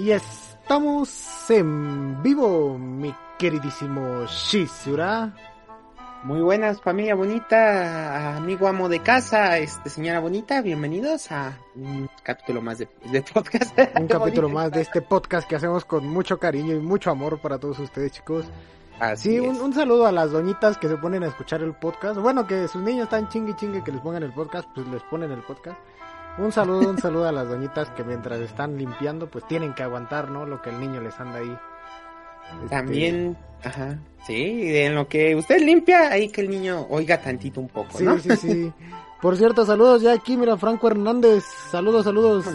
Y estamos en vivo, mi queridísimo Shizura. Muy buenas, familia bonita, amigo amo de casa, este señora bonita, bienvenidos a un capítulo más de, de podcast. Un capítulo más de este podcast que hacemos con mucho cariño y mucho amor para todos ustedes, chicos. Así Sí, un, un saludo a las doñitas que se ponen a escuchar el podcast. Bueno, que sus niños están chingue chingue que les pongan el podcast, pues les ponen el podcast. Un saludo, un saludo a las doñitas que mientras están limpiando, pues tienen que aguantar, ¿no? Lo que el niño les anda ahí. este, También, ajá, sí, en lo que usted limpia, ahí que el niño oiga tantito un poco, Sí, ¿no? sí, sí. Por cierto, saludos ya aquí, mira, Franco Hernández. Saludos, saludos.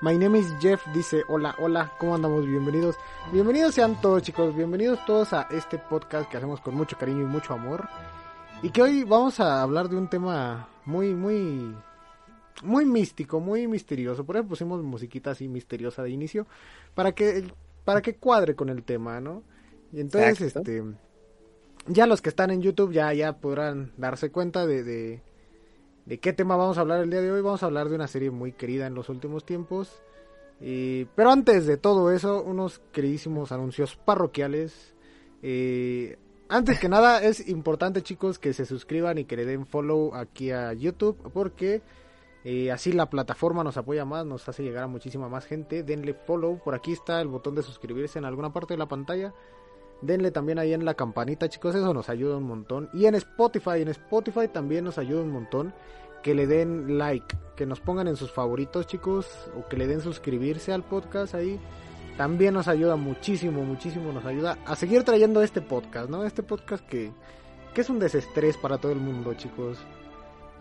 My name is Jeff, dice, hola, hola, ¿cómo andamos? Bienvenidos. Bienvenidos sean todos, chicos. Bienvenidos todos a este podcast que hacemos con mucho cariño y mucho amor. Y que hoy vamos a hablar de un tema muy, muy, muy místico, muy misterioso. Por eso pusimos musiquita así misteriosa de inicio para que, para que cuadre con el tema, ¿no? Y entonces, Exacto. este, ya los que están en YouTube ya, ya podrán darse cuenta de, de, de qué tema vamos a hablar el día de hoy. Vamos a hablar de una serie muy querida en los últimos tiempos. Eh, pero antes de todo eso, unos queridísimos anuncios parroquiales. Eh, antes que nada, es importante, chicos, que se suscriban y que le den follow aquí a YouTube. Porque eh, así la plataforma nos apoya más, nos hace llegar a muchísima más gente. Denle follow. Por aquí está el botón de suscribirse en alguna parte de la pantalla. Denle también ahí en la campanita, chicos, eso nos ayuda un montón. Y en Spotify, en Spotify también nos ayuda un montón que le den like, que nos pongan en sus favoritos, chicos, o que le den suscribirse al podcast ahí. También nos ayuda muchísimo, muchísimo nos ayuda a seguir trayendo este podcast, ¿no? Este podcast que, que es un desestrés para todo el mundo, chicos.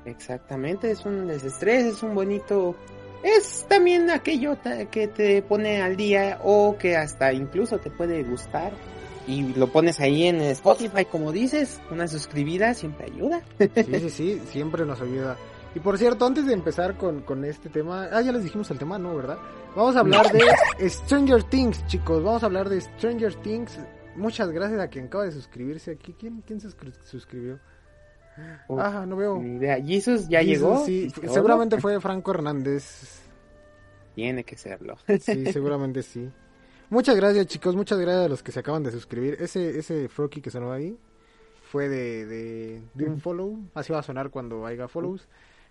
Exactamente, es un desestrés, es un bonito... Es también aquello que te pone al día o que hasta incluso te puede gustar y lo pones ahí en Spotify como dices, una suscribida siempre ayuda. Sí, sí, sí, siempre nos ayuda. Y por cierto, antes de empezar con, con este tema, ah, ya les dijimos el tema, ¿no? ¿Verdad? Vamos a hablar de Stranger Things, chicos. Vamos a hablar de Stranger Things. Muchas gracias a quien acaba de suscribirse aquí. ¿Quién, quién se suscri- suscribió? Uf, Ah, no veo. Ni idea. Jesus ya Jesus, llegó. Sí, seguramente fue Franco Hernández. Tiene que serlo. Sí, seguramente sí. Muchas gracias, chicos. Muchas gracias a los que se acaban de suscribir. Ese, ese Frocky que sonó ahí fue de, de, de un follow. Así va a sonar cuando haya follows.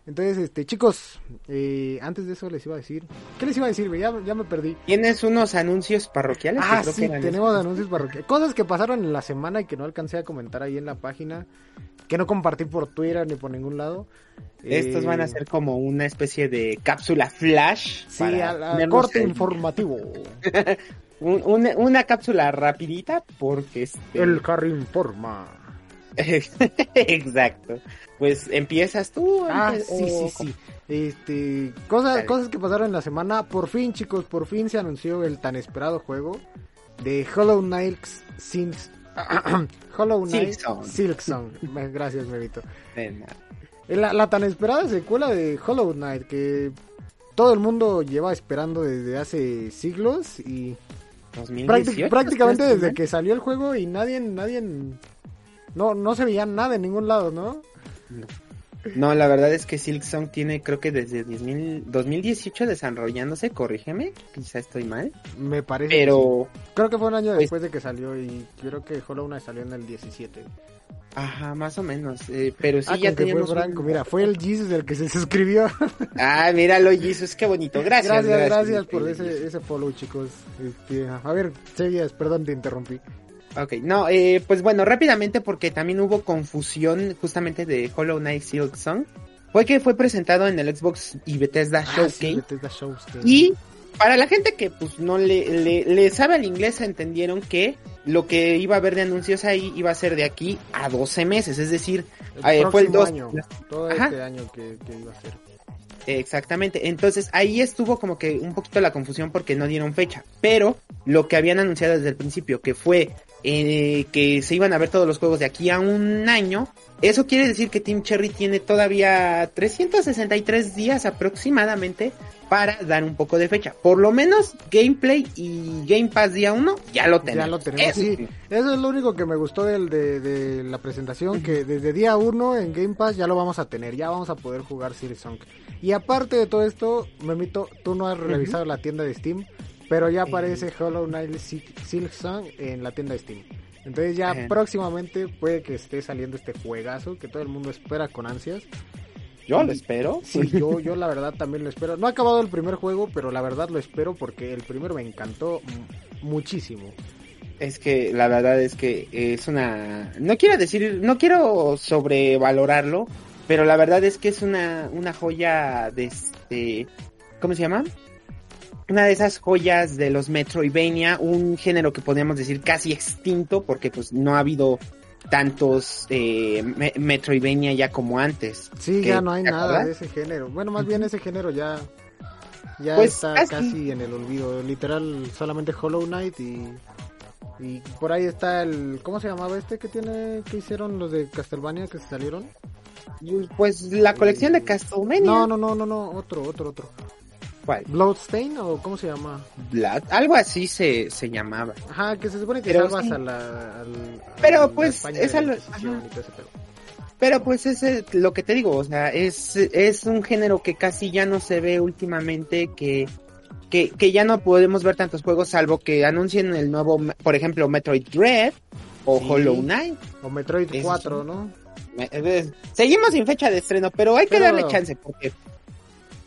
Entonces, este, chicos, eh, antes de eso les iba a decir. ¿Qué les iba a decir? Ya, ya me perdí. Tienes unos anuncios parroquiales. que Ah, creo que sí, tenemos anuncios parroquiales. Cosas que pasaron en la semana y que no alcancé a comentar ahí en la página. Que no compartí por Twitter ni por ningún lado. Estos Eh, van a ser como una especie de cápsula flash. Sí, para a la corte informativo. un- una, una cápsula rapidita porque este... El Carry informa. Exacto. Pues empiezas tú. Ah, antes, sí, sí, o- sí. Este, cosas, Dale. cosas que pasaron en la semana. Por fin, chicos, por fin se anunció el tan esperado juego de Hollow Knight Sinks. Hollow Knight Silksong. Silksong. Gracias, Mevito. de nada. La, la tan esperada secuela de Hollow Knight que todo el mundo lleva esperando desde hace siglos y prácti- 2018, prácticamente ¿no? desde que salió el juego y nadie, nadie, no, no se veía nada en ningún lado, ¿no? No, la verdad es que Silksong tiene creo que desde 10.000 2018 desarrollándose, corrígeme, quizá estoy mal, Me parece. que sí. pero Creo que fue un año Pues- después de que salió y creo que Hollow Knight salió en el 17. ajá, más o menos, eh, pero sí ah, ya fue teníamos un- Franco. Mira, fue el Jesus el que se suscribió. Ah, míralo, Jesus, qué bonito. Gracias, gracias, gracias, por increíble, ese, ese follow, chicos. Este, a ver, seguías, perdón, te interrumpí. Ok, no, eh, pues bueno, rápidamente porque también hubo confusión justamente de Hollow Knight Silksong. Fue que fue presentado en el Xbox y Bethesda Ah, sí, Showcase. Bethesda. Y para la gente que pues no le, le, le sabe al inglés, entendieron que lo que iba a haber de anuncios ahí iba a ser de aquí a 12 meses, es decir, el eh, fue el próximo 2. año, todo Ajá. este año que, que iba a ser. Exactamente, entonces ahí estuvo como que un poquito la confusión porque no dieron fecha, pero lo que habían anunciado desde el principio, que fue eh, que se iban a ver todos los juegos de aquí a un año, eso quiere decir que Team Cherry tiene todavía 363 días aproximadamente para dar un poco de fecha. Por lo menos gameplay y Game Pass día 1 ya lo tenemos. Ya lo tenemos, Eso sí. Eso es lo único que me gustó del, de, de la presentación, que desde día 1 en Game Pass ya lo vamos a tener, ya vamos a poder jugar Silksong. Y aparte de todo esto, Memito, tú no has revisado la tienda de Steam, pero ya aparece Hollow Knight Silksong en la tienda de Steam. Entonces ya próximamente puede que esté saliendo este juegazo que todo el mundo espera con ansias. Yo lo espero. Sí, yo, yo la verdad también lo espero. No ha acabado el primer juego, pero la verdad lo espero porque el primero me encantó muchísimo. Es que la verdad es que es una... No quiero decir, no quiero sobrevalorarlo, pero la verdad es que es una, una joya de este... ¿Cómo se llama? Una de esas joyas de los Metroidvania, un género que podríamos decir casi extinto porque pues no ha habido tantos eh, Me- Metroidvania ya como antes. Sí, ya no hay ¿Te nada de ese género. Bueno, más bien ese género ya ya Pues, está casi. casi. en el olvido. Literal, solamente Hollow Knight y y por ahí está el ¿cómo se llamaba este que tiene que hicieron los de Castlevania que se salieron? Pues la colección de Castlevania. No, no, no, no, no, otro, otro, otro. ¿Cuál? Bloodstain o cómo se llama? Blood, algo así se, se llamaba. Ajá, que se supone que Pero salvas sí. a la al- Pero, a pues, esa la lo- pedo. Pero pues es eh, lo que te digo, o sea, es, es un género que casi ya no se ve últimamente, que, que, que ya no podemos ver tantos juegos salvo que anuncien el nuevo, por ejemplo, Metroid Dread o Sí. Hollow Knight. O Metroid Eso 4, sí. ¿no? Seguimos sin fecha de estreno, pero hay que Pero- darle chance porque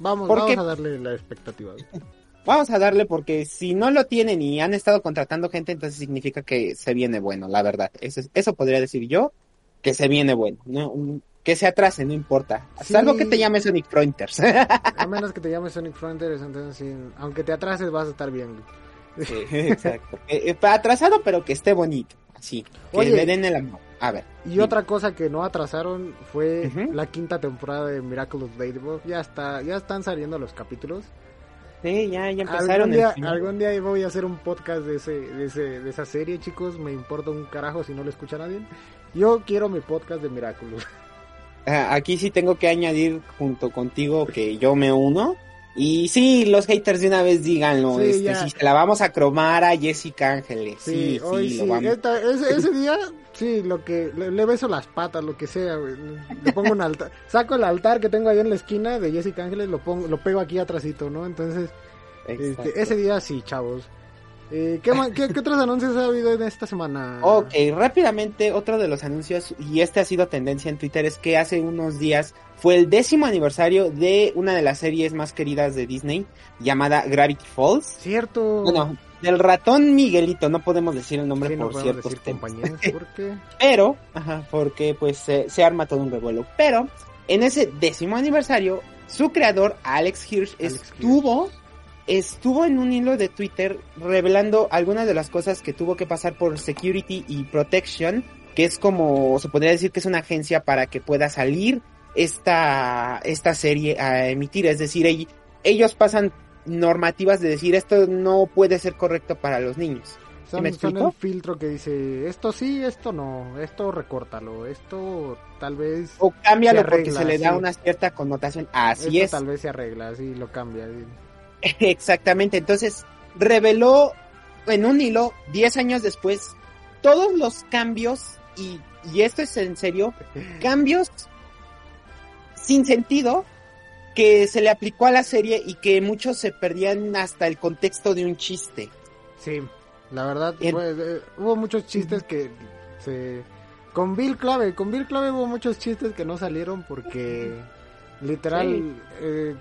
Vamos, ¿Por vamos a darle la expectativa. vamos a darle porque si no lo tienen y han estado contratando gente, entonces significa que se viene bueno, la verdad. Eso, es- eso podría decir yo, que se viene bueno, no, que se atrase, no importa. Sí. Salvo que te llame Sonic Frontiers. A menos que te llames Sonic Frontiers, entonces sí, aunque te atrases vas a estar bien. Sí, exacto. Eh, eh, atrasado, pero que esté bonito. Así. Que Oye. le den el amor. A ver. Y otra cosa que no atrasaron fue Ujú. la quinta temporada de Miraculous Ladybug. Ya está, ya están saliendo los capítulos. Sí, ya, ya Algún empezaron. día, el algún día voy a hacer un podcast de ese, de ese, de esa serie, chicos. Me importa un carajo si no lo escucha nadie. Yo quiero mi podcast de Miraculous. Ah, Aquí sí tengo que añadir junto contigo que yo me uno. Y sí, los haters de una vez díganlo. Sí, este, si se la vamos a cromar a Jessica Ángeles. Sí, Sí, hoy sí. lo vamos. Esta- ese, ese día, sí, lo que le, le beso las patas, lo que sea, güey. Le pongo un altar, saco el altar que tengo ahí en la esquina de Jessica Ángeles, lo pongo, lo pego aquí atrásito, ¿no? Entonces, este, ese día sí, chavos. Eh, ¿qué, qué, qué otros anuncios ha habido en esta semana? Ok, rápidamente, otro de los anuncios, y este ha sido tendencia en Twitter, es que hace unos días fue el décimo aniversario de una de las series más queridas de Disney, llamada Gravity Falls. Cierto. Bueno, del ratón Miguelito, no podemos decir el nombre Sí, no por compañeros, porque Pero, ajá, porque pues se, se arma todo un revuelo. Pero, en ese décimo aniversario, su creador, Alex Hirsch, Alex estuvo, estuvo en un hilo de Twitter revelando algunas de las cosas que tuvo que pasar por Security y Protection, que es como, se podría decir que es una agencia para que pueda salir esta, esta serie a emitir. Es decir, ell- ellos pasan normativas de decir esto no puede ser correcto para los niños. son, me son el filtro que dice, esto sí, esto no, esto recórtalo, esto tal vez... O cámbialo Se porque arregla, se le da sí. una cierta connotación. Así esto es. tal vez se arregla, así lo cambia. sí. Exactamente. Entonces, reveló en un hilo, 10 años después, todos los cambios, y, y esto es en serio, cambios sin sentido que se le aplicó a la serie y que muchos se perdían hasta el contexto de un chiste. Sí, la verdad, eh, hubo muchos chistes que se... Con Bill Clave, con Bill Clave hubo muchos chistes que no salieron porque literal, Sí. eh,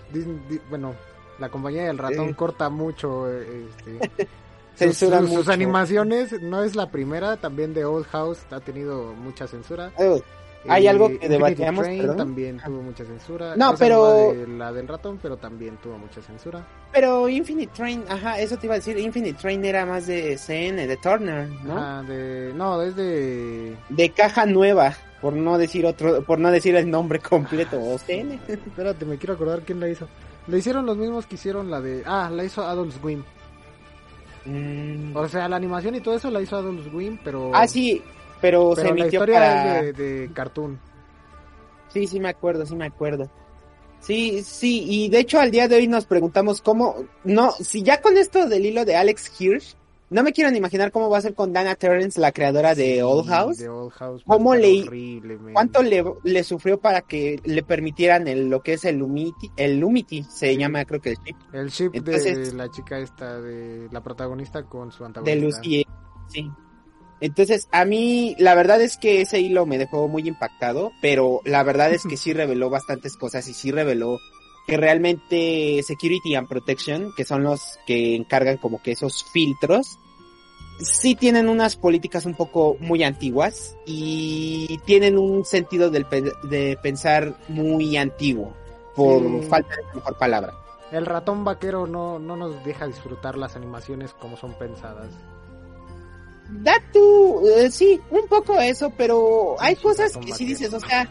bueno, la compañía del ratón Sí. corta mucho eh, este, Censura sus, sus mucho. animaciones, no es la primera, también de Old House ha tenido mucha censura. Hay algo que debatíamos, también tuvo mucha censura. No, Esa pero- de la del ratón, pero también tuvo mucha censura. pero Infinite Train, ajá, eso te iba a decir, Infinite Train era más de CN, de Turner, ¿no? Ajá, de, no, es de... de caja nueva, por no decir otro, por no decir el nombre completo, o CN. Espérate, me quiero acordar quién la hizo. Le hicieron los mismos que hicieron la de... Ah, la hizo Adult Swim. Mm. O sea, la animación y todo eso la hizo Adult Swim, pero... Ah, sí, pero, se Pero la emitió historia para... es de, de Cartoon. Sí, sí me acuerdo, sí me acuerdo. Sí, sí, y de hecho al día de hoy nos preguntamos cómo, no, si ya con esto del hilo de Alex Hirsch, no me quiero ni imaginar cómo va a ser con Dana Terrence, la creadora de Old House. De Old House. ¿Cómo le, cuánto le, le sufrió para que le permitieran el, lo que es el Lumity, el Lumity se llama creo que el chip, El Entonces- de la chica esta, de la protagonista con su de antagonista. Lucy, sí. Entonces, a mí, la verdad es que ese hilo me dejó muy impactado, pero la verdad es que sí reveló bastantes cosas y sí reveló que realmente Security and Protection, que son los que encargan como que esos filtros, sí tienen unas políticas un poco muy antiguas y tienen un sentido del pe- de pensar muy antiguo, por Sí. falta de mejor palabra. El ratón vaquero no, no nos deja disfrutar las animaciones como son pensadas. Da tú, eh, sí, un poco eso, pero hay cosas que sí dices, o sea,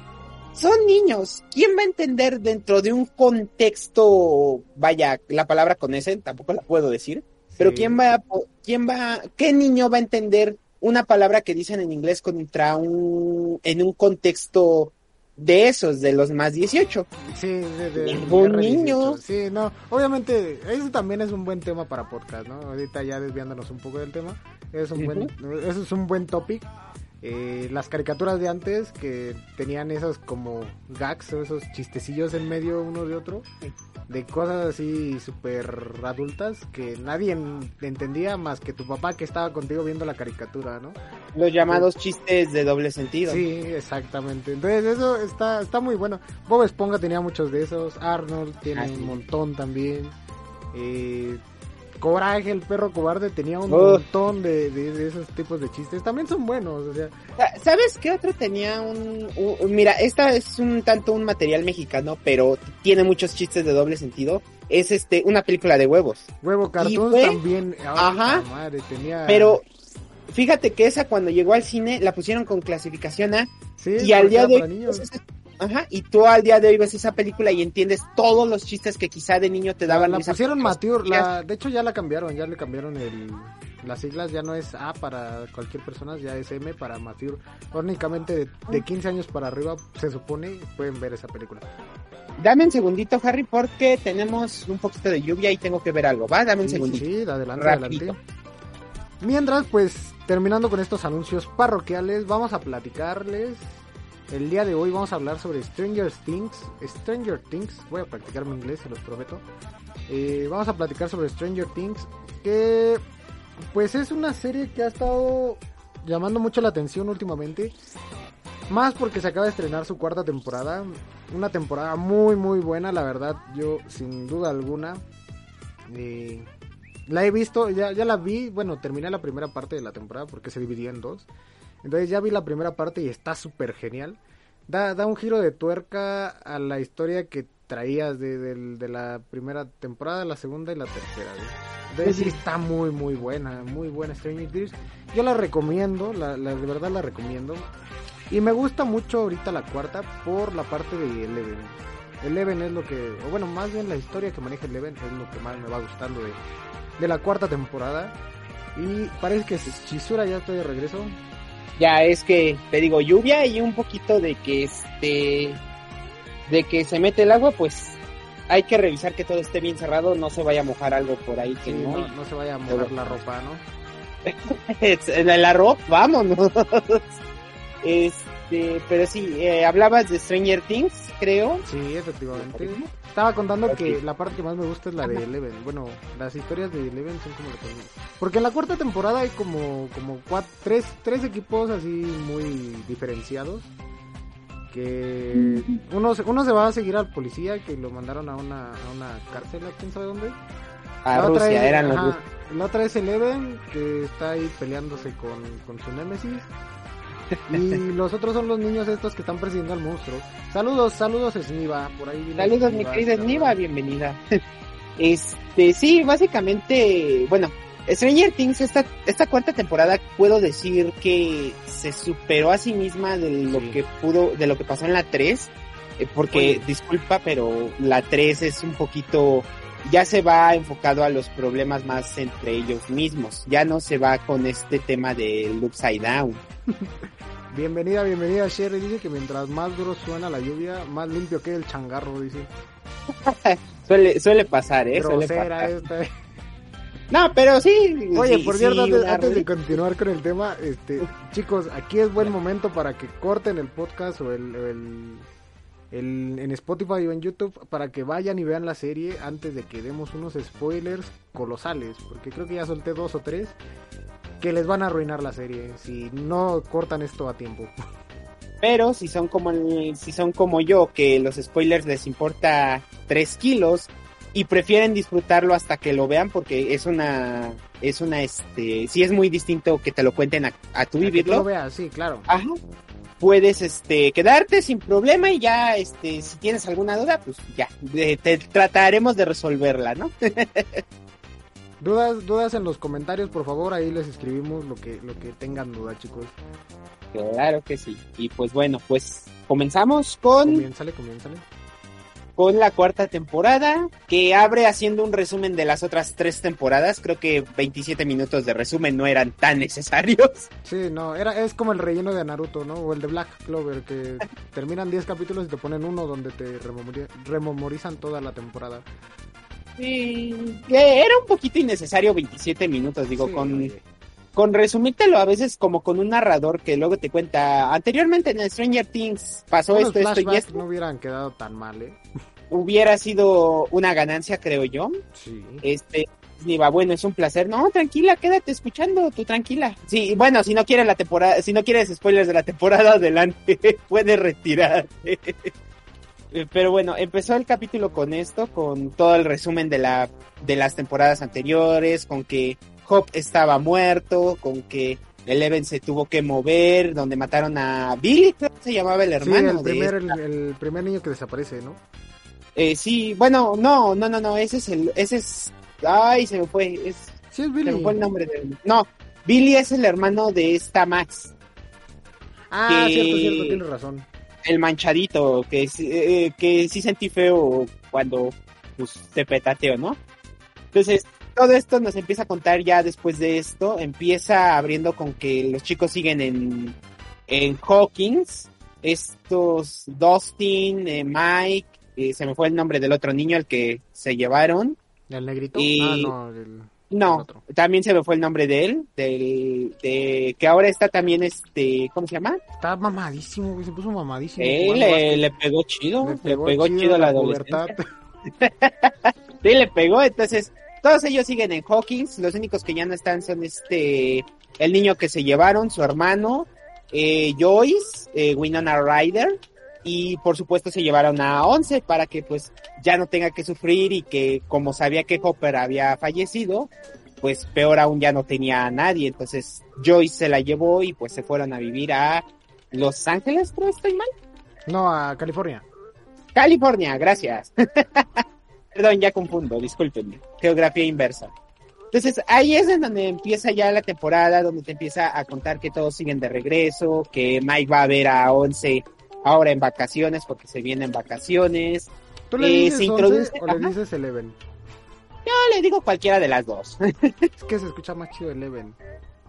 son niños. ¿Quién va a entender dentro de un contexto, vaya, la palabra con ese, tampoco la puedo decir, pero quién va, quién va, qué niño va a entender una palabra que dicen en inglés contra un, en un contexto de esos, de los más 18? Sí, de, de- Ningún niño. R18. Sí, no, obviamente, eso también es un buen tema para podcast, ¿no? Ahorita ya desviándonos un poco del tema, es un buen, eso es un buen topic. Eh, las caricaturas de antes que tenían esos como gags o esos chistecillos en medio uno de otro, de cosas así súper adultas que nadie en- entendía más que tu papá que estaba contigo viendo la caricatura, ¿no? Los llamados chistes de doble sentido. Sí, exactamente. Entonces eso está, está muy bueno. Bob Esponja tenía muchos de esos. Arnold tiene Ah, sí. un montón también. Eh, Coraje, el perro cobarde, tenía un Uf. montón de, de- de esos tipos de chistes. También son buenos. O sea, Sa- ¿Sabes qué otro tenía un, un- Mira, esta es un tanto un material mexicano, pero tiene muchos chistes de doble sentido. Es este, una película de huevos. Huevo Cartoons fue- también. ay, Ajá. puta madre, tenía... Pero fíjate que esa cuando llegó al cine la pusieron con clasificación A Sí, y al día de hoy esa- Ajá, y tú al día de hoy ves esa película y entiendes todos los chistes que quizá de niño te daban. la pusieron mature, la, de hecho ya la cambiaron, ya le cambiaron el, las siglas, ya no es A para cualquier persona, ya es M para mature. Únicamente de, de 15 años para arriba se supone pueden ver esa película. Dame un segundito, Harry, porque tenemos un poquito de lluvia y tengo que ver algo, ¿va? Dame un Sí, segundito. sí, sí, adelante, Rapidito. adelante. Mientras, pues, terminando con estos anuncios parroquiales, vamos a platicarles. El día de hoy vamos a hablar sobre Stranger Things. Stranger Things, voy a practicar mi inglés, se los prometo. Eh, vamos a platicar sobre Stranger Things, que pues es una serie que ha estado llamando mucho la atención últimamente. Más porque se acaba de estrenar su cuarta temporada. Una temporada muy muy buena, la verdad. Yo sin duda alguna. eh, la he visto, ya, ya la vi. Bueno, terminé la primera parte de la temporada porque se dividió en dos. Entonces ya vi la primera parte y está súper genial. Da, da un giro de tuerca a la historia que traías de, del- de la primera temporada, la segunda y la tercera. ¿ves? Entonces sí está muy muy buena, muy buena Stranger Things. Yo la recomiendo, la, la- de verdad la recomiendo. Y me gusta mucho ahorita la cuarta por la parte de Eleven. Eleven es lo que, o bueno, más bien la historia que maneja Eleven es lo que más me va gustando de, de la cuarta temporada. Y parece que Chisura ya estoy de regreso. Ya es que te digo lluvia y un poquito de que este de que se mete el agua, pues hay que revisar que todo esté bien cerrado, no se vaya a mojar algo por ahí que Sí, no. no, no se vaya a mojar la ropa, ¿no? en el arroz, vámonos. Este, pero sí, eh, hablabas de Stranger Things, creo. Sí, efectivamente. Estaba contando que la parte que más me gusta es la de Eleven. Bueno, las historias de Eleven son como lo que Porque en la cuarta temporada hay como, como cuatro, tres, tres equipos así muy diferenciados. Que uno, se- uno se va a seguir al policía que lo mandaron a una, a una cárcel, ¿a quién sabe dónde? A La otra Rusia, es- eran los ajá, rusos. La otra es Eleven, que está ahí peleándose con, con su némesis. Y los otros son los niños estos que están persiguiendo al monstruo. Saludos, saludos Sniva, por ahí. Saludos, mi Sniva, querida saludos. Niva, bienvenida. Este, sí, básicamente, bueno, Stranger Things, esta, esta cuarta temporada, puedo decir que se superó a sí misma de lo Sí. que pudo, de lo que pasó en la 3, eh, porque, Oye. disculpa, pero la 3 es un poquito, ya se va enfocado a los problemas más entre ellos mismos, ya no se va con este tema del upside down. Bienvenida, bienvenida Sherry. Dice que mientras más duro suena la lluvia, más limpio queda el changarro, dice. Suele, suele pasar, eh, suele pasar. esta. No, pero sí. Oye, sí, por sí, cierto, antes, de continuar con el tema, este, chicos, aquí es buen momento para que corten el podcast o el, o el- el- en Spotify o en YouTube para que vayan y vean la serie antes de que demos unos spoilers colosales, porque creo que ya solté dos o tres que les van a arruinar la serie si no cortan esto a tiempo. Pero si son como el- si son como yo, que los spoilers les importa 3 kilos y prefieren disfrutarlo hasta que lo vean porque es una, es una, este, sí es muy distinto que te lo cuenten a, a tú Para que lo vivirlo. veas, sí, claro. Ajá. Puedes, este, quedarte sin problema y ya, este, si tienes alguna duda, pues ya, te trataremos de resolverla, ¿no? Dudas, dudas en los comentarios, por favor, ahí les escribimos lo que, lo que tengan duda, chicos. Claro que sí. Y pues bueno, pues comenzamos con Comiénzale, comiénzale. con la cuarta temporada, que abre haciendo un resumen de las otras tres temporadas. Creo que 27 minutos de resumen no eran tan necesarios. Sí, no, era, es como el relleno de Naruto, ¿no? O el de Black Clover, que terminan 10 capítulos y te ponen uno donde te rememori- rememorizan toda la temporada. Sí, era un poquito innecesario 27 minutos, digo, Sí, con, oye. con resumírtelo a veces como con un narrador que luego te cuenta, anteriormente en Stranger Things pasó Unos esto, esto y esto, no hubieran quedado tan mal, ¿eh? hubiera sido una ganancia, creo yo. Sí. Este, Disney va, bueno, es un placer. No, tranquila, quédate escuchando, tú tranquila. Sí, bueno, si no quieres la temporada, si no quieres spoilers de la temporada, adelante, puedes retirar. Eh, Pero bueno, empezó el capítulo con esto, con todo el resumen de la de las temporadas anteriores, con que Hop estaba muerto, con que Eleven se tuvo que mover, donde mataron a Billy, creo que se llamaba el Sí, hermano. el de primer, esta. el, el primer niño que desaparece, ¿no? Eh, sí, bueno, no, no, no, no, ese es el, ese es, ay, se me fue, es, Sí, es se me Billy. fue el nombre del, no, Billy es el hermano de esta Max, Ah, que- cierto, cierto, tienes razón. El manchadito, que, sí- eh, que sí sentí feo cuando, pues, se petateó, ¿no? Entonces, todo esto nos empieza a contar ya después de esto, empieza abriendo con que los chicos siguen en, en Hawkins, estos Dustin, eh, Mike, eh, se me fue el nombre del otro niño al que se llevaron, ¿El negrito? Y- Ah, no, el... no, también se me fue el nombre de él, del, de, que ahora está también este, ¿cómo se llama? Está mamadísimo, se puso mamadísimo. Le, le pegó chido, Le le pegó chido chido, la adolescencia. Sí, le pegó, entonces todos ellos siguen en Hawkins, los únicos que ya no están son este, el niño que se llevaron, su hermano, eh, Joyce, eh, Winona Ryder, y por supuesto se llevaron a Once para que pues ya no tenga que sufrir y que como sabía que Hopper había fallecido, pues peor aún ya no tenía a nadie, entonces Joyce se la llevó y pues se fueron a vivir a Los Ángeles, creo estoy mal. No, a California. California, gracias. Perdón, ya confundo, discúlpenme. Geografía inversa. Entonces ahí es en donde empieza ya la temporada, donde te empieza a contar que todos siguen de regreso, que Mike va a ver a Once ahora en vacaciones porque se vienen vacaciones. ¿Tú le Eh, dices se 11 introduce- o le ajá. dices Eleven? Yo le digo cualquiera de las dos. Es que se escucha más chido Eleven.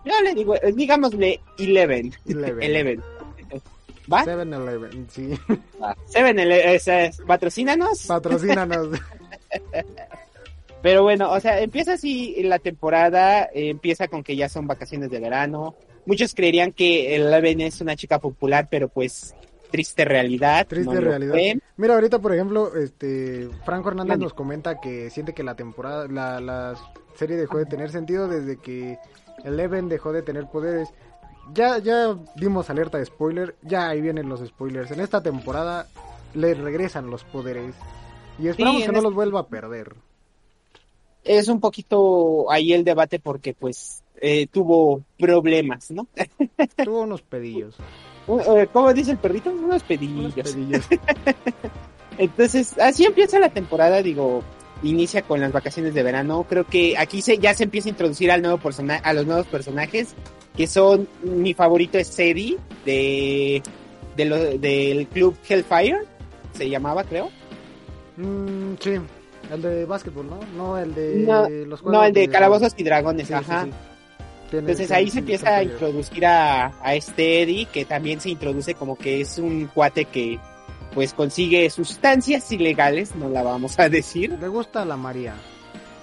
Yo le digo, eh, digámosle Eleven. Eleven. Eleven. ¿Va? Seven Eleven, sí. Va. Seven, ele- ese es- patrocínanos. Patrocínanos. Pero bueno, o sea, empieza así la temporada, eh, empieza con que ya son vacaciones de verano. Muchos creerían que Eleven es una chica popular, pero pues triste realidad. Triste no realidad. Mira, ahorita, por ejemplo, este Franco Hernández nos comenta que siente que la temporada, la, la serie dejó de tener sentido desde que Eleven dejó de tener poderes. Ya, ya dimos alerta de spoiler, ya ahí vienen los spoilers. En esta temporada le regresan los poderes. Y esperamos que no este- los vuelva a perder. Es un poquito ahí el debate porque pues eh, tuvo problemas, ¿no? Tuvo unos pedillos. Eh, ¿Cómo dice el perrito? Unos Unos pedillos. Entonces, así empieza la temporada, digo, inicia con las vacaciones de verano. Creo que aquí se, ya se empieza a introducir al nuevo persona, a los nuevos personajes, que son, mi favorito es Sadie, de, de lo- del club Hellfire, se llamaba, creo. Mm, sí, el de básquetbol, ¿no? No, el de No, los No, juegos el de Calabozos y Dragones, Sí, ajá. sí. Entonces ahí se empieza a introducir a, a este Eddie, que también se introduce como que es un cuate que pues consigue sustancias ilegales, no la vamos a decir. Le gusta la María.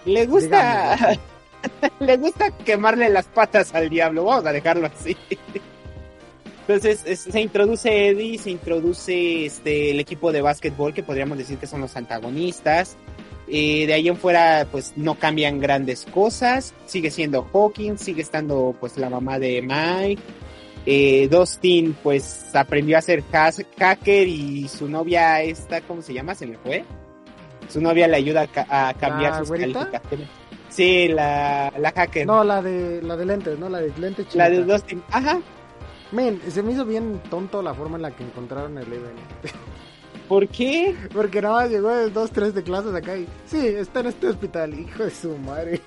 Le gusta, le gusta quemarle las patas al diablo, vamos a dejarlo así. Entonces se introduce Eddie, se introduce este el equipo de básquetbol que podríamos decir que son los antagonistas. Eh, de ahí en fuera pues no cambian grandes cosas, sigue siendo Hawkins, sigue estando pues la mamá de Mike. Eh, Dustin pues aprendió a ser hacker y su novia esta, ¿cómo se llama? Se me fue. Su novia le ayuda a, cambiar sus calificaciones. Sí, la, la hacker. No, la de la de lentes, no, la de lentes La de Dustin, ajá. Men, se me hizo bien tonto la forma en la que encontraron el Eleven. ¿Por qué? Porque nada más llegó de dos, tres de clases acá y... Sí, está en este hospital, hijo de su madre.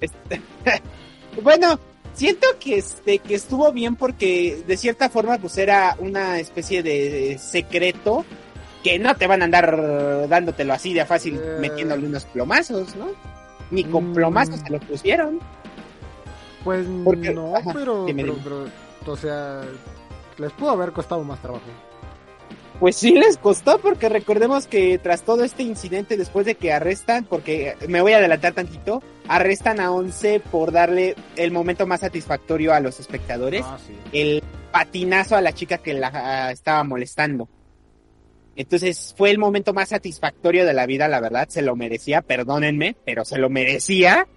Este, bueno, siento que, este, que estuvo bien porque de cierta forma pues era una especie de secreto que no te van a andar dándotelo así de fácil eh. metiéndole unos plomazos, ¿no? Ni con mm. plomazos se lo pusieron. Pues no, pero, pero, o sea, les pudo haber costado más trabajo. Pues sí les costó porque recordemos que tras todo este incidente después de que arrestan, porque me voy a adelantar tantito, arrestan a Once por darle el momento más satisfactorio a los espectadores, ah, el patinazo a la chica que la ah, estaba molestando. Entonces fue el momento más satisfactorio de la vida, la verdad, se lo merecía, perdónenme, pero se lo merecía.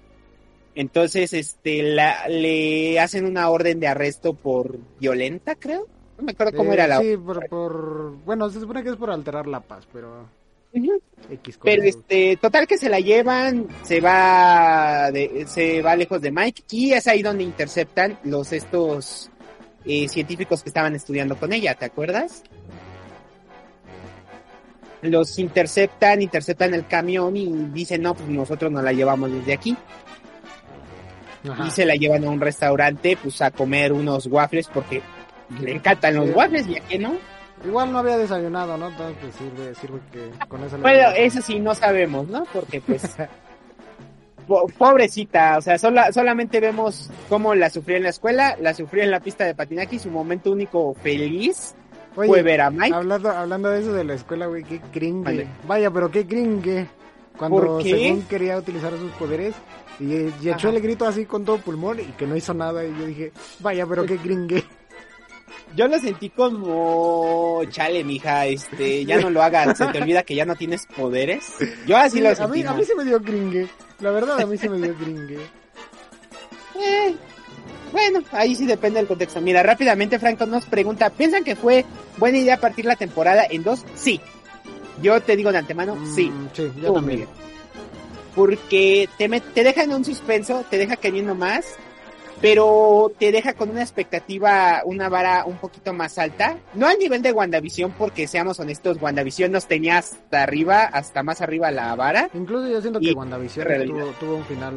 Entonces, este, la, le hacen una orden de arresto por violenta, creo. No me acuerdo cómo era la. Sí, por, bueno, se supone que es por alterar la paz, pero. pero este, total que se la llevan, se va, de, se va lejos de Mike y es ahí donde interceptan los estos eh, científicos que estaban estudiando con ella, ¿te acuerdas? Los interceptan, interceptan el camión y dicen, no, pues nosotros nos la llevamos desde aquí. Y se la llevan a un restaurante, pues a comer unos waffles porque le encantan los waffles, ya que no. Igual no había desayunado, ¿no? Entonces sirve, sirve que con eso. Bueno, eso sí no sabemos, ¿no? Porque pues pobrecita, o sea, solamente vemos cómo la sufrió en la escuela, la sufrió en la pista de patinaje y su momento único feliz fue ver a Mike. Hablando, hablando de eso de la escuela, güey, qué cringe. Vaya, pero qué cringe. Cuando según quería utilizar sus poderes y, echó el grito así con todo pulmón y que no hizo nada y yo dije, vaya, pero qué gringue. Yo lo sentí como, chale, mija, este, ya no lo hagas, se te olvida que ya no tienes poderes. Yo así lo sentí. A mí, a mí se me dio gringue, la verdad a mí se me dio gringue. Eh, bueno, ahí sí depende del contexto. Mira, rápidamente Franco nos pregunta, ¿piensan que fue buena idea partir la temporada en dos? Sí. Yo te digo de antemano, mm, sí. Sí, yo también. Porque te, te deja en un suspenso, te deja queriendo más pero te deja con una expectativa, una vara un poquito más alta. No al nivel de WandaVision, porque seamos honestos, WandaVision nos tenía hasta arriba, hasta más arriba la vara. Incluso yo siento que WandaVision tuvo, un final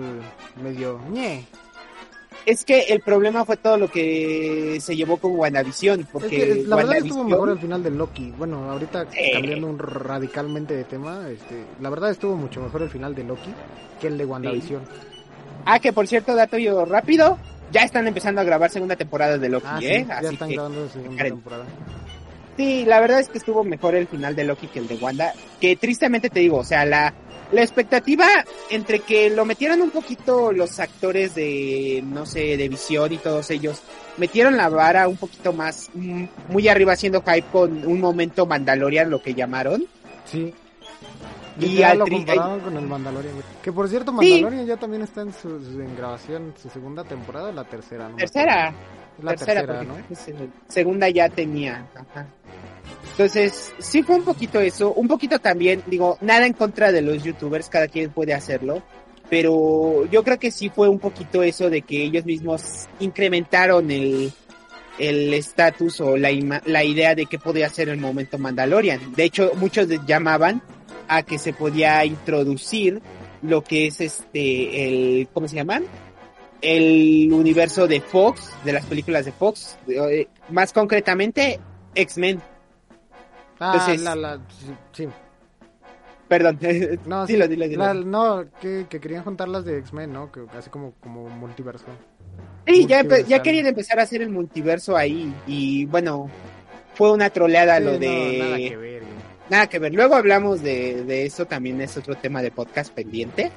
medio ñe. Es que el problema fue todo lo que se llevó con WandaVision, porque la verdad estuvo mejor el final de Loki. Bueno, ahorita cambiando un radicalmente de tema, este, la verdad estuvo mucho mejor el final de Loki que el de WandaVision. Ah, que por cierto, dato yo rápido, ya están empezando a grabar segunda temporada de Loki, ah, ¿eh? ya están grabando segunda temporada. Sí, la verdad es que estuvo mejor el final de Loki que el de Wanda. Que tristemente te digo, o sea, la, la expectativa entre que lo metieron un poquito los actores de, no sé, de visión y todos ellos, metieron la vara un poquito más, mm, muy arriba haciendo hype con un momento Mandalorian, lo que llamaron. Sí. Y ya lo compararon con el Mandalorian. Que por cierto, Mandalorian ya también está en, su, en grabación, su segunda temporada, la tercera, ¿no? Tercera. La tercera, ¿no? segunda ya tenía. Ajá. Entonces, sí fue un poquito eso, un poquito también, digo, nada en contra de los youtubers, cada quien puede hacerlo, pero yo creo que sí fue un poquito eso de que ellos mismos incrementaron el el estatus o la, la idea de qué podía ser el momento Mandalorian. De hecho, muchos llamaban a que se podía introducir lo que es este, el, ¿cómo se llaman? El universo de Fox, de las películas de Fox, eh, más concretamente X-Men. Ah, la, la, sí. Perdón, no, dilo, dilo, dilo. no, que, querían juntar las de X-Men, ¿no? Que así como, como multiverso. Sí, ya, ya querían empezar a hacer el multiverso ahí y bueno, fue una troleada lo de... nada que ver, Nada que ver. Luego hablamos de, de eso, también es otro tema de podcast pendiente.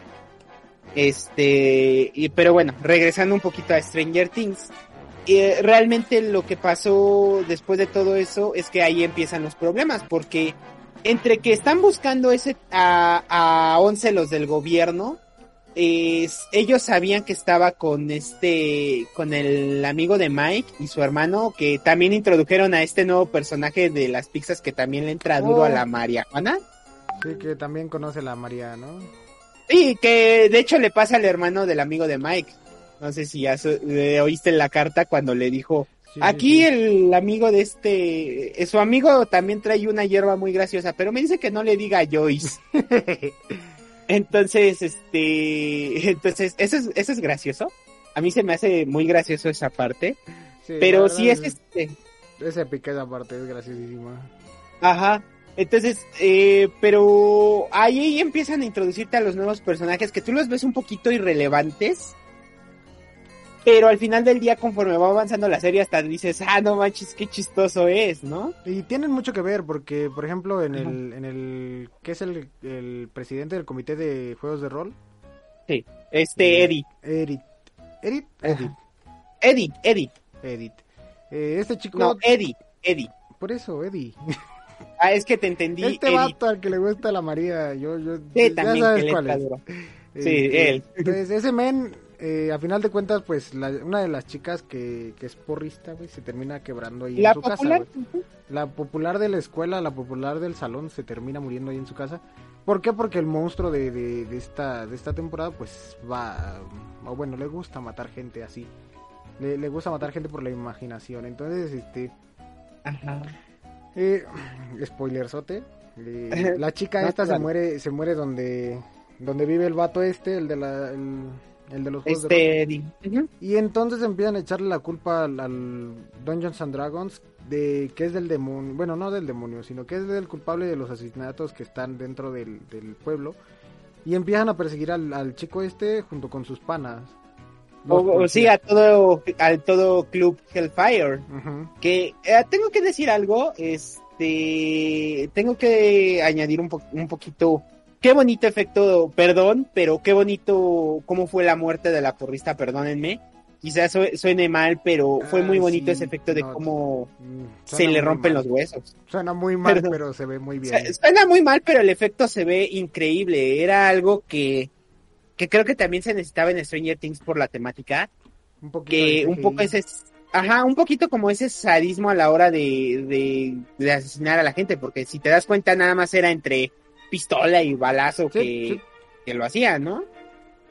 Este, y, pero bueno, regresando un poquito a Stranger Things, eh, realmente lo que pasó después de todo eso es que ahí empiezan los problemas, porque entre que están buscando ese a, a 11 los del gobierno, ellos sabían que estaba con este, con el amigo de Mike y su hermano, que también introdujeron a este nuevo personaje de las pizzas que también le entra duro a la marihuana. Sí, que también conoce la María, ¿no? Sí, que de hecho le pasa al hermano del amigo de Mike. No sé si ya su- le oíste la carta cuando le dijo, Sí, aquí sí. el amigo de este, eh, su amigo también trae una hierba muy graciosa, pero me dice que no le diga a Joyce. Entonces, este, entonces, eso es, eso es gracioso. A mí se me hace muy gracioso esa parte, Sí, pero sí es este, Esa épica parte es graciosísima. Ajá. Entonces, eh, pero ahí, ahí empiezan a introducirte a los nuevos personajes que tú los ves un poquito irrelevantes. Pero al final del día, conforme va avanzando la serie, hasta dices, ah, no manches, qué chistoso es, ¿no? Y tienen mucho que ver porque, por ejemplo, en el, en el, ¿qué es el, el presidente del comité de juegos de rol? Este, Eddie. Edith. Edith, Ajá. Edith, Eddie, Eddie. Edith. Eh, este chico, No, Eddie, Eddie. por eso, Eddie. Ah, es que te entendí, Este vato al que le gusta la María, yo, yo, Sí, ya también sabes que cuál es. Eh, Sí, eh, él. Entonces, ese men, eh, a final de cuentas, pues, la- una de las chicas que, que es porrista, güey, se termina quebrando ahí La en su popular. casa, güey. La popular de la escuela, la popular del salón, se termina muriendo ahí en su casa. ¿Por qué? Porque el monstruo de, de, de esta, de esta temporada, pues, va, o bueno, le gusta matar gente así. Le, le gusta matar gente por la imaginación. Entonces, este, Ajá. eh, spoilerzote. eh, la chica No esta se muere, se muere donde, donde vive el vato este, el de la, el, el de los juegos de rol. Este. Ujú. Y entonces empiezan a echarle la culpa al, al Dungeons and Dragons de que es del demonio, bueno, no del demonio, sino que es del culpable de los asesinatos que están dentro del, del pueblo. Y empiezan a perseguir al, al chico este junto con sus panas. O, o sí, a todo, al todo Club Hellfire. Que eh, tengo que decir algo, este, tengo que añadir un, po- un poquito, qué bonito efecto, perdón, pero qué bonito cómo fue la muerte de la porrista, perdónenme. Quizás sue- suene mal, pero fue muy Ah, bonito sí, ese efecto de no, cómo Mm, se le rompen mal. los huesos. Suena muy mal, pero se ve muy bien. Su- Suena muy mal, pero el efecto se ve increíble. Era algo que, que creo que también se necesitaba en Stranger Things por la temática. un poquito que un poco ese ajá un poquito como ese sadismo a la hora de, de, de asesinar a la gente porque si te das cuenta nada más era entre pistola y balazo Sí, que, sí. que lo hacían no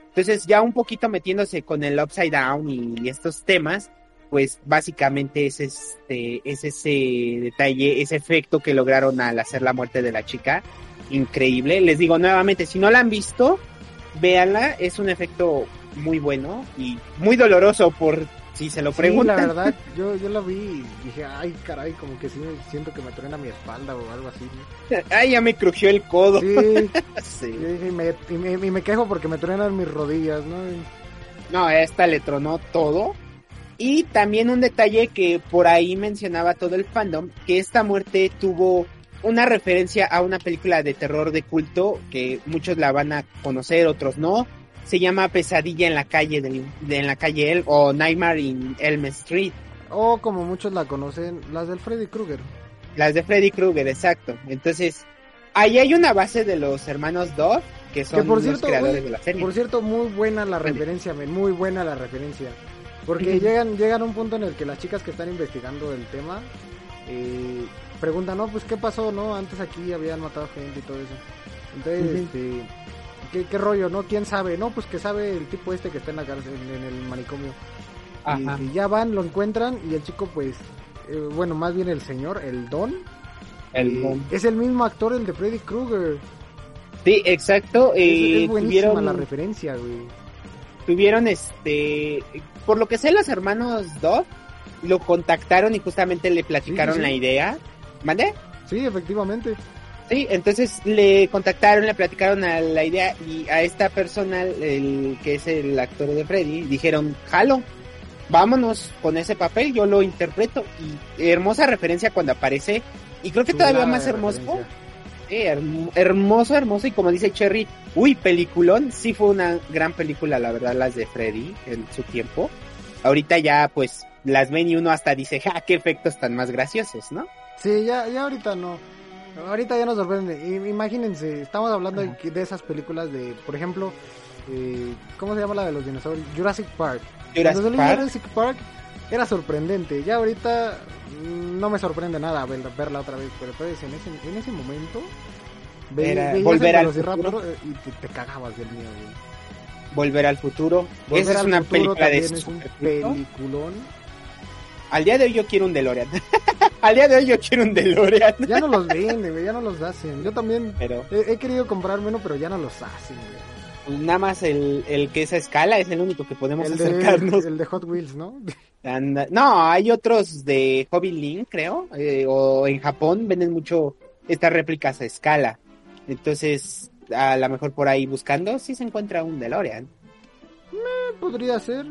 entonces ya un poquito metiéndose con el upside down y estos temas pues básicamente es este es ese detalle ese efecto que lograron al hacer la muerte de la chica. Increíble. Les digo nuevamente si no la han visto véanla. Es un efecto muy bueno y muy doloroso por si se lo Sí, preguntan. la verdad, yo, yo la vi y dije, ay, caray, como que sí siento que me truena mi espalda o algo así. ¿no? Ay, ya me crujió el codo. Sí, Sí. yo dije, y me, y, me, y me quejo porque me truenan mis rodillas, ¿no? No, a esta le tronó todo. Y también un detalle que por ahí mencionaba todo el fandom, que esta muerte tuvo una referencia a una película de terror de culto, que muchos la van a conocer, otros no. Se llama Pesadilla en la calle del, de, en la calle El o Nightmare in Elm Street. O como muchos la conocen, las del Freddy Krueger. Las de Freddy Krueger, exacto. Entonces, ahí hay una base de los hermanos Dove, que son Que por los cierto, creadores güey, de la serie. Por cierto, muy buena la referencia, men, muy buena la referencia. Porque llegan, llegan a un punto en el que las chicas que están investigando el tema eh, preguntan, no, pues qué pasó, ¿no? Antes aquí habían matado gente y todo eso. Entonces, este, ¿qué, qué rollo, no? ¿Quién sabe? No, pues que sabe el tipo este que está en la cárcel, en, el manicomio. Y, Ajá. y ya van, lo encuentran y el chico, pues, eh, bueno, más bien el señor, el Don, El eh, Don. es el mismo actor, el de Freddy Krueger. Sí, exacto. Es, eh, es buenísima tuvieron, la referencia, güey. tuvieron este, por lo que sé los hermanos Dove lo contactaron y justamente le platicaron Sí, sí, sí. la idea. ¿Mande? Sí, efectivamente. Sí, entonces le contactaron, le platicaron a la idea y a esta persona, el que es el actor de Freddy, dijeron, jalo, vámonos con ese papel, yo lo interpreto. Y hermosa referencia cuando aparece, y creo que todavía más hermoso, referencia. hermoso, hermoso. Y como dice Cherry, uy, peliculón. Sí fue una gran película, la verdad, las de Freddy en su tiempo. Ahorita ya, pues, las ven y uno hasta dice, ja, qué efectos tan más graciosos, ¿no? Sí, ya, ya ahorita no. Ahorita ya nos sorprende. Imagínense, estamos hablando de, esas películas de, por ejemplo, eh, ¿cómo se llama la de los dinosaurios? Jurassic Park. Jurassic Park. Jurassic Park era sorprendente. Ya ahorita mm, no me sorprende nada verla, otra vez, pero entonces en ese, en ese momento volver al futuro y te, cagabas del miedo. Volver al futuro. Esa es una película de es un peliculón. Al día de hoy yo quiero un DeLorean. Al día de hoy yo quiero un DeLorean. ya no los venden, ya no los hacen. Yo también he, querido comprarme uno, pero ya no los hacen, Nada más el, el que esa escala es el único que podemos acercarnos. El de Hot Wheels, ¿no? no, hay otros de Hobby Link, creo, eh, o en Japón venden mucho estas réplicas a escala. Entonces, a lo mejor por ahí buscando, si se encuentra un DeLorean. Me podría ser.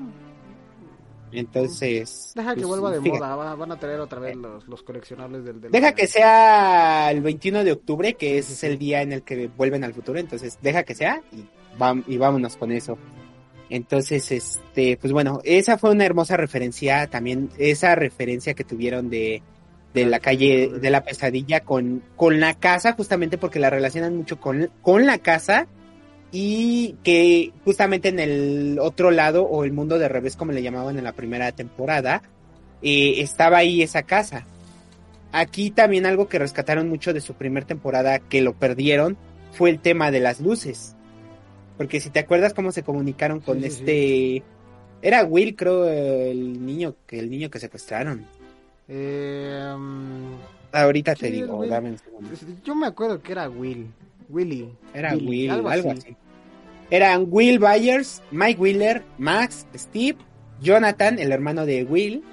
Entonces. Deja que pues, vuelva de moda, van a traer otra vez los, los coleccionables del. Deja que sea el 21 de octubre, que es el día en el que vuelven al futuro. Entonces, deja que sea y, y vámonos con eso. Entonces, este, pues bueno, esa fue una hermosa referencia, también esa referencia que tuvieron de, de la calle de la pesadilla con, con la casa, justamente porque la relacionan mucho con, con la casa y que justamente en el otro lado o el mundo de revés como le llamaban en la primera temporada, eh, estaba ahí esa casa. Aquí también algo que rescataron mucho de su primera temporada que lo perdieron fue el tema de las luces porque si te acuerdas cómo se comunicaron con este... Era Will, creo, el niño que el niño que secuestraron. Eh, um, Ahorita te digo, dame un segundo. Yo me acuerdo que era Will. Willy. Era Will, algo, así. Eran Will Byers, Mike Wheeler, Max, Steve, Jonathan, el hermano de Will.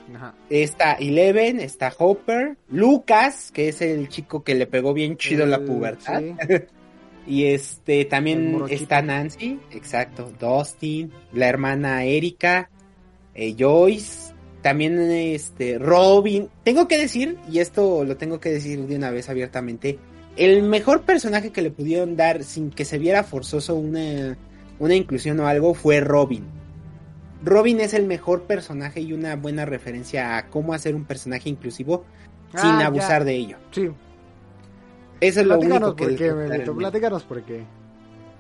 Está Eleven, está Hopper, Lucas, que es el chico que le pegó bien chido la pubertad. Y este también está Nancy, exacto, Dustin, la hermana Erika, eh, Joyce, también este Robin. Tengo que decir, y esto lo tengo que decir de una vez abiertamente, el mejor personaje que le pudieron dar sin que se viera forzoso una, una inclusión o algo fue Robin. Robin es el mejor personaje y una buena referencia a cómo hacer un personaje inclusivo sin ah, abusar de ello. Sí, eso es lo único que... Por qué, platícanos por qué.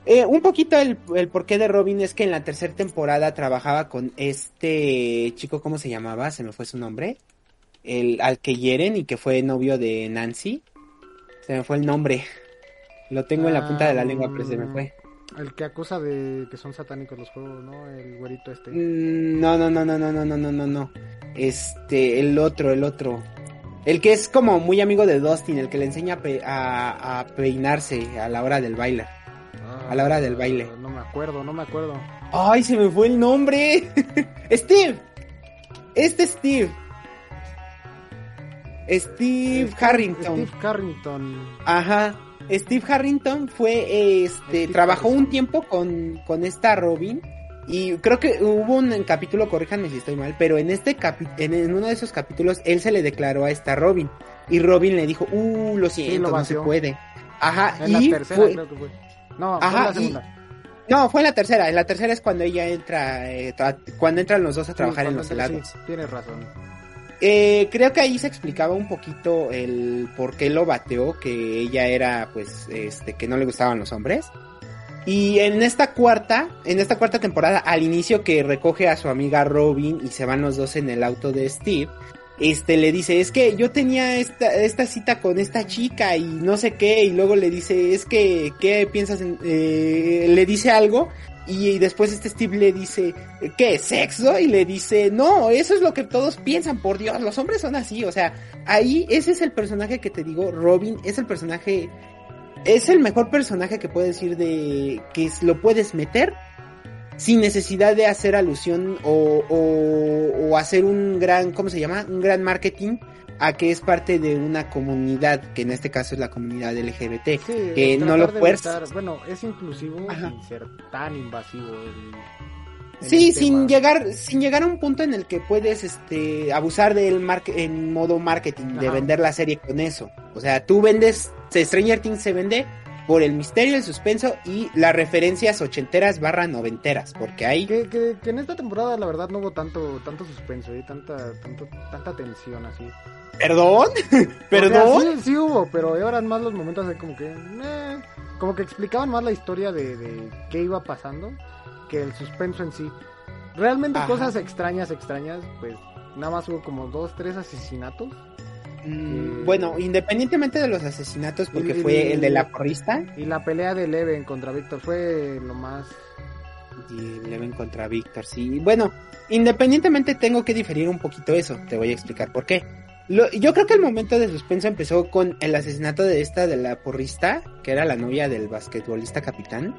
Eh, un poquito el, el porqué de Robin es que en la tercera temporada trabajaba con este chico, ¿cómo se llamaba? Se me fue su nombre. El, al que hieren y que fue novio de Nancy. Se me fue el nombre. Lo tengo en la punta de la lengua, pero se me fue. El que acusa de que son satánicos los juegos, ¿no? El güerito este. no, no, no, no, no, no, no, no, no. Este, el otro, el otro. El que es como muy amigo de Dustin, el que le enseña a, peinarse a la hora del baile. a la hora del baile. No me acuerdo, no me acuerdo. Ay, se me fue el nombre. Steve. Este Steve. Steve Harrington. Steve Harrington. Ajá. Steve Harrington fue, este, trabajó un tiempo con, con esta Robin y creo que hubo un capítulo, corríjanme si estoy mal, pero en este en, uno de esos capítulos él se le declaró a esta Robin. Y Robin le dijo, uh, lo siento, no se puede. Ajá, en y la tercera fue... creo que fue. No, fue en la segunda. No, fue en la tercera. En la tercera es cuando ella entra, eh, cuando entran los dos a trabajar en los helados. Sí, tienes razón. Eh, creo que ahí se explicaba un poquito el por qué lo bateó, que ella era, pues, este, que no le gustaban los hombres. Y en esta cuarta, en esta cuarta temporada, al inicio que recoge a su amiga Robin y se van los dos en el auto de Steve, este le dice, es que yo tenía esta, esta cita con esta chica y no sé qué, y luego le dice, es que, ¿qué piensas en, eh, le dice algo, y, después este Steve le dice, ¿qué? ¿Sexo? Y le dice, no, eso es lo que todos piensan, por Dios, los hombres son así, o sea, ahí ese es el personaje que te digo, Robin es el personaje es el mejor personaje que puedes decir de que lo puedes meter sin necesidad de hacer alusión o, o, hacer un gran, ¿cómo se llama? Un gran marketing a que es parte de una comunidad, que en este caso es la comunidad LGBT, que no lo puedes... Bueno, es inclusivo sin ser tan invasivo. sí, sin llegar, sin llegar a un punto en el que puedes este abusar del mar en modo marketing, de vender la serie con eso. O sea, tú vendes Stranger Things se vende por el misterio, el suspenso y las referencias ochenteras barra noventeras, porque hay... Que, que, que, en esta temporada la verdad no hubo tanto tanto suspenso y tanta, tanto, tanta tensión así. ¿Perdón? ¿Perdón? sí, sí, hubo, pero eran más los momentos de como que... Eh, como que explicaban más la historia de, de qué iba pasando que el suspenso en sí. Realmente Ajá. cosas extrañas, extrañas, pues nada más hubo como dos, tres asesinatos. Mm, bueno, independientemente de los asesinatos, porque y, fue y, el de la porrista. Y la pelea de Leven contra Víctor fue lo más. Y Leven contra Víctor, sí. Bueno, independientemente tengo que diferir un poquito eso. Te voy a explicar por qué. Lo, yo creo que el momento de suspenso empezó con el asesinato de esta de la porrista, que era la novia del basquetbolista capitán.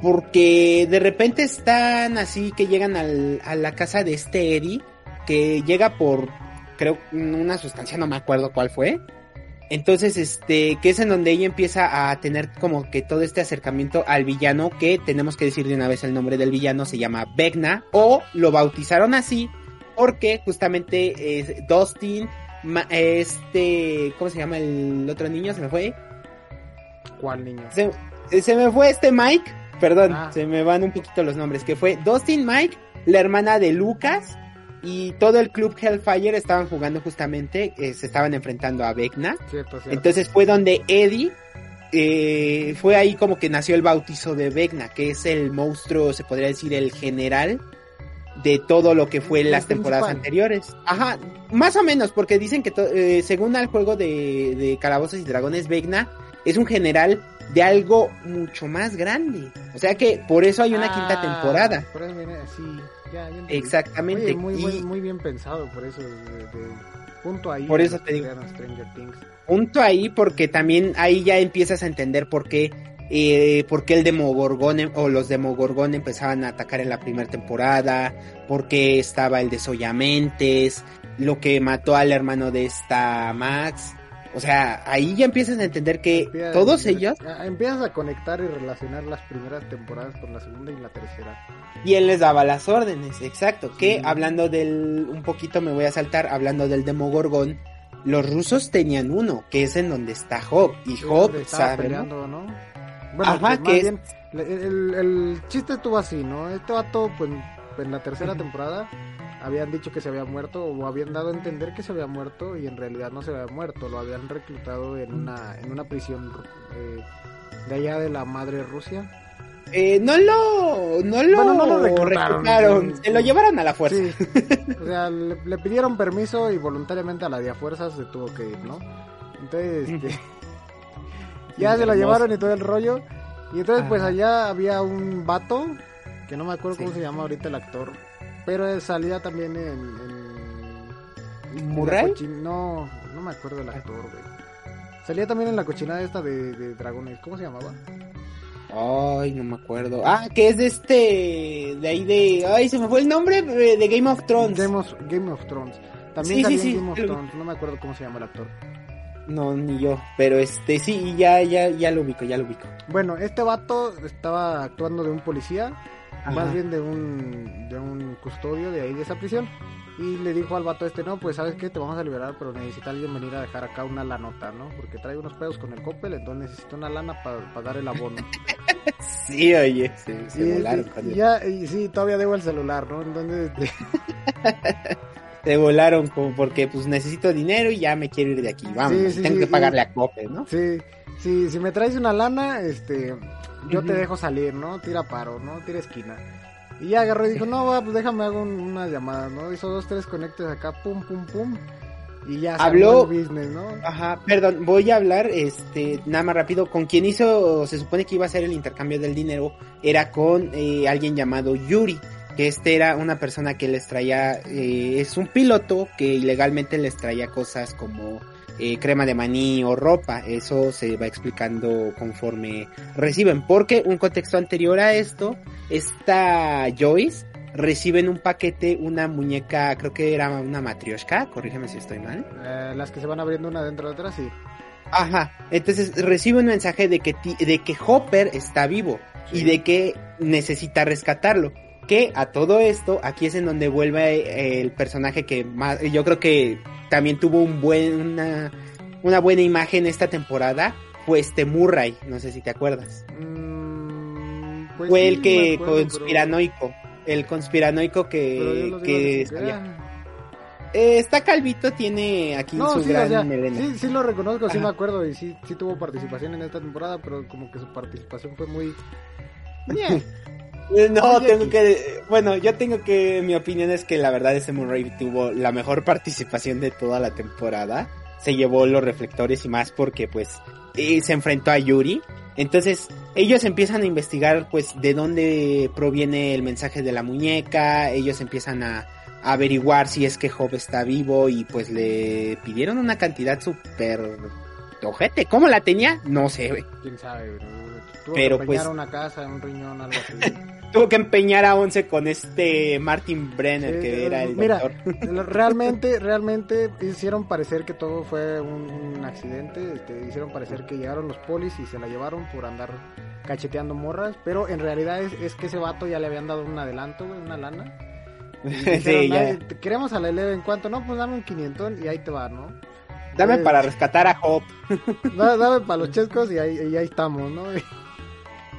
Porque de repente están así que llegan al, a la casa de este Eddie, que llega por creo, una sustancia, no me acuerdo cuál fue. Entonces, este, que es en donde ella empieza a tener como que todo este acercamiento al villano, que tenemos que decir de una vez el nombre del villano, se llama Vecna, o lo bautizaron así, porque justamente es Dustin, este, ¿cómo se llama el otro niño? ¿Se me fue? ¿Cuál niño? Se, se me fue este Mike, perdón, ah. se me van un poquito los nombres, que fue Dustin Mike, la hermana de Lucas, y todo el club Hellfire estaban jugando justamente, eh, se estaban enfrentando a Vecna. Cierto, cierto. Entonces fue donde Eddie, eh, fue ahí como que nació el bautizo de Vecna, que es el monstruo, se podría decir, el general de todo lo que fue en las temporadas principal. anteriores. Ajá, más o menos, porque dicen que eh, según el juego de, de Calabozos y Dragones, Vecna es un general de algo mucho más grande. O sea que por eso hay una ah, quinta temporada. Por eso viene. Ya, ya Exactamente. Oye, muy, muy, muy, bien pensado, por eso. De, de, punto ahí. Por eso te digo. Punto ahí, porque también ahí ya empiezas a entender por qué. Eh, por qué el Demogorgon o los Demogorgon empezaban a atacar en la primera temporada, por qué estaba el de Soyamentes, lo que mató al hermano de esta Max, o sea, ahí ya empiezas a entender que empiezas, todos ellos... Empiezas a conectar y relacionar las primeras temporadas con la segunda y la tercera. Y él les daba las órdenes, exacto. Sí. Que hablando del... Un poquito me voy a saltar, hablando del Demogorgón, los rusos tenían uno, que es en donde está Job. Y sí, Job, ¿sabe? Peleando, ¿no? Bueno, Ajá, que bien, el, el, chiste estuvo así, ¿no? Este vato, pues, en la tercera temporada habían dicho que se había muerto o habían dado a entender que se había muerto y en realidad no se había muerto, lo habían reclutado en una, en una prisión eh, de allá de la madre Rusia. Eh, no lo, no lo, bueno, no lo reclutaron, reclutaron, se lo llevaron a la fuerza. Sí. o sea, le, le, pidieron permiso y voluntariamente a la de fuerzas se tuvo que ir, ¿no? Entonces, este, ya se lo llevaron y todo el rollo. Y entonces, pues allá había un vato, que no me acuerdo cómo se llama ahorita el actor, pero salía también en. en ¿Murray? No, no me acuerdo del actor, güey. Salía también en la cochinada esta de, de, dragones. ¿Cómo se llamaba? Ay, no me acuerdo. Ah, que es de este. De ahí de. Ay, se me fue el nombre de Game of Thrones. Game of, Game of Thrones. También sí, salía sí, en Game of Thrones. No me acuerdo cómo se llama el actor. No, ni yo. Pero este, sí, ya, ya, ya lo ubico, ya lo ubico. Bueno, este vato estaba actuando de un policía Ajá. más bien de un, de un custodio de ahí de esa prisión. Y le dijo al vato este, no, pues sabes que te vamos a liberar, pero necesita alguien venir a dejar acá una lanota, ¿no? Porque trae unos pedos con el Coppel, entonces necesita una lana para pa dar el abono. sí, oye, sí, se y, volaron. Y, y ya, y sí, todavía debo el celular, ¿no? Entonces... te volaron como porque pues necesito dinero y ya me quiero ir de aquí, vamos, sí, sí, tengo sí, que pagarle a Coppel, ¿no? Sí, sí, si me traes una lana, este yo uh -huh. te dejo salir, ¿no? Tira paro, ¿no? Tira esquina. Y ya agarró y dijo, no, va, pues déjame hago un, una llamada, ¿no? Hizo dos, tres conectes acá, pum, pum, pum. Y ya habló el business, ¿no? Ajá, perdón, voy a hablar, este, nada más rápido, con quien hizo, se supone que iba a hacer el intercambio del dinero, era con eh, alguien llamado Yuri, que este era una persona que les traía, eh, es un piloto que ilegalmente les traía cosas como eh, crema de maní o ropa. Eso se va explicando conforme reciben. Porque un contexto anterior a esto, esta Joyce recibe en un paquete una muñeca, creo que era una matrioshka, corrígeme si estoy mal. Eh, las que se van abriendo una dentro de otra, sí. Ajá, entonces recibe un mensaje de que, de que Hopper está vivo sí. y de que necesita rescatarlo. Que a todo esto, aquí es en donde vuelve el personaje que más, yo creo que también tuvo un buen, una, una buena imagen esta temporada, fue este Murray, no sé si te acuerdas. Mm, pues fue sí, el que pero- conspiranoico, el conspiranoico que, no. Eh, está calvito, tiene aquí No, su sí, gran o sea, sí, sí lo reconozco, sí me acuerdo y sí, sí tuvo participación en esta temporada, pero como que su participación fue muy... No, Oye, tengo que, bueno, yo tengo que, mi opinión es que la verdad ese Murray tuvo la mejor participación de toda la temporada. Se llevó los reflectores y más porque pues eh, se enfrentó a Yuri. Entonces ellos empiezan a investigar pues de dónde proviene el mensaje de la muñeca. Ellos empiezan a, a averiguar si es que Job está vivo y pues le pidieron una cantidad súper ojete. ¿Cómo la tenía? No sé, güey. quién sabe, bro. Pero, pues- una casa, un riñón, algo así. Tuvo que empeñar a 11 con este Martin Brenner Sí, que era el mira, doctor. Realmente, realmente hicieron parecer que todo fue un, un accidente. este, hicieron parecer que llegaron los polis y se la llevaron por andar cacheteando morras. Pero en realidad es, es que ese vato ya le habían dado un adelanto, güey, una lana. Dijeron, sí, ya. "Ay, te queremos a la Eleven, ¿cuánto? No, pues dame un quinientón y ahí te va, ¿no? Dame para rescatar a da- Dame para los chescos y ahí, y ahí estamos, ¿no?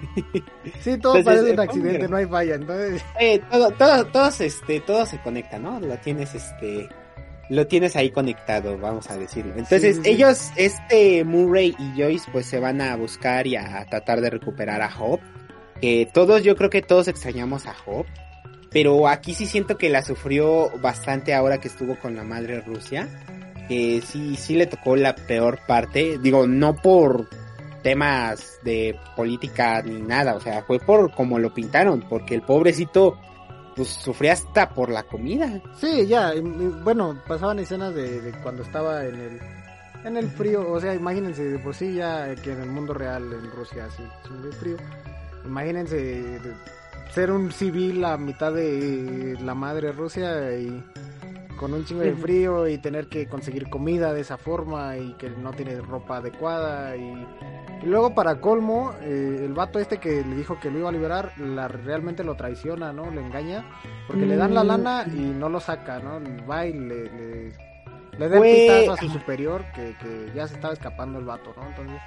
Sí, todo Entonces, parece eh, un accidente, hombre. no hay falla. Entonces, Eh, todo, todo, todos, este, todo se conecta, ¿no? Lo tienes, este, lo tienes ahí conectado, vamos a decirlo. Entonces, Sí, sí, sí. ellos, este, Murray y Joyce, pues se van a buscar y a tratar de recuperar a. Que todos, yo creo que todos extrañamos a Job. Pero aquí sí siento que la sufrió bastante ahora que estuvo con la madre Rusia. Que sí, sí le tocó la peor parte. Digo, no por temas de política ni nada, o sea, fue por como lo pintaron, porque el pobrecito pues sufría hasta por la comida. Sí, ya, bueno, pasaban escenas de, cuando estaba en el en el frío, o sea, imagínense, de por sí ya que en el mundo real en Rusia chingo de frío, imagínense ser un civil a mitad de la madre Rusia y con un chingo de frío y tener que conseguir comida de esa forma y que no tiene ropa adecuada y, y luego para colmo eh, el vato este que le dijo que lo iba a liberar la realmente lo traiciona, ¿no? Le engaña porque le dan la Mm. lana y no lo saca, ¿no? Va y le, le, le da el pitazo a su superior que, que ya se estaba escapando el vato, ¿no? Entonces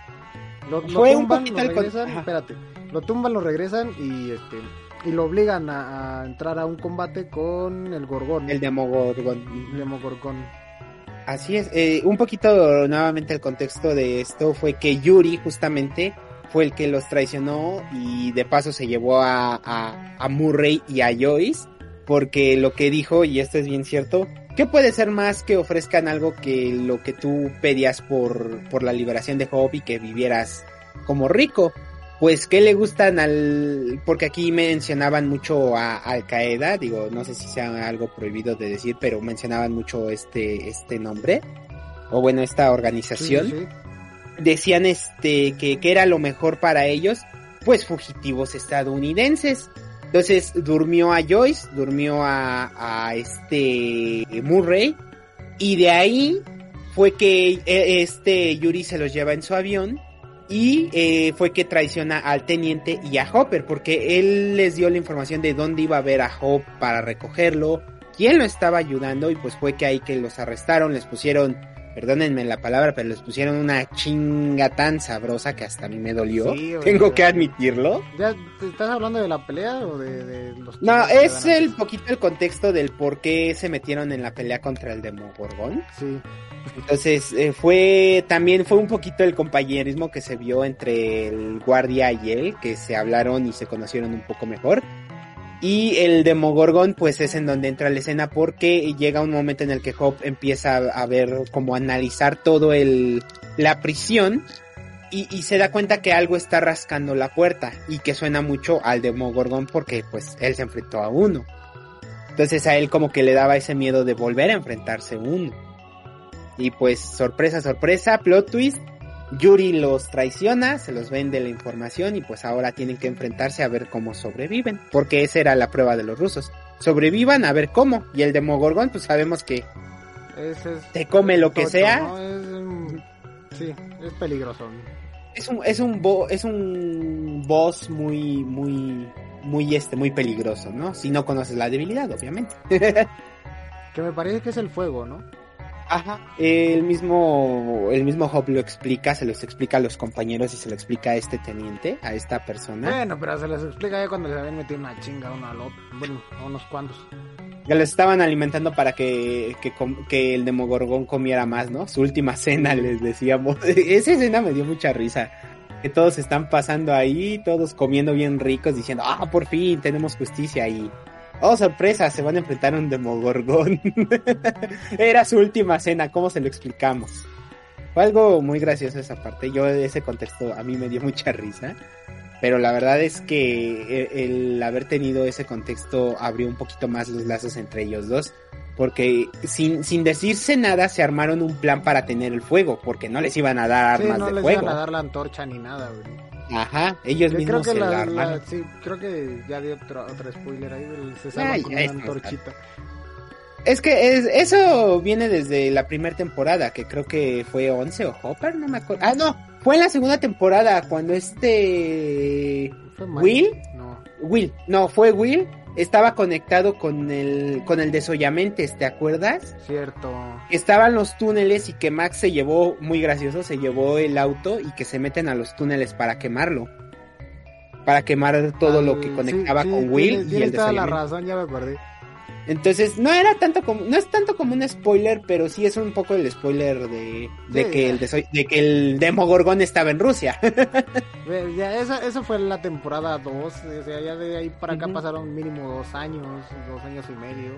lo, lo Fue tumban, lo con- regresan, ajá. espérate, lo tumban, lo regresan y este y lo obligan a, a entrar a un combate con el Gorgón, El Demogorgon. el Demogorgón. Así es. Eh, un poquito nuevamente el contexto de esto fue que Yuri justamente fue el que los traicionó y de paso se llevó a, a, a Murray y a Joyce porque lo que dijo, y esto es bien cierto, ¿qué puede ser más que ofrezcan algo que lo que tú pedías por, por la liberación de Job y que vivieras como rico? Pues, ¿qué le gustan al...? Porque aquí mencionaban mucho a Al Qaeda, digo, no sé si sea algo prohibido de decir, pero mencionaban mucho este, este nombre, o bueno, esta organización. sí, sí. Decían este, que, que era lo mejor para ellos, pues fugitivos estadounidenses. Entonces durmió a Joyce, durmió a, a este Murray, y de ahí fue que eh, este Yuri se los lleva en su avión y eh, fue que traiciona al teniente y a Hopper porque él les dio la información de dónde iba a ver a Hop para recogerlo, quién lo estaba ayudando y pues fue que ahí que los arrestaron, les pusieron, perdónenme la palabra, pero les pusieron una chinga tan sabrosa que hasta a mí me dolió, Sí, tengo que admitirlo. ¿Ya te estás hablando de la pelea o de, de los No, es el poquito el contexto del por qué se metieron en la pelea contra el Demogorgon. Sí, Entonces, eh, fue también fue un poquito el compañerismo que se vio entre el guardia y él, que se hablaron y se conocieron un poco mejor. Y el Demogorgon, pues es en donde entra la escena porque llega un momento en el que Hop empieza a, a ver, como analizar todo el, la prisión y, y se da cuenta que algo está rascando la puerta y que suena mucho al Demogorgon porque pues él se enfrentó a uno. Entonces a él como que le daba ese miedo de volver a enfrentarse uno. Y pues sorpresa, sorpresa, plot twist. Yuri los traiciona, se los vende la información y pues ahora tienen que enfrentarse a ver cómo sobreviven. Porque esa era la prueba de los rusos. Sobrevivan a ver cómo. Y el Demogorgon pues sabemos que ese es te come lo que tocho, sea. ¿no? Es un- sí, es peligroso. Es un, es un, bo- es un boss muy, muy, muy este, muy peligroso, ¿no? Si no conoces la debilidad, obviamente. Que me parece que es el fuego, ¿no? Ajá, el mismo, el mismo Hop lo explica, se los explica a los compañeros y se lo explica a este teniente, a esta persona. Bueno, pero se les explica ya cuando les habían metido una chinga uno al otro, bueno, a unos cuantos. Ya les estaban alimentando para que, que, que el Demogorgón comiera más, ¿no? Su última cena, les decíamos. Esa escena me dio mucha risa. Que todos están pasando ahí, todos comiendo bien ricos, diciendo, ah, por fin tenemos justicia y Oh, sorpresa, se van a enfrentar a un Demogorgón. Era su última cena, ¿cómo se lo explicamos? Fue algo muy gracioso esa parte. Yo, ese contexto, a mí me dio mucha risa. Pero la verdad es que e, el haber tenido ese contexto abrió un poquito más los lazos entre ellos dos. Porque sin, sin decirse nada se armaron un plan para tener el fuego. Porque no les iban a dar armas no de les fuego. iban a dar la antorcha ni nada, güey. Ajá, ellos Yo mismos creo que se la, la sí, creo que ya di otro, otro spoiler ahí, del- se salvan Ay, con una antorchita. Es que es, eso viene desde la primera temporada, que creo que fue 11 o Hopper, no me acuerdo. Ah, no, fue en la segunda temporada cuando este ¿Fue? Will, No. Will, no, fue Will, estaba conectado con el con el desollamentes, ¿te acuerdas? Cierto. Estaban los túneles y que Max se llevó, muy gracioso, se llevó el auto y que se meten a los túneles para quemarlo. Para quemar todo lo que Al- conectaba sí, sí, con Will y tienes el toda la razón, ya me acordé. Entonces, no era tanto como, no es tanto como un spoiler, pero sí es un poco el spoiler de, de Sí, que ya. el deso- de que el Demogorgón estaba en Rusia. Ya, esa, esa fue la temporada 2, o sea, ya de ahí para acá pasaron mínimo dos años, dos años y medio.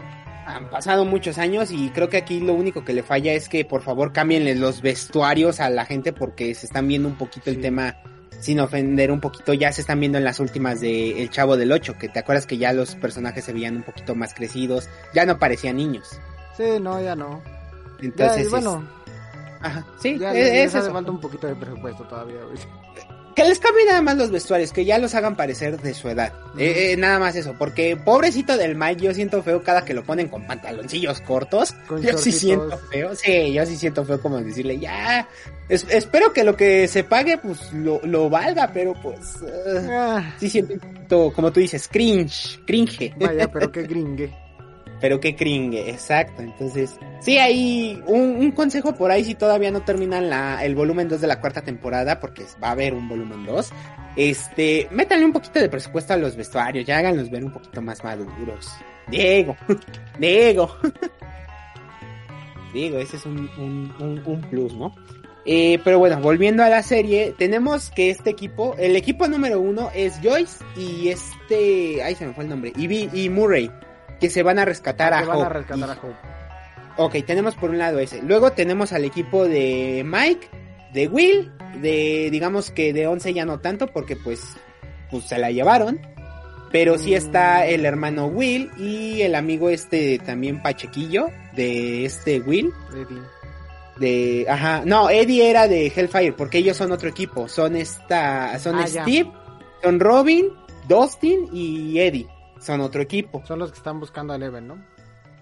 Han pasado muchos años y creo que aquí lo único que le falla es que por favor cámbienle los vestuarios a la gente porque se están viendo un poquito el tema sin ofender un poquito, ya se están viendo en las últimas de El Chavo del Ocho, que te acuerdas que ya los personajes se veían un poquito más crecidos, ya no parecían niños. Sí, no, ya no. Ya, Entonces, y bueno, es- ajá, sí, ya es eso. falta un poquito de presupuesto todavía. güey. Que les cambien nada más los vestuarios, que ya los hagan parecer de su edad. Eh, eh, nada más eso, porque pobrecito del Mike, yo siento feo cada que lo ponen con pantaloncillos cortos. Con yo sí siento feo, sí, yo sí siento feo como decirle, ya, es- espero que lo que se pague, pues lo, lo valga, pero pues, eh, Ah, sí siento como tú dices, cringe, cringe. vaya, pero qué gringue. Pero qué cringe, exacto. Entonces, sí, hay un, un consejo por ahí si todavía no terminan la, el volumen 2 de la cuarta temporada, porque va a haber un volumen 2. Este, métanle un poquito de presupuesto a los vestuarios, ya háganlos ver un poquito más maduros. Diego, Diego. Diego, ese es un, un, un, plus, ¿no? Eh, pero bueno, volviendo a la serie, tenemos que este equipo, el equipo número uno es Joyce y este, ay se me fue el nombre, y, y Murray, que se van a rescatar a que van a Hope. rescatar Y- a Hope. Ok, tenemos por un lado ese. Luego tenemos al equipo de Mike, de Will, de digamos que de 11 ya no tanto porque pues, pues se la llevaron. Pero sí está Mm. el hermano Will y el amigo este también Pachequillo de este Will. Eddie. De, ajá, no, Eddie era de Hellfire porque ellos son otro equipo. Son esta, son Ah, ya. Steve, son Robin, Dustin y Eddie. Son otro equipo. Son los que están buscando a Eleven, ¿no?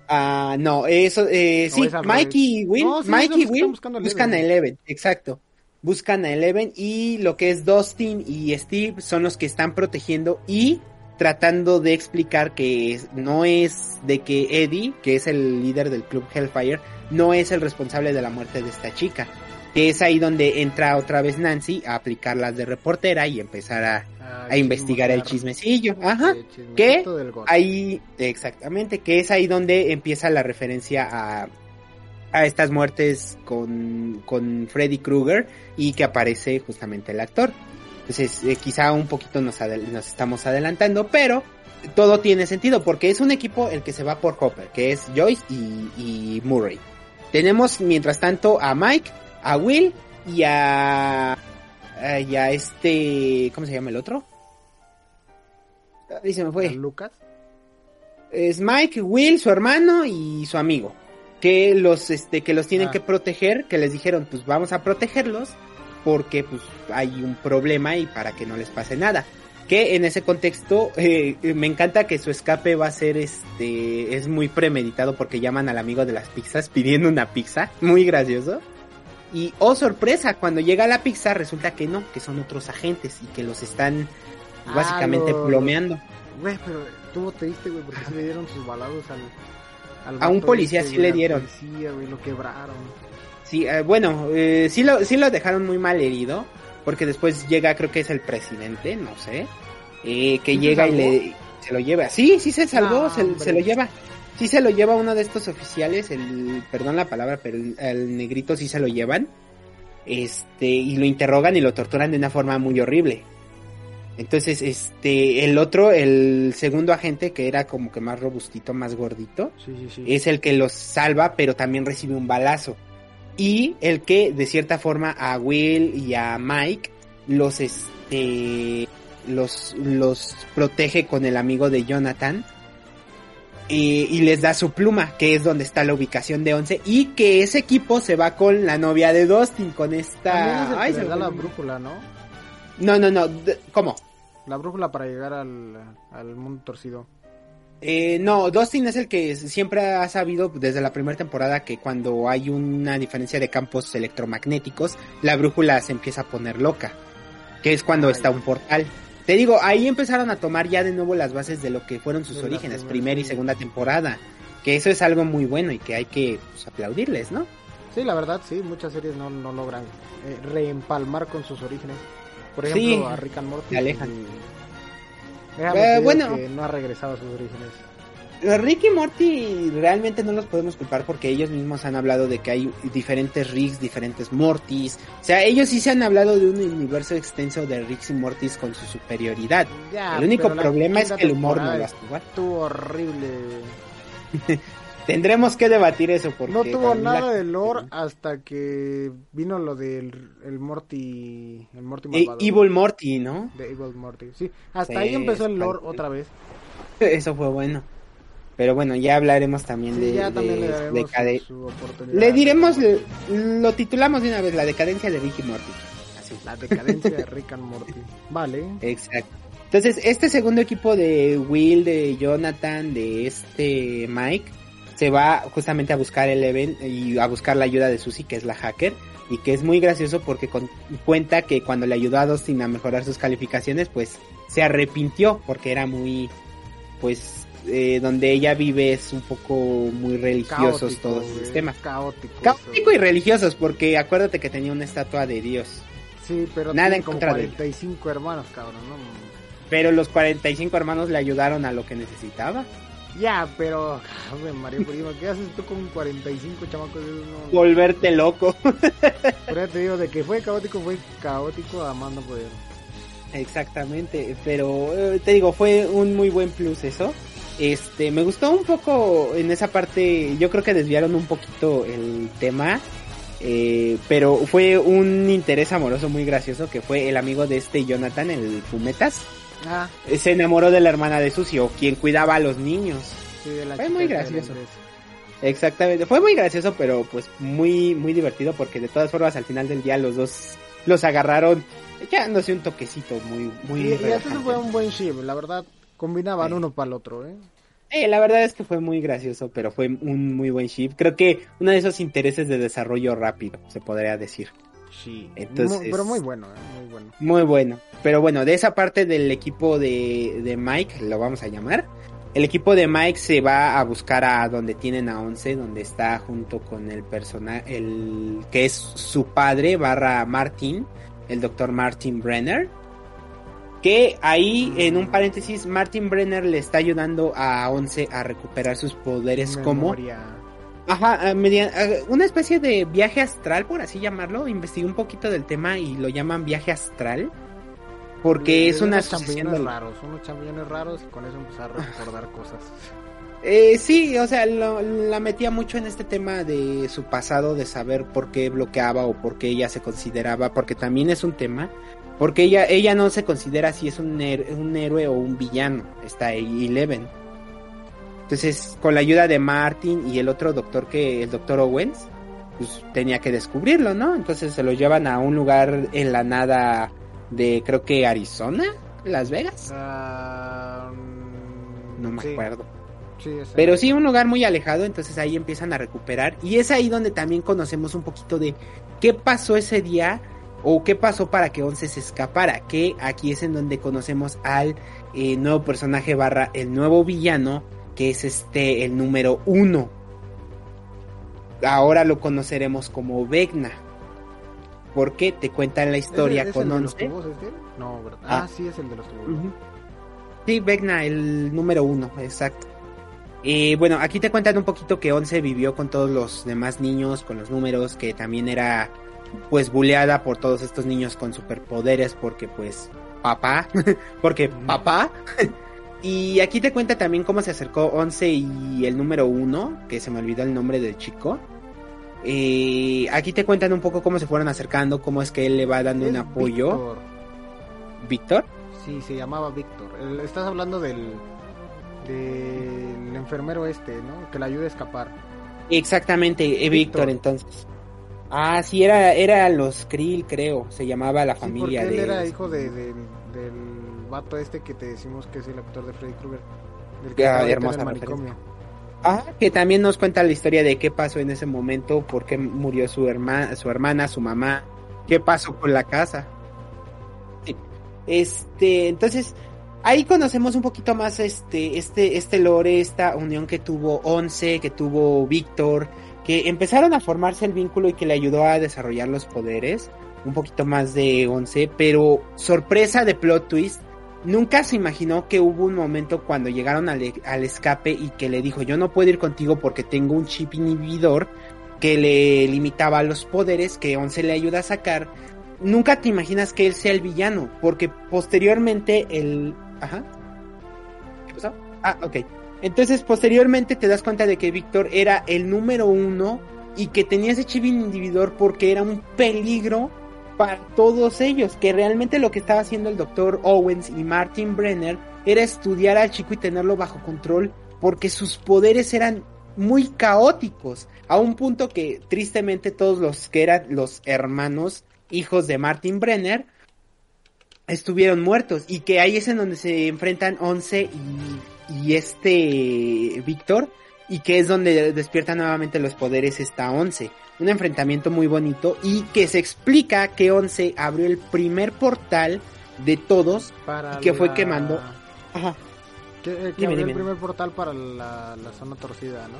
Ah, no, eso, eh, ¿O sí, Mike y Will, No, sí, Mike y Will a buscan a Eleven. Eleven, exacto. Buscan a Eleven y lo que es Dustin y Steve son los que están protegiendo y tratando de explicar que no es de que Eddie, que es el líder del club Hellfire, no es el responsable de la muerte de esta chica. Que es ahí donde entra otra vez Nancy a aplicar las de reportera y empezar a, a investigar el chismecillo. Ajá. God. Ahí, exactamente, que es ahí donde empieza la referencia a, a estas muertes con, con Freddy Krueger y que aparece justamente el actor. Entonces, eh, quizá un poquito nos, nos estamos adelantando, pero todo tiene sentido porque es un equipo el que se va por Hopper, que es Joyce y, y Murray. Tenemos, mientras tanto, a Mike, a Will y a, y a este, ¿cómo se llama el otro? Ahí se me fue. ¿A Lucas. Es Mike, Will, su hermano y su amigo. Que los, este, que los tienen Ah. que proteger, que les dijeron, pues vamos a protegerlos, porque pues hay un problema y para que no les pase nada. Que en ese contexto, eh, me encanta que su escape va a ser este, es muy premeditado porque llaman al amigo de las pizzas pidiendo una pizza, muy gracioso. Y oh sorpresa, cuando llega la pizza resulta que no, que son otros agentes y que los están Ah, básicamente plomeando. Güey, pero estuvo triste, güey, porque se le dieron sus balados al, a un policía sí le dieron. lo quebraron. Sí, eh, bueno, eh, sí, lo, sí lo dejaron muy mal herido, porque después llega, creo que es el presidente, no sé, eh, que llega y le se lo lleva. Sí, sí se salvó, se, lo lleva. Sí se lo lleva uno de estos oficiales, el, perdón la palabra, pero el, negrito sí se lo llevan. Este, y lo interrogan y lo torturan de una forma muy horrible. Entonces, este, el otro, el segundo agente, que era como que más robustito, más gordito, es el que los salva, pero también recibe un balazo. Y el que, de cierta forma, a Will y a Mike los, este, los, los protege con el amigo de Jonathan. Y, les da su pluma, que es donde está la ubicación de Once. Y que ese equipo se va con la novia de Dustin, con esta... Ay, se da la brújula, ¿no? No, no, no. ¿Cómo? La brújula para llegar al, al mundo torcido. Eh, no, Dustin es el que siempre ha sabido desde la primera temporada que cuando hay una diferencia de campos electromagnéticos, la brújula se empieza a poner loca. Que es cuando está un portal. Te digo, ahí empezaron a tomar ya de nuevo las bases de lo que fueron sus orígenes, primera y segunda temporada. Que eso es algo muy bueno y que hay que pues, aplaudirles, ¿no? Sí, la verdad, sí, muchas series no, no logran eh, reempalmar con sus orígenes. Por ejemplo, a Rick and Morty. alejan. Eh, bueno, que no ha regresado a sus orígenes. Rick y Morty realmente no los podemos culpar porque ellos mismos han hablado de que hay diferentes Ricks, diferentes Mortys. O sea, ellos sí se han hablado de un universo extenso de Ricks y Mortys con su superioridad. el único problema es que el humor no lo Estuvo horrible. Tendremos que debatir eso porque no tuvo nada de lore hasta que vino lo del el Morty, el Morty e Evil Morty, ¿no? De Evil Morty, sí. Hasta ahí empezó el lore otra vez. Eso fue bueno. Pero bueno, ya hablaremos también de, ya también le, le diremos, lo titulamos de una vez, la decadencia de Rick y Morty. Así. La decadencia de Rick and Morty. Vale. Exacto. Entonces, este segundo equipo de Will, de Jonathan, de este Mike, se va justamente a buscar el event y a buscar la ayuda de Susie, que es la hacker, y que es muy gracioso porque cuenta que cuando le ayudó a Dustin a mejorar sus calificaciones, pues se arrepintió porque era muy, pues, eh, donde ella vive es un poco muy religiosos todos los sistemas. Caótico. Caótico y religiosos, porque acuérdate que tenía una estatua de Dios. Sí, pero nada en contra 45 hermanos, cabrón, ¿no? Pero los 45 hermanos le ayudaron a lo que necesitaba. Ya, pero, Mario Prima, ¿qué haces tú con 45 chamacos? Volverte loco. pero te digo, de que fue caótico, fue caótico a mando poder. Exactamente, pero eh, te digo, fue un muy buen plus eso. Este, me gustó un poco en esa parte, yo creo que desviaron un poquito el tema, eh, pero fue un interés amoroso muy gracioso que fue el amigo de este Jonathan, el Fumetas Ah. Se enamoró de la hermana de Sucio, quien cuidaba a los niños. Fue muy gracioso. Exactamente, fue muy gracioso, pero pues muy, muy divertido porque de todas formas al final del día los dos los agarraron echándose un toquecito muy, muy. Y, y fue un buen ship, la verdad, combinaban uno para el otro, ¿eh? Eh, la verdad es que fue muy gracioso, pero fue un muy buen ship. Creo que uno de esos intereses de desarrollo rápido, se podría decir. Sí, Entonces, pero muy bueno, eh, muy bueno. Muy bueno. Pero bueno, de esa parte del equipo de, de Mike, lo vamos a llamar. El equipo de Mike se va a buscar a donde tienen a Once, donde está junto con el personaje, el que es su padre, barra Martin, el doctor Martin Brenner. Que ahí, en un paréntesis, Martin Brenner le está ayudando a Once a recuperar sus poderes como Ajá, una especie de viaje astral, por así llamarlo. Investigué un poquito del tema y lo llaman viaje astral. Porque es una champiñones raros, unos champiñones raros y con eso empezar a recordar cosas. Eh, sí, o sea, la metía mucho en este tema de su pasado, de saber por qué bloqueaba o por qué ella se consideraba, porque también es un tema, porque ella, ella no se considera si es un, un héroe o un villano, está Eleven entonces, con la ayuda de Martin y el otro doctor que, el doctor Owens, pues tenía que descubrirlo, ¿no? Entonces se lo llevan a un lugar en la nada de, creo que Arizona, Las Vegas. Ah, no me acuerdo. Pero sí, un lugar muy alejado, entonces ahí empiezan a recuperar. Y es ahí donde también conocemos un poquito de qué pasó ese día o qué pasó para que Once se escapara. Que aquí es en donde conocemos al eh, nuevo personaje barra el nuevo villano que es este el número uno. Ahora lo conoceremos como Vecna. Porque te cuentan la historia ¿Ese- es con el de los 11. tubos este? No, ¿verdad? Ah. Ah, sí, es el de los tubos. Sí, Vecna, el número uno, exacto. Eh, bueno, aquí te cuentan un poquito que Once vivió con todos los demás niños, con los números, que también era pues buleada por todos estos niños con superpoderes, porque pues papá, porque papá. y aquí te cuenta también cómo se acercó Once y el número uno, que se me olvidó el nombre del chico. Eh, aquí te cuentan un poco cómo se fueron acercando, cómo es que él le va dando un apoyo. Víctor. Víctor. Sí, se llamaba Víctor. Estás hablando del, del enfermero este, ¿no? Que le ayuda a escapar. Exactamente, eh, Víctor, Víctor. entonces. Ah, sí, era, era los Krill, creo, se llamaba la Sí, familia porque él de... era hijo de, de- del vato este que te decimos que es el actor de Freddy Krueger. Del que Ah, hermosa manicomio. Ah, que también nos cuenta la historia de qué pasó en ese momento, por qué murió su hermana, su hermana, su mamá, qué pasó con la casa. Sí. Este, entonces, ahí conocemos un poquito más este, este, este lore, esta unión que tuvo Once, que tuvo Víctor, que empezaron a formarse el vínculo y que le ayudó a desarrollar los poderes, un poquito más de Once, pero sorpresa de plot twist, nunca se imaginó que hubo un momento cuando llegaron al, e- al escape y que le dijo yo no puedo ir contigo porque tengo un chip inhibidor que le limitaba los poderes que Once le ayuda a sacar. Nunca te imaginas que él sea el villano, porque posteriormente el... Ajá. ¿Qué pasó? Ah, ok. Entonces posteriormente te das cuenta de que Víctor era el número uno y que tenía ese chip inhibidor porque era un peligro para todos ellos, que realmente lo que estaba haciendo el doctor Owens y Martin Brenner era estudiar al chico y tenerlo bajo control porque sus poderes eran muy caóticos, a un punto que tristemente todos los que eran los hermanos hijos de Martin Brenner estuvieron muertos y que ahí es en donde se enfrentan Once y, y este Víctor y que es donde despierta nuevamente los poderes esta Once. Un enfrentamiento muy bonito y que se explica que Once abrió el primer portal de todos. Para ¿Y qué fue la- que? Ajá. Que, eh, que Dime, abrió dime. el primer portal para la, la zona torcida, ¿no?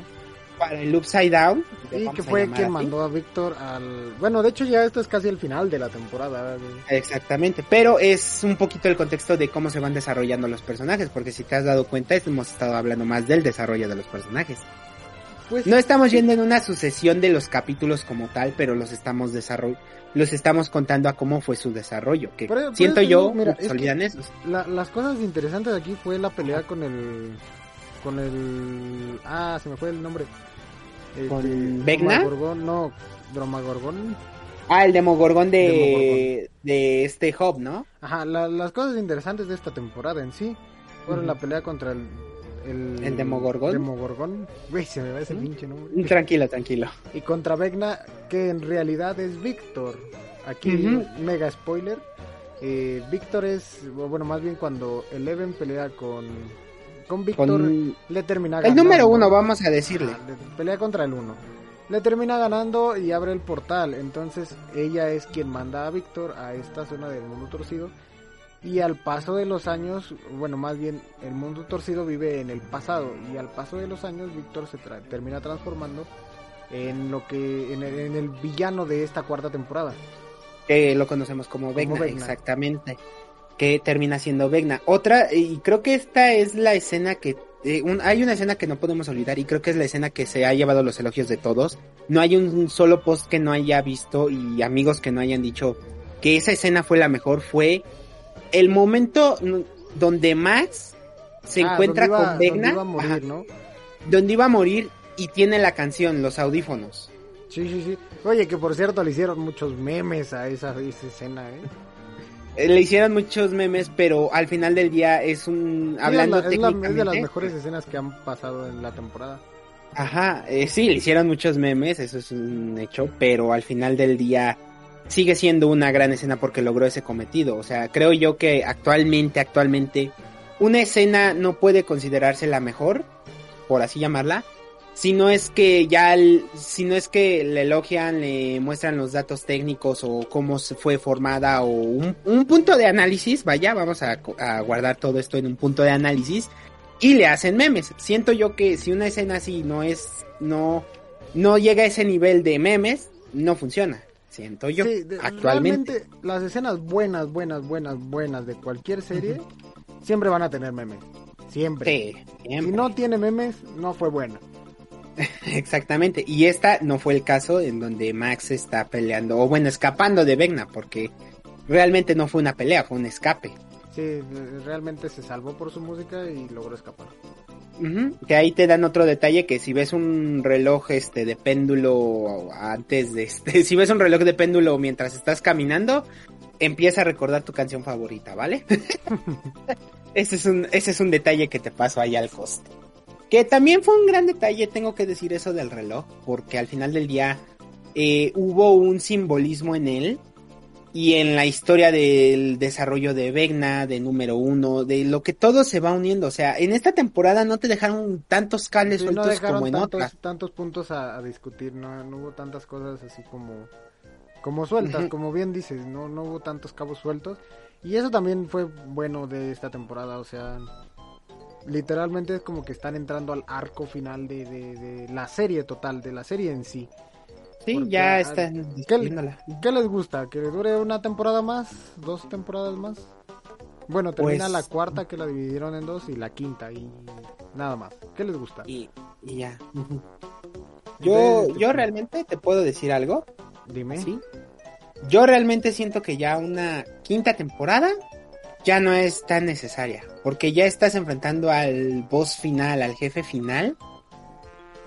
Para el Upside Down. vamos que fue quien mandó a Víctor al... Bueno, de hecho ya esto es casi el final de la temporada. Exactamente, pero es un poquito el contexto de cómo se van desarrollando los personajes, porque si te has dado cuenta, hemos estado hablando más del desarrollo de los personajes. Pues No estamos yendo en una sucesión de los capítulos como tal, pero los estamos desarroll los estamos contando a cómo fue su desarrollo, que siento yo, mira, es que- esos. la- las cosas interesantes aquí fue la pelea con el... Con el... Ah, se me fue el nombre. Este, ¿Con Vecna? No, Dromagorgón. Ah, el Demogorgón de, de este Hob, ¿no? Ajá, la- las cosas interesantes de esta temporada en sí fueron la pelea contra el... El, ¿El Demogorgón? Demogorgón. Güey, se me va ese pinche nombre. Tranquilo, tranquilo. Y contra Vecna, que en realidad es Víctor. Aquí, mega spoiler. Eh, Víctor es, bueno, más bien cuando Eleven pelea con, con Víctor, Con le termina el ganando. número uno, vamos a decirle. Pelea contra el uno. Le termina ganando y abre el portal. Entonces ella es quien manda a Víctor a esta zona del mundo torcido. Y al paso de los años, bueno, más bien el mundo torcido vive en el pasado. Y al paso de los años, Víctor se tra- termina transformando en lo que en el, en el villano de esta cuarta temporada. que lo conocemos como Vecna, Vecna. exactamente, que termina siendo Vecna. Otra, y creo que esta es la escena que, eh, un- hay una escena que no podemos olvidar y creo que es la escena que se ha llevado los elogios de todos. No hay un solo post que no haya visto y amigos que no hayan dicho que esa escena fue la mejor, fue el momento donde Max se Ah, encuentra iba- con Vecna, Donde iba a morir, ajá, ¿no? donde iba a morir y tiene la canción, los audífonos. Sí, sí, sí. Oye, que por cierto le hicieron muchos memes a esa, esa escena, ¿eh? Eh, Le hicieron muchos memes, pero al final del día es un... Hablando es, la- es de las mejores escenas que han pasado en la temporada. Ajá, eh, sí, le hicieron muchos memes, eso es un hecho, pero al final del día sigue siendo una gran escena porque logró ese cometido. O sea, creo yo que actualmente, actualmente, una escena no puede considerarse la mejor, por así llamarla, si no es que ya, el- si no es que le elogian, le muestran los datos técnicos o cómo se fue formada o un, un punto de análisis, vaya, vamos a, guardar todo esto en un punto de análisis y le hacen memes. Siento yo que si una escena así no es, no, no llega a ese nivel de memes, no funciona. Siento yo, actualmente. las escenas buenas, buenas, buenas, buenas de cualquier serie, siempre van a tener memes. Siempre. Sí, Si no tiene memes, no fue buena. Exactamente, y esta no fue el caso en donde Max está peleando, o bueno, escapando de Vegna, porque realmente no fue una pelea, fue un escape. Sí, realmente se salvó por su música y logró escapar. Que ahí te dan otro detalle que si ves un reloj este de péndulo antes de este, si ves un reloj de péndulo mientras estás caminando, empieza a recordar tu canción favorita, ¿vale? ese es un ese es un detalle que te paso ahí al costo. Que también fue un gran detalle, tengo que decir eso del reloj, porque al final del día eh, hubo un simbolismo en él y en la historia del desarrollo de Vegna, de número uno, de lo que todo se va uniendo. O sea, en esta temporada no te dejaron tantos cables sueltos como en tantos, tantos puntos a, discutir, no, no, hubo tantas cosas así como, como sueltas, como bien dices, no, no hubo tantos cabos sueltos. Y eso también fue bueno de esta temporada, o sea, literalmente es como que están entrando al arco final de, de, la serie total, de la serie en sí. Sí, ya están. ¿qué, ¿Qué, les gusta? ¿Que dure una temporada más? ¿Dos temporadas más? Bueno, termina pues la cuarta que la dividieron en dos y la quinta y nada más. ¿Qué les gusta? Y, ya. Yo, yo realmente te puedo decir algo. Dime. ¿Sí? Yo realmente siento que ya una quinta temporada ya no es tan necesaria. Porque ya estás enfrentando al boss final, al jefe final.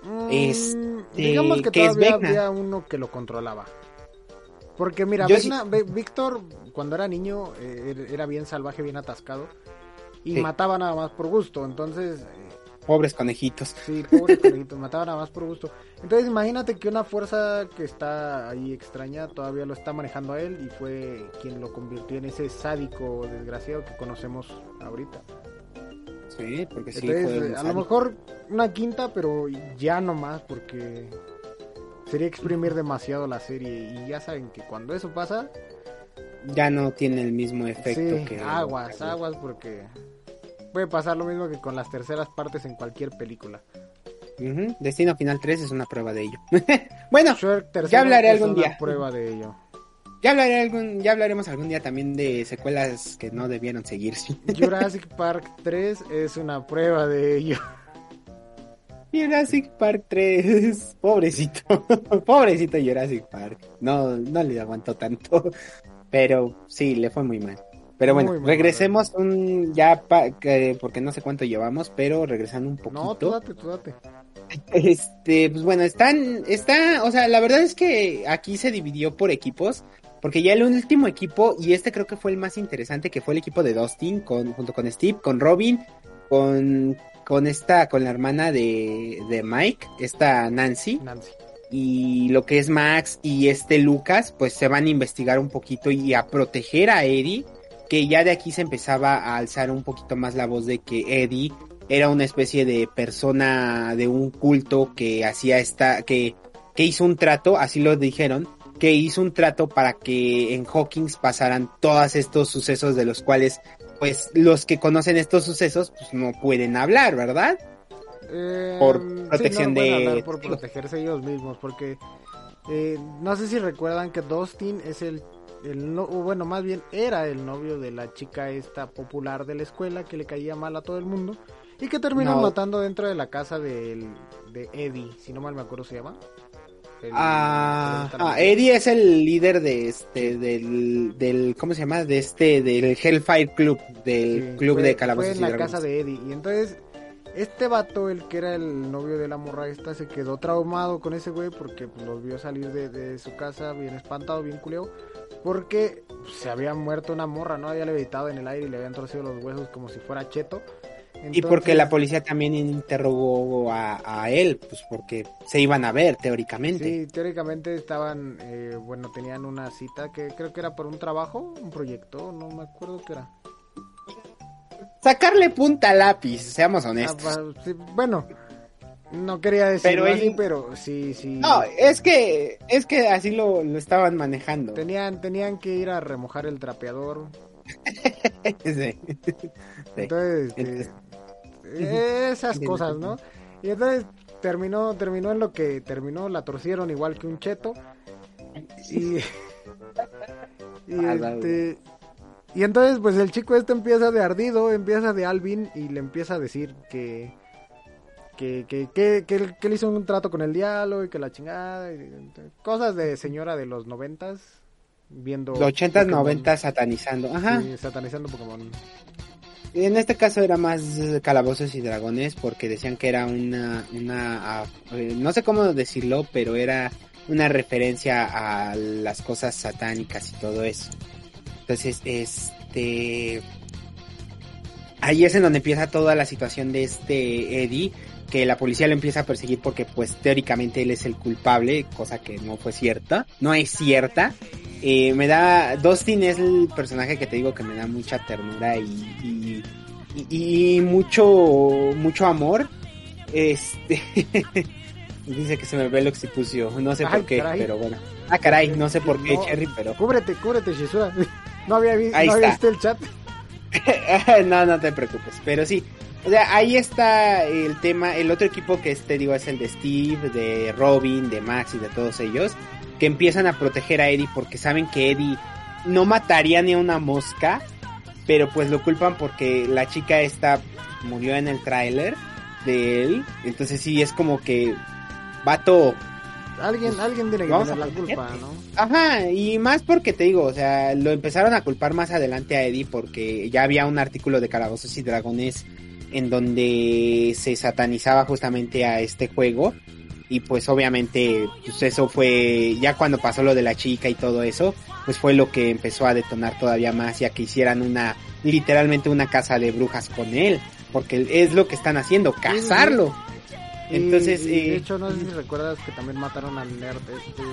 Mm, es, digamos que, todavía había uno que lo controlaba. Porque mira, Víctor cuando era niño eh, era bien salvaje, bien atascado. Y mataba nada más por gusto. Entonces Pobres conejitos. Sí, pobres conejitos, mataban nada más por gusto. Entonces imagínate que una fuerza que está ahí extraña todavía lo está manejando a él y fue quien lo convirtió en ese sádico desgraciado que conocemos ahorita. Sí, porque sí. a lo mejor una quinta, pero ya no más porque sería exprimir demasiado la serie y ya saben que cuando eso pasa ya no tiene el mismo efecto que aguas, aguas porque puede pasar lo mismo que con las terceras partes en cualquier película. Destino Final 3 es una prueba de ello. bueno, ya hablaré algún día. prueba de ello. Ya, hablaré algún, ya hablaremos algún día también de secuelas que no debieron seguirse. Jurassic Park 3 es una prueba de ello. Jurassic Park 3, pobrecito, pobrecito Jurassic Park. No, no le aguantó tanto, pero sí, le fue muy mal. Pero bueno, regresemos un ya porque no sé cuánto llevamos, pero regresando un poquito. No, tú date, tú date. Este, pues bueno, están, está, o sea, la verdad es que aquí se dividió por equipos, porque ya el último equipo, y este creo que fue el más interesante, que fue el equipo de Dustin, con, junto con Steve, con Robin, con, con esta, con la hermana de, de Mike, esta Nancy. Nancy. Y lo que es Max y este Lucas, pues se van a investigar un poquito y a proteger a Eddie que ya de aquí se empezaba a alzar un poquito más la voz de que Eddie era una especie de persona de un culto que hacía esta, que, que hizo un trato, así lo dijeron, que hizo un trato para que en Hawkins pasaran todos estos sucesos de los cuales, pues, los que conocen estos sucesos, pues no pueden hablar, ¿verdad? Eh, por protección de... por protegerse ellos mismos, porque eh, no sé si recuerdan que Dustin es el el no, bueno, más bien era el novio de la chica esta popular de la escuela que le caía mal a todo el mundo y que terminó matando dentro de la casa de, de Eddie, si no mal me acuerdo se llama. ah, ah Eddie es el líder de este del, del ¿cómo se llama? de este del Hellfire Club, del club de calabozos fue en la casa de Eddie y entonces este vato, el que era el novio de la morra esta, se quedó traumado con ese güey porque pues, los vio salir de, de, su casa bien espantado, bien culeo. Porque se había muerto una morra, ¿no? Había levitado en el aire y le habían torcido los huesos como si fuera cheto. Y porque la policía también interrogó a, él, pues porque se iban a ver teóricamente. Sí, teóricamente estaban, eh, bueno, tenían una cita que creo que era por un trabajo, un proyecto, no me acuerdo qué era. Sacarle punta lápiz, seamos honestos. Ah, bueno, no quería decirlo pero así, pero sí, sí. No, es que, es que así lo, estaban manejando. Tenían, tenían que ir a remojar el trapeador. Entonces, este, Esas cosas, ¿no? Y entonces terminó, terminó en lo que terminó, la torcieron igual que un cheto. Y, y, este, y entonces pues el chico este empieza de ardido, empieza de Alvin y le empieza a decir que que, que, que, que, él hizo un trato con el diablo y que la chingada, cosas de señora de los noventas, viendo... Los ochentas, noventas satanizando, ajá. Sí, satanizando Pokémon. En este caso era más calabozos y dragones porque decían que era una, una, eh, no sé cómo decirlo, pero era una referencia a las cosas satánicas y todo eso. Entonces, este, ahí es en donde empieza toda la situación de este Eddie, que la policía lo empieza a perseguir porque pues teóricamente él es el culpable, cosa que no fue cierta, no es cierta. Eh, me da, Dustin es el personaje que te digo que me da mucha ternura y, y, mucho, mucho amor. Este, dice que se me ve el occipucio, no sé por qué, pero bueno. Ah, caray, no sé por qué, Cherry, pero. Cúbrete, cúbrete, Shizura. No había, visto el chat. no, no te preocupes, pero sí. O sea, ahí está el tema. El otro equipo que este, digo, es el de Steve, de Robin, de Max y de todos ellos que empiezan a proteger a Eddie porque saben que Eddie no mataría ni a una mosca, pero pues lo culpan porque la chica esta murió en el tráiler de él, entonces sí es como que vato Alguien, pues, alguien tiene que tener la culpa, ¿no? Ajá, y más porque te digo, o sea, lo empezaron a culpar más adelante a Eddie porque ya había un artículo de Calabozos y Dragones en donde se satanizaba justamente a este juego. Y pues obviamente pues eso fue ya cuando pasó lo de la chica y todo eso pues fue lo que empezó a detonar todavía más ya que hicieran una literalmente una casa de brujas con él porque es lo que están haciendo cazarlo. Entonces de eh, hecho no sé si recuerdas que también mataron al nerd este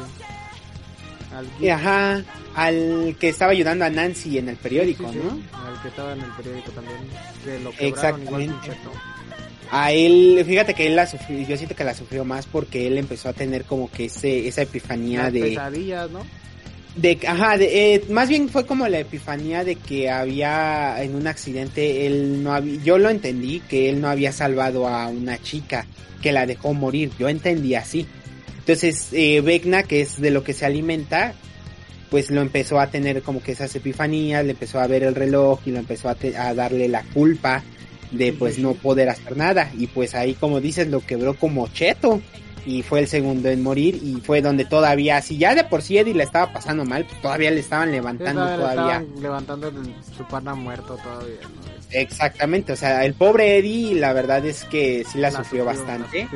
al ajá al que estaba ayudando a Nancy en el periódico no al que estaba en el periódico también que lo exactamente a él, fíjate que él la sufrió, yo siento que la sufrió más porque él empezó a tener como que ese, esa epifanía de... pesadillas, ¿no? De, ajá, de, eh, más bien fue como la epifanía de que había en un accidente, él no había, yo lo entendí, que él no había salvado a una chica, que la dejó morir, yo entendí así. Entonces, eh, Vecna, que es de lo que se alimenta, pues lo empezó a tener como que esas epifanías, le empezó a ver el reloj y lo empezó a, a darle la culpa de pues no poder hacer nada. Y pues ahí como dices lo quebró como cheto y fue el segundo en morir y fue donde todavía si ya de por sí Eddie le estaba pasando mal pues todavía le estaban levantando todavía. levantando su pana muerto todavía exactamente o sea el pobre Eddie la verdad es que sí la, sufrió, bastante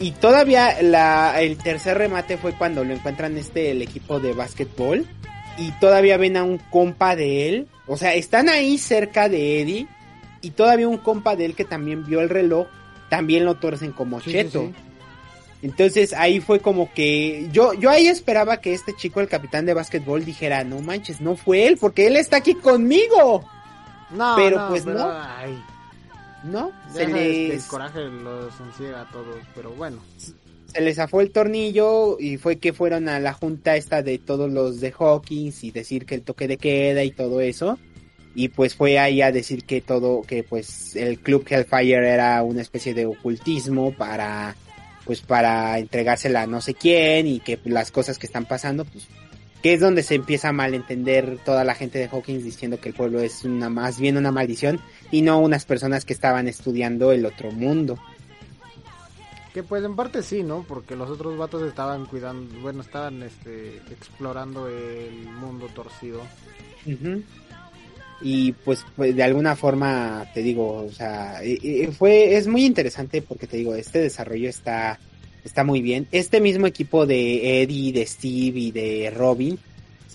y todavía la el tercer remate fue cuando lo encuentran este el equipo de básquetbol y todavía ven a un compa de él o sea están ahí cerca de Eddie y todavía un compa de él que también vio el reloj, también lo torcen como cheto. Entonces ahí fue como que yo, yo ahí esperaba que este chico, el capitán de básquetbol, dijera, no manches, no fue él, porque él está aquí conmigo. No, pero pues no. No, se les... El coraje los enciega a todos, pero bueno. Se les zafó el tornillo y fue que fueron a la junta esta de todos los de Hawkins y decir que el toque de queda y todo eso y pues fue ahí a decir que todo, que pues el club Hellfire era una especie de ocultismo para, pues para entregársela a no sé quién y que las cosas que están pasando, pues que es donde se empieza a malentender toda la gente de Hawkins diciendo que el pueblo es una más bien una maldición y no unas personas que estaban estudiando el otro mundo. Que pues en parte sí, ¿no? Porque los otros vatos estaban cuidando, bueno, estaban este explorando el mundo torcido y pues, pues, de alguna forma te digo o sea fue es muy interesante porque te digo este desarrollo está está muy bien este mismo equipo de Eddie de Steve y de Robin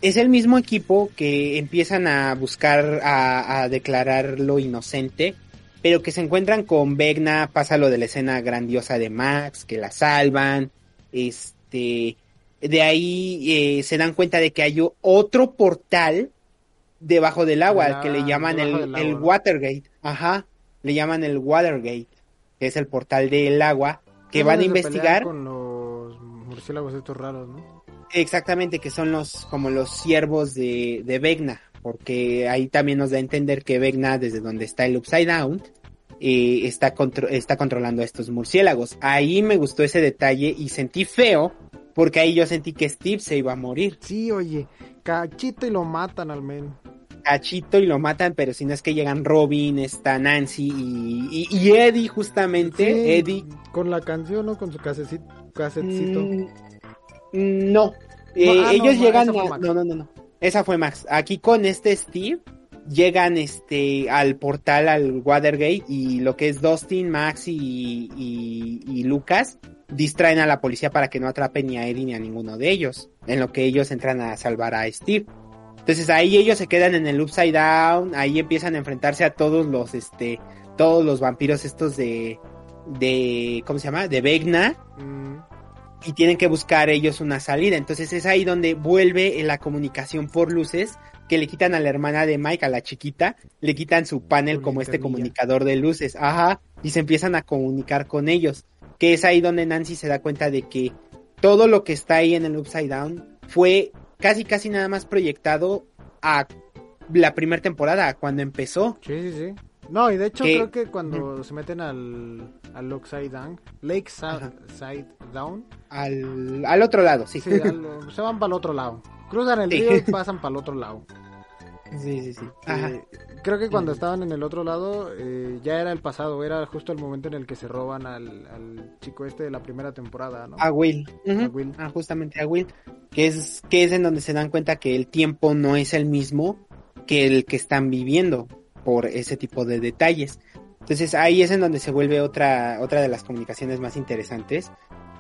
es el mismo equipo que empiezan a buscar a, a declararlo inocente pero que se encuentran con Vegna pasa lo de la escena grandiosa de Max que la salvan este de ahí eh, se dan cuenta de que hay otro portal debajo del agua, que le ah, llaman el, Watergate. Ajá, le llaman el Watergate, que es el portal del agua, que van a investigar. Con los murciélagos estos raros, ¿no? Exactamente, que son los como los siervos de, de Vegna, porque ahí también nos da a entender que Vegna, desde donde está el Upside Down, eh, está, está controlando a estos murciélagos. Ahí me gustó ese detalle y sentí feo porque ahí yo sentí que Steve se iba a morir. Sí, oye, cachito y lo matan al men. Cachito y lo matan, pero si no es que llegan Robin, está Nancy y, Eddie justamente. Eddie. Con la canción, ¿no? Con su casetcito. Mm, no. Eh, ah, ellos llegan no, no, no, no. Esa fue Max. Aquí con este Steve llegan este al portal al Watergate y lo que es Dustin, Max y, y, Lucas distraen a la policía para que no atrapen ni a Eddie ni a ninguno de ellos, en lo que ellos entran a salvar a Steve. Entonces ahí ellos se quedan en el Upside Down, ahí empiezan a enfrentarse a todos los este todos los vampiros estos de de ¿cómo se llama? de Vegna. Mm. Y tienen que buscar ellos una salida. Entonces es ahí donde vuelve la comunicación por luces que le quitan a la hermana de Mike, a la chiquita, le quitan su panel como este comunicador de luces, ajá, y se empiezan a comunicar con ellos, que es ahí donde Nancy se da cuenta de que todo lo que está ahí en el Upside Down fue casi casi nada más proyectado a la primera temporada, cuando empezó. Sí, sí, sí. No, y de hecho creo que cuando se meten al, al Upside Down, Lake Side Down. Al, al otro lado, sí. sí se van para el otro lado. Cruzan el río y pasan para el otro lado. Sí, sí, sí. Eh, creo que cuando estaban en el otro lado eh, ya era el pasado, era justo el momento en el que se roban al, chico este de la primera temporada, ¿no? A Will. a Will. Ah, justamente a Will. Que es, que es en donde se dan cuenta que el tiempo no es el mismo que el que están viviendo por ese tipo de detalles. Entonces ahí es en donde se vuelve otra, otra de las comunicaciones más interesantes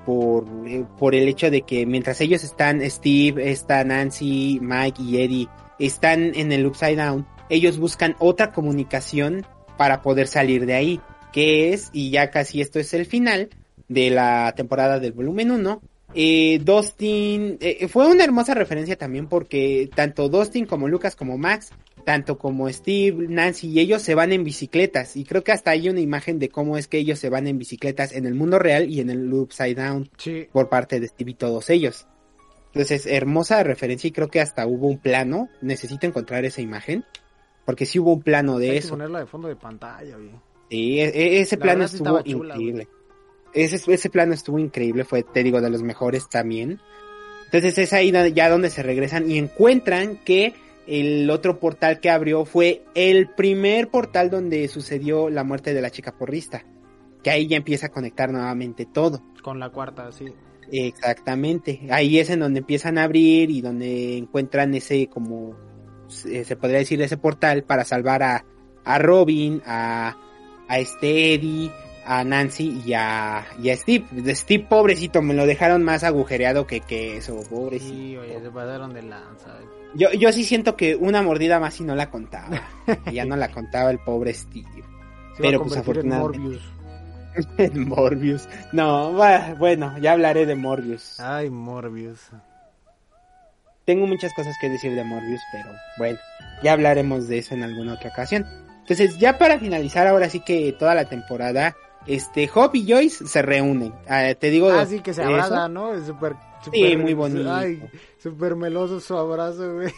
por, eh, por el hecho de que mientras ellos están, Steve, está Nancy, Mike y Eddie, están en el Upside Down, ellos buscan otra comunicación para poder salir de ahí, que es, y ya casi esto es el final de la temporada del volumen 1, eh, Dustin, eh, fue una hermosa referencia también porque tanto Dustin como Lucas como Max tanto como Steve, Nancy y ellos se van en bicicletas. Y creo que hasta hay una imagen de cómo es que ellos se van en bicicletas en el mundo real y en el Upside Down por parte de Steve y todos ellos. Entonces, hermosa referencia y creo que hasta hubo un plano. Necesito encontrar esa imagen. Porque sí hubo un plano de eso. ponerla de fondo de pantalla, Sí, e, e, ese plano estuvo increíble. ese, ese plano estuvo increíble. Fue, te digo, de los mejores también. Entonces es ahí ya donde se regresan y encuentran que el otro portal que abrió fue el primer portal donde sucedió la muerte de la chica porrista. Que ahí ya empieza a conectar nuevamente todo. Con la cuarta, sí. Exactamente. Ahí es en donde empiezan a abrir y donde encuentran ese como se podría decir ese portal para salvar a, a Robin, a, a este Eddie, a Nancy y a, y a Steve. De Steve, pobrecito, me lo dejaron más agujereado que, que eso, pobrecito. Sí, oye, se pasaron de lanza. Yo, yo sí siento que una mordida más y no la contaba. ya no la contaba el pobre Steve. Pero pues afortunadamente. Morbius. No, bueno, ya hablaré de Morbius. Ay, Morbius. Tengo muchas cosas que decir de Morbius, pero bueno, ya hablaremos de eso en alguna otra ocasión. Entonces, ya para finalizar, ahora sí que toda la temporada, este, Hop y Joyce se reúnen. Ah, te digo. Ah, sí, que se abrazan, ¿no? Es súper sí, muy bonito. Ay, súper meloso su abrazo, güey.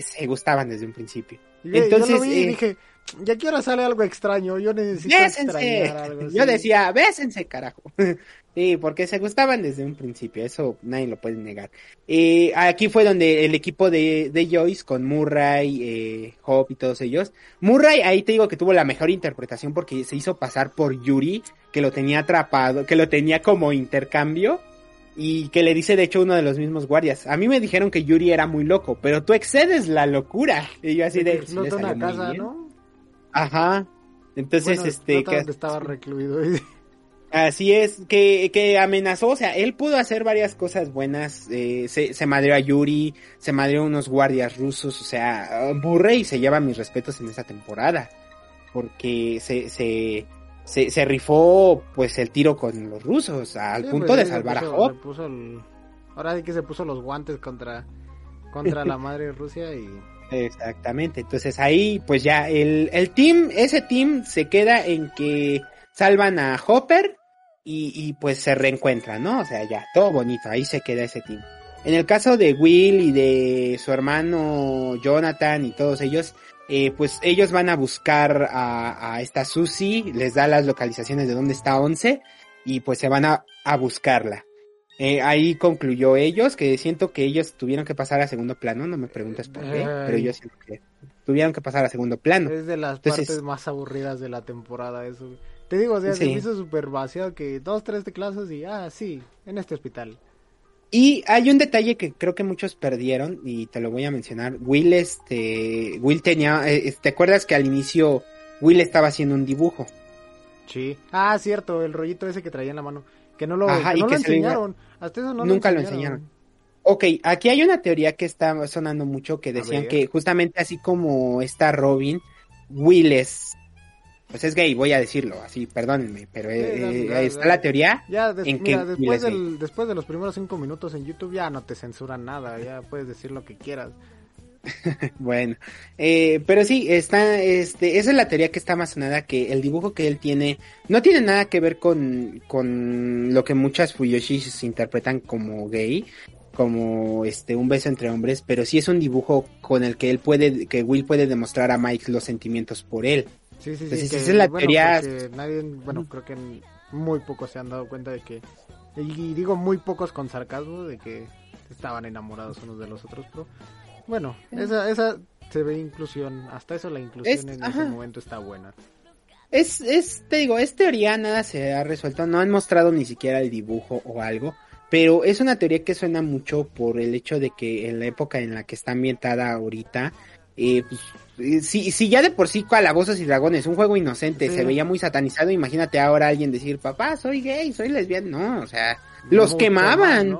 se gustaban desde un principio. Entonces, yo lo vi y eh, dije, ya quiero sale algo extraño, yo necesito extrañar algo. Yo decía, bésense, carajo. sí, porque se gustaban desde un principio, eso nadie lo puede negar. Eh, aquí fue donde el equipo de, de Joyce con Murray, eh, Hope y todos ellos. Murray, ahí te digo que tuvo la mejor interpretación porque se hizo pasar por Yuri, que lo tenía atrapado, que lo tenía como intercambio y que le dice de hecho uno de los mismos guardias, a mí me dijeron que Yuri era muy loco, pero tú excedes la locura. Y yo así de... Una casa, ¿no? Ajá. Entonces, este... Que estaba recluido. Así es, que, que amenazó, o sea, él pudo hacer varias cosas buenas, eh, se, se madreó a Yuri, se madreó a unos guardias rusos, o sea, Burrey se lleva mis respetos en esta temporada, porque se, se, se, se rifó pues el tiro con los rusos al punto pues, de salvar a Hop. Ahora sí que se puso los guantes contra, contra la madre Rusia y... Exactamente, entonces ahí pues ya el, el team, ese team se queda en que salvan a Hopper y, y pues se reencuentran, ¿no? O sea, ya, todo bonito, ahí se queda ese team. En el caso de Will y de su hermano Jonathan y todos ellos, eh, pues ellos van a buscar a, a esta Susie, les da las localizaciones de dónde está Once y pues se van a, a buscarla. Eh, ahí concluyó ellos, que siento que ellos tuvieron que pasar a segundo plano, no me preguntas por qué, pero yo siento que tuvieron que pasar a segundo plano. Es de las partes más aburridas de la temporada eso. Te digo, o sea, se me hizo súper vaciado que dos, tres de clases y, ah, sí, en este hospital. Y hay un detalle que creo que muchos perdieron y te lo voy a mencionar. Will, este, Will tenía, eh, ¿te acuerdas que al inicio Will estaba haciendo un dibujo? Sí. Ah, cierto, el rollito ese que traía en la mano. Que no lo, no lo enseñaron. Hasta eso no Nunca lo enseñaron. Ok, aquí hay una teoría que está sonando mucho que decían que justamente así como está Robin, Will es pues es gay, voy a decirlo así, perdónenme, pero eh, eh, está la teoría ya en que después, del, después de los primeros cinco minutos en YouTube ya no te censuran nada, ya puedes decir lo que quieras. bueno, eh, pero sí, está, este, esa es la teoría que está más sonada, que el dibujo que él tiene no tiene nada que ver con, con lo que muchas Fuyoshis interpretan como gay, como este un beso entre hombres, pero sí es un dibujo con el que él puede, que Will puede demostrar a Mike los sentimientos por él. Sí, sí, sí. es la bueno, teoría. Nadie, bueno, creo que muy pocos se han dado cuenta de que, y digo muy pocos con sarcasmo, de que estaban enamorados unos de los otros, pero bueno, esa, esa se ve inclusión, hasta eso la inclusión en ese momento está buena. Es, es, te digo, es teoría, nada se ha resuelto, no han mostrado ni siquiera el dibujo o algo, pero es una teoría que suena mucho por el hecho de que en la época en la que está ambientada ahorita, eh, pues eh, si, si ya de por sí Calabozos y Dragones, un juego inocente, se veía muy satanizado, imagínate ahora alguien decir, papá, soy gay, soy lesbiana. No, o sea, los quemaban.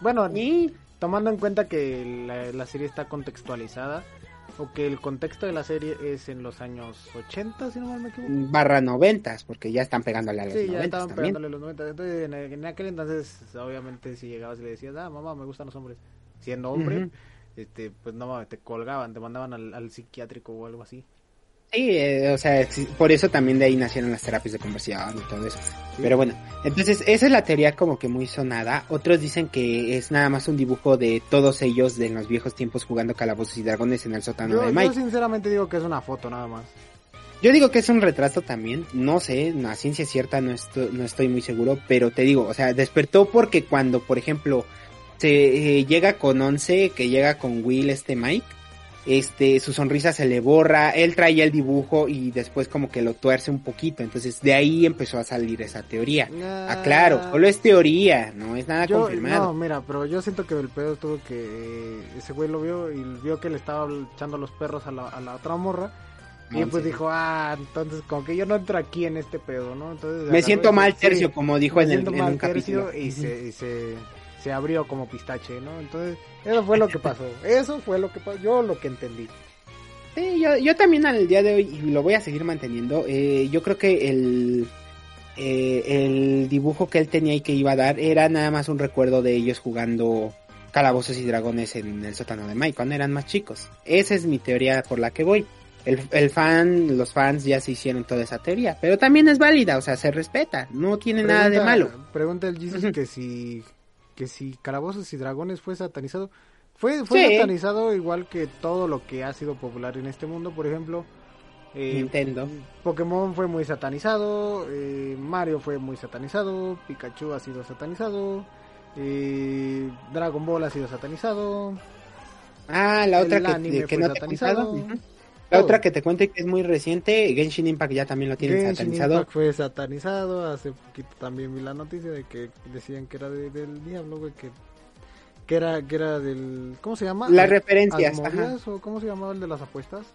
Bueno, y tomando en cuenta que la, serie está contextualizada, o que el contexto de la serie es en los años 80, si no mal me equivoco. Barra 90, porque ya están pegándole a los sí, ya estaban pegándole a los 90. Entonces, en, aquel entonces, obviamente, si llegabas y le decías, ah, mamá, me gustan los hombres, siendo hombre este, pues no te colgaban, te mandaban al, psiquiátrico o algo así. Sí, eh, o sea, por eso también de ahí nacieron las terapias de conversión y todo eso. Pero bueno, entonces esa es la teoría como que muy sonada. Otros dicen que es nada más un dibujo de todos ellos de los viejos tiempos jugando calabozos y dragones en el sótano de Mike. Yo sinceramente digo que es una foto nada más. Yo digo que es un retrato también, no sé, la ciencia cierta no no estoy muy seguro, pero te digo, o sea, despertó porque cuando, por ejemplo, se eh, llega con Once, que llega con Will, este Mike. Este, su sonrisa se le borra, él traía el dibujo y después como que lo tuerce un poquito, entonces de ahí empezó a salir esa teoría. Ah, claro, solo es teoría, no es nada confirmado. No, mira, pero yo siento que el pedo estuvo que ese güey lo vio y vio que le estaba echando los perros a la, a la otra morra. Y pues dijo, ah, entonces como que yo no entro aquí en este pedo, ¿no? Entonces, me siento mal tercio, como dijo en el en capítulo. Y, se, y se se abrió como pistache, ¿no? Entonces, eso fue lo que pasó. Eso fue lo que pasó, yo lo que entendí. Sí, yo, yo también al día de hoy, y lo voy a seguir manteniendo, eh, yo creo que el, eh, el dibujo que él tenía y que iba a dar era nada más un recuerdo de ellos jugando calabozos y dragones en el sótano de Mike cuando eran más chicos. Esa es mi teoría por la que voy. El, el, fan, los fans ya se hicieron toda esa teoría, pero también es válida, o sea, se respeta, no tiene nada de malo. Pregunta el Jesus que si que si Calabozos y Dragones fue satanizado, fue, fue satanizado igual que todo lo que ha sido popular en este mundo, por ejemplo. Eh, Nintendo. Pokémon fue muy satanizado, eh, Mario fue muy satanizado, Pikachu ha sido satanizado, eh, Dragon Ball ha sido satanizado. Ah, la otra que, que no satanizado. La otra que te cuente que es muy reciente, Genshin Impact ya también lo tienen Genshin satanizado. Impact fue satanizado, hace poquito también vi la noticia de que decían que era del diablo, güey, que, que era que era del ¿cómo se llama? Las referencias, o cómo se llamaba el de las apuestas?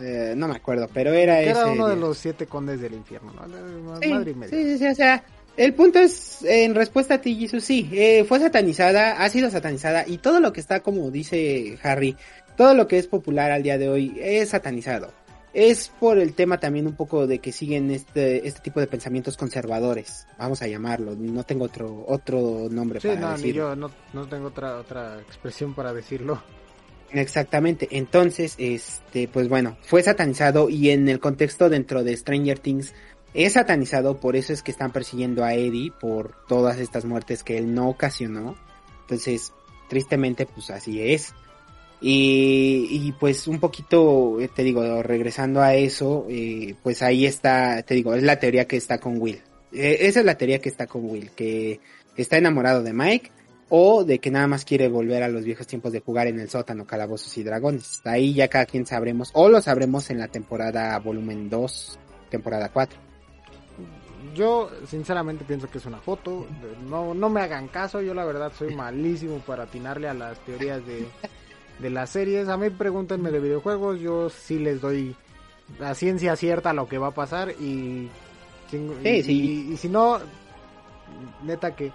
Eh, no me acuerdo, pero era ese. Era uno de los siete condes del infierno, ¿no? Sí, Madre sí, sí, o sea, el punto es, en respuesta a ti, Jesus, sí, eh, fue satanizada, ha sido satanizada, y todo lo que está, como dice Harry, todo lo que es popular al día de hoy es satanizado. Es por el tema también un poco de que siguen este, este tipo de pensamientos conservadores, vamos a llamarlo, no tengo otro, otro nombre para no, decirlo. yo no, no tengo otra, otra expresión para decirlo. Exactamente, entonces, este, pues bueno, fue satanizado y en el contexto dentro de Stranger Things es satanizado, por eso es que están persiguiendo a Eddie por todas estas muertes que él no ocasionó. Entonces, tristemente, pues así es. Y, y pues un poquito, eh, te digo, regresando a eso, eh, pues ahí está, te digo, es la teoría que está con Will. Eh, esa es la teoría que está con Will, que está enamorado de Mike o de que nada más quiere volver a los viejos tiempos de jugar en el sótano, calabozos y dragones. Ahí ya cada quien sabremos, o lo sabremos en la temporada volumen 2, temporada 4. Yo sinceramente pienso que es una foto, no, no me hagan caso, yo la verdad soy malísimo para atinarle a las teorías de de las series. A mí pregúntenme de videojuegos, yo sí les doy la ciencia cierta a lo que va a pasar y, y, si no, neta que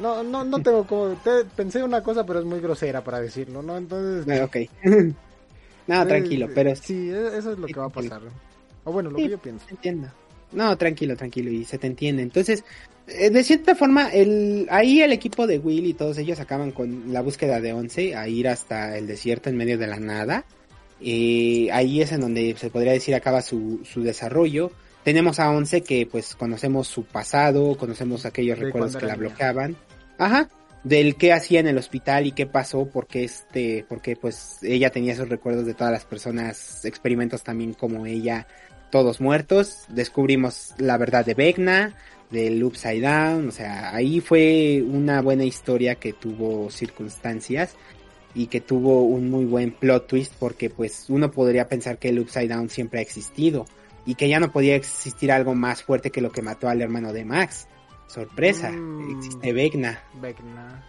no no no tengo como pensé una cosa pero es muy grosera para decirlo, ¿no? Entonces, ah, ok. no, tranquilo, pero sí, e, eso es lo que va a pasar. O bueno, lo que yo pienso. Entiendo. No, tranquilo, tranquilo y se te entiende. Entonces, eh, de cierta forma, el, ahí el equipo de Will y todos ellos acaban con la búsqueda de Once a ir hasta el desierto en medio de la nada. y ahí es en donde se podría decir acaba su, su desarrollo. Tenemos a Once que pues conocemos su pasado, conocemos aquellos recuerdos que la bloqueaban. Ajá. Del qué hacía en el hospital y qué pasó, porque este, porque pues ella tenía esos recuerdos de todas las personas, experimentos también como ella, todos muertos. Descubrimos la verdad de Vecna, del Upside Down, o sea, ahí fue una buena historia que tuvo circunstancias y que tuvo un muy buen plot twist porque pues uno podría pensar que el Upside Down siempre ha existido y que ya no podía existir algo más fuerte que lo que mató al hermano de Max. Sorpresa, mm. existe Vecna. Vecna.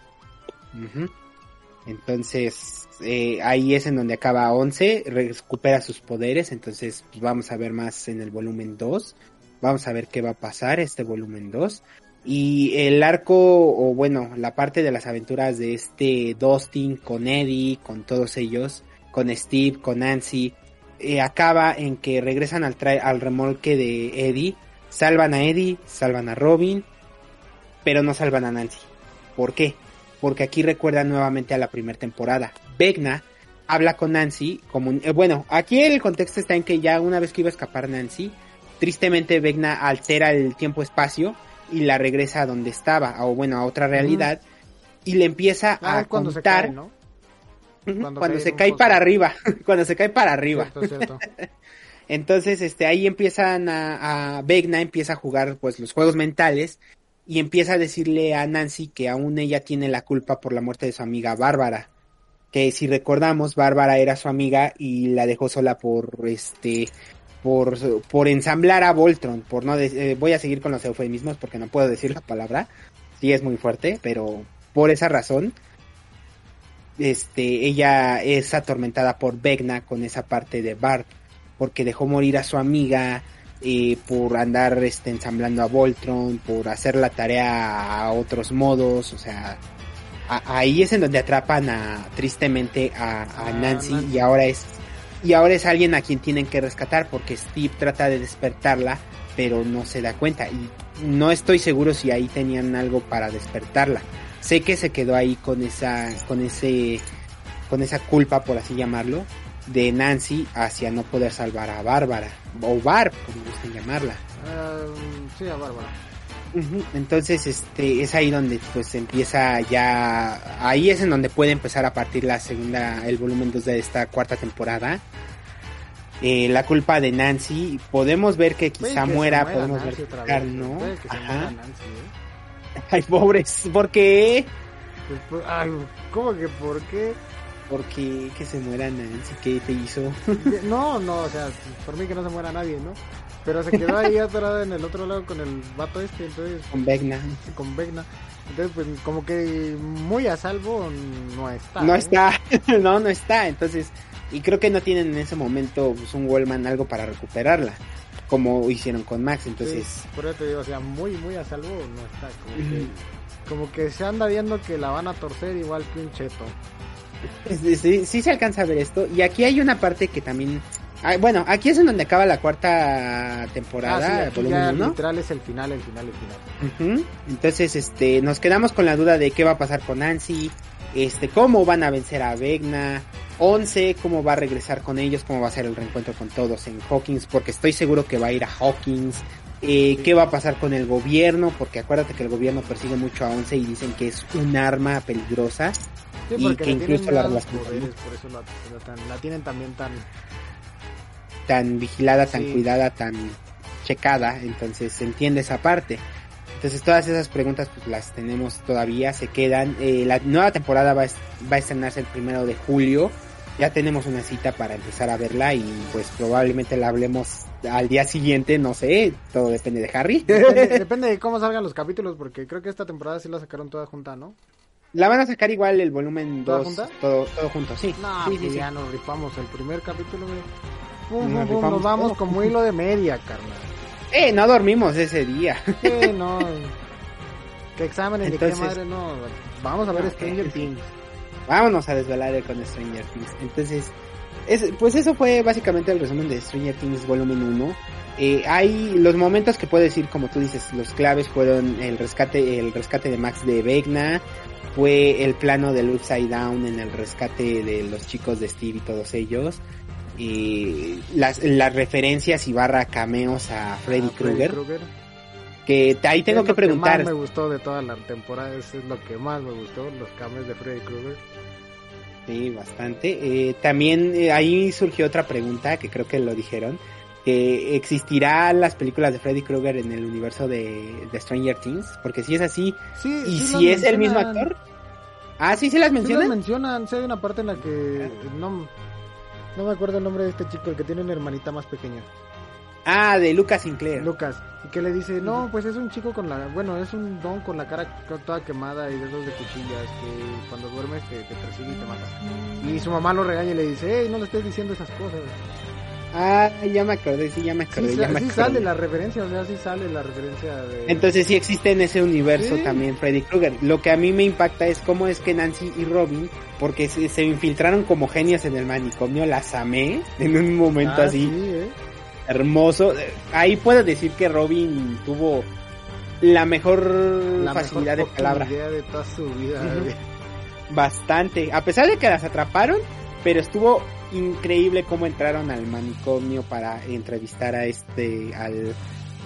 Entonces, eh, ahí es en donde acaba 11, recupera sus poderes, entonces pues, vamos a ver más en el volumen 2. Vamos a ver qué va a pasar este volumen 2. Y el arco, o bueno, la parte de las aventuras de este Dustin con Eddie, con todos ellos, con Steve, con Nancy, eh, acaba en que regresan al, al remolque de Eddie, salvan a Eddie, salvan a Robin, pero no salvan a Nancy. ¿Por qué? Porque aquí recuerdan nuevamente a la primera temporada. Vecna habla con Nancy como eh, bueno, aquí el contexto está en que ya una vez que iba a escapar Nancy, Tristemente Vecna altera el tiempo-espacio y la regresa a donde estaba, o bueno, a otra realidad, y le empieza ah, a cuando contar... Se cae, ¿no? Cuando, se cae para arriba, cuando se cae para arriba. Entonces, este, ahí empiezan a, a Vecna empieza a jugar, pues, los juegos mentales, y empieza a decirle a Nancy que aún ella tiene la culpa por la muerte de su amiga Bárbara. Que si recordamos, Bárbara era su amiga y la dejó sola por este por, por ensamblar a Voltron, por no eh, voy a seguir con los eufemismos porque no puedo decir la palabra, sí es muy fuerte, pero por esa razón, este, ella es atormentada por Vecna con esa parte de Bart, porque dejó morir a su amiga, eh, por andar este, ensamblando a Voltron, por hacer la tarea a otros modos, o sea, ahí es en donde atrapan a, tristemente a, Nancy. y ahora es y ahora es alguien a quien tienen que rescatar porque Steve trata de despertarla pero no se da cuenta y no estoy seguro si ahí tenían algo para despertarla. Sé que se quedó ahí con esa con ese con esa culpa por así llamarlo de Nancy hacia no poder salvar a Bárbara o Barb como gusten llamarla. Uh, sí, a Bárbara. Entonces, este, es ahí donde pues empieza ya, ahí es en donde puede empezar a partir la segunda, el volumen 2 de esta cuarta temporada. Eh, la culpa de Nancy, podemos ver que quizá muera, podemos ver que ¿no? Ajá. ¿eh? Ay, pobres, ¿por qué? Pues, ay, ¿cómo que por qué? Porque que se muera Nancy, ¿qué te hizo? no, no, o sea, por mí que no se muera nadie, ¿no? Pero se quedó ahí atorada en el otro lado con el vato este, entonces... Con Vecna. Con Vecna. Entonces, pues como que muy a salvo no está. No ¿eh? está, no, no está. Entonces, y creo que no tienen en ese momento pues, un Wallman algo para recuperarla, como hicieron con Max. Entonces, por eso te digo, o sea, muy, muy a salvo no está. Como, que, como que se anda viendo que la van a torcer igual que un cheto. Sí, sí se alcanza a ver esto. Y aquí hay una parte que también Ah, bueno, aquí es en donde acaba la cuarta temporada. Ah, ya literal es el final, el final, el final. Entonces, este, nos quedamos con la duda de qué va a pasar con Nancy, este, cómo van a vencer a Vegna, Once, cómo va a regresar con ellos, cómo va a ser el reencuentro con todos en Hawkins, porque estoy seguro que va a ir a Hawkins. Eh, qué va a pasar con el gobierno, porque acuérdate que el gobierno persigue mucho a Once y dicen que es un arma peligrosa. y que incluso la poderes, por eso la, la, tan, la, tienen también tan tan vigilada, tan sí. cuidada, tan checada, entonces se entiende esa parte. Entonces todas esas preguntas pues las tenemos todavía, se quedan. Eh, la nueva temporada va a, va a estrenarse el primero de julio. Ya tenemos una cita para empezar a verla y pues probablemente la hablemos al día siguiente, no sé, todo depende de Harry. Depende, depende de cómo salgan los capítulos, porque creo que esta temporada sí la sacaron toda junta, ¿no? La van a sacar igual el volumen 2. junta? Todo, todo junto, sí. No, sí, pues sí, ya sí. nos rifamos el primer capítulo, güey. Pum, Nos pum, nos vamos como hilo de media, carnal. Eh, no dormimos ese día. Sí, no. ¿Qué exámenes ni qué Entonces- madre? No. Vamos a ver No, Stranger eh, Things. Vámonos a desvelar con Stranger Things. Entonces, es, pues eso fue básicamente el resumen de Stranger Things volumen 1. Eh, hay los momentos que puedo decir, como tú dices, los claves fueron el rescate, el rescate de Max de Vecna, fue el plano del Upside Down en el rescate de los chicos de Steve y todos ellos, y las, las referencias y barra cameos a Freddy A Freddy Krueger, que ahí tengo Es que lo preguntar, más me gustó de toda la temporada, eso es lo que más me gustó, los cambios de Freddy Krueger. Sí, bastante. Eh, también eh, ahí surgió otra pregunta que creo que lo dijeron. Que existirá las películas de Freddy Krueger en el universo de, de Stranger Things. Porque si es así, Sí, y sí si es el mismo mencionan. actor. Ah, sí, se las Sí las mencionan. mencionan, sí hay una parte en la que no, no me acuerdo el nombre de este chico, el que tiene una hermanita más pequeña, Ah, de Lucas Sinclair. Lucas, y que le dice, no, pues es un chico con la, bueno, es un don con la cara toda quemada y de esos de cuchillas que cuando duermes te, te persigue y te mata. Y su mamá lo regaña y le dice, hey, no le estés diciendo esas cosas. Ah, ya me acordé, sí, ya me acordé. Sí, ya me acordé. sale la referencia, o sea, sí sale la referencia de... Entonces sí existe en ese universo Sí. también Freddy Krueger. Lo que a mí me impacta es cómo es que Nancy y Robin, porque se, se infiltraron como genios en el manicomio, las amé en un momento Ah, así. sí, ¿eh? hermoso. Ahí puedo decir que Robin tuvo la mejor La facilidad mejor de palabra. idea de toda su vida. Bastante. A pesar de que las atraparon, pero estuvo increíble cómo entraron al manicomio para entrevistar a este, al,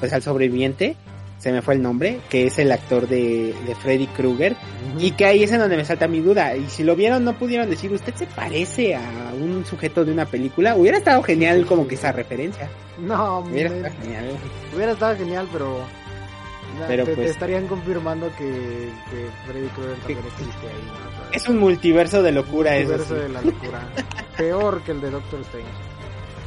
pues al sobreviviente. Se me fue el nombre, que es el actor de, de Freddy Krueger. Y que ahí es en donde me salta mi duda. Y si lo vieron, no pudieron decir, ¿usted se parece a un sujeto de una película? Hubiera estado genial como que esa referencia. No, Hubiera estado genial. hubiera estado genial, pero... Pero te, te pues- estarían confirmando que, que Freddy Krueger también existe ahí. ¿no? Es un multiverso de locura eso. universo sí. de la locura. Peor que el de Doctor Strange.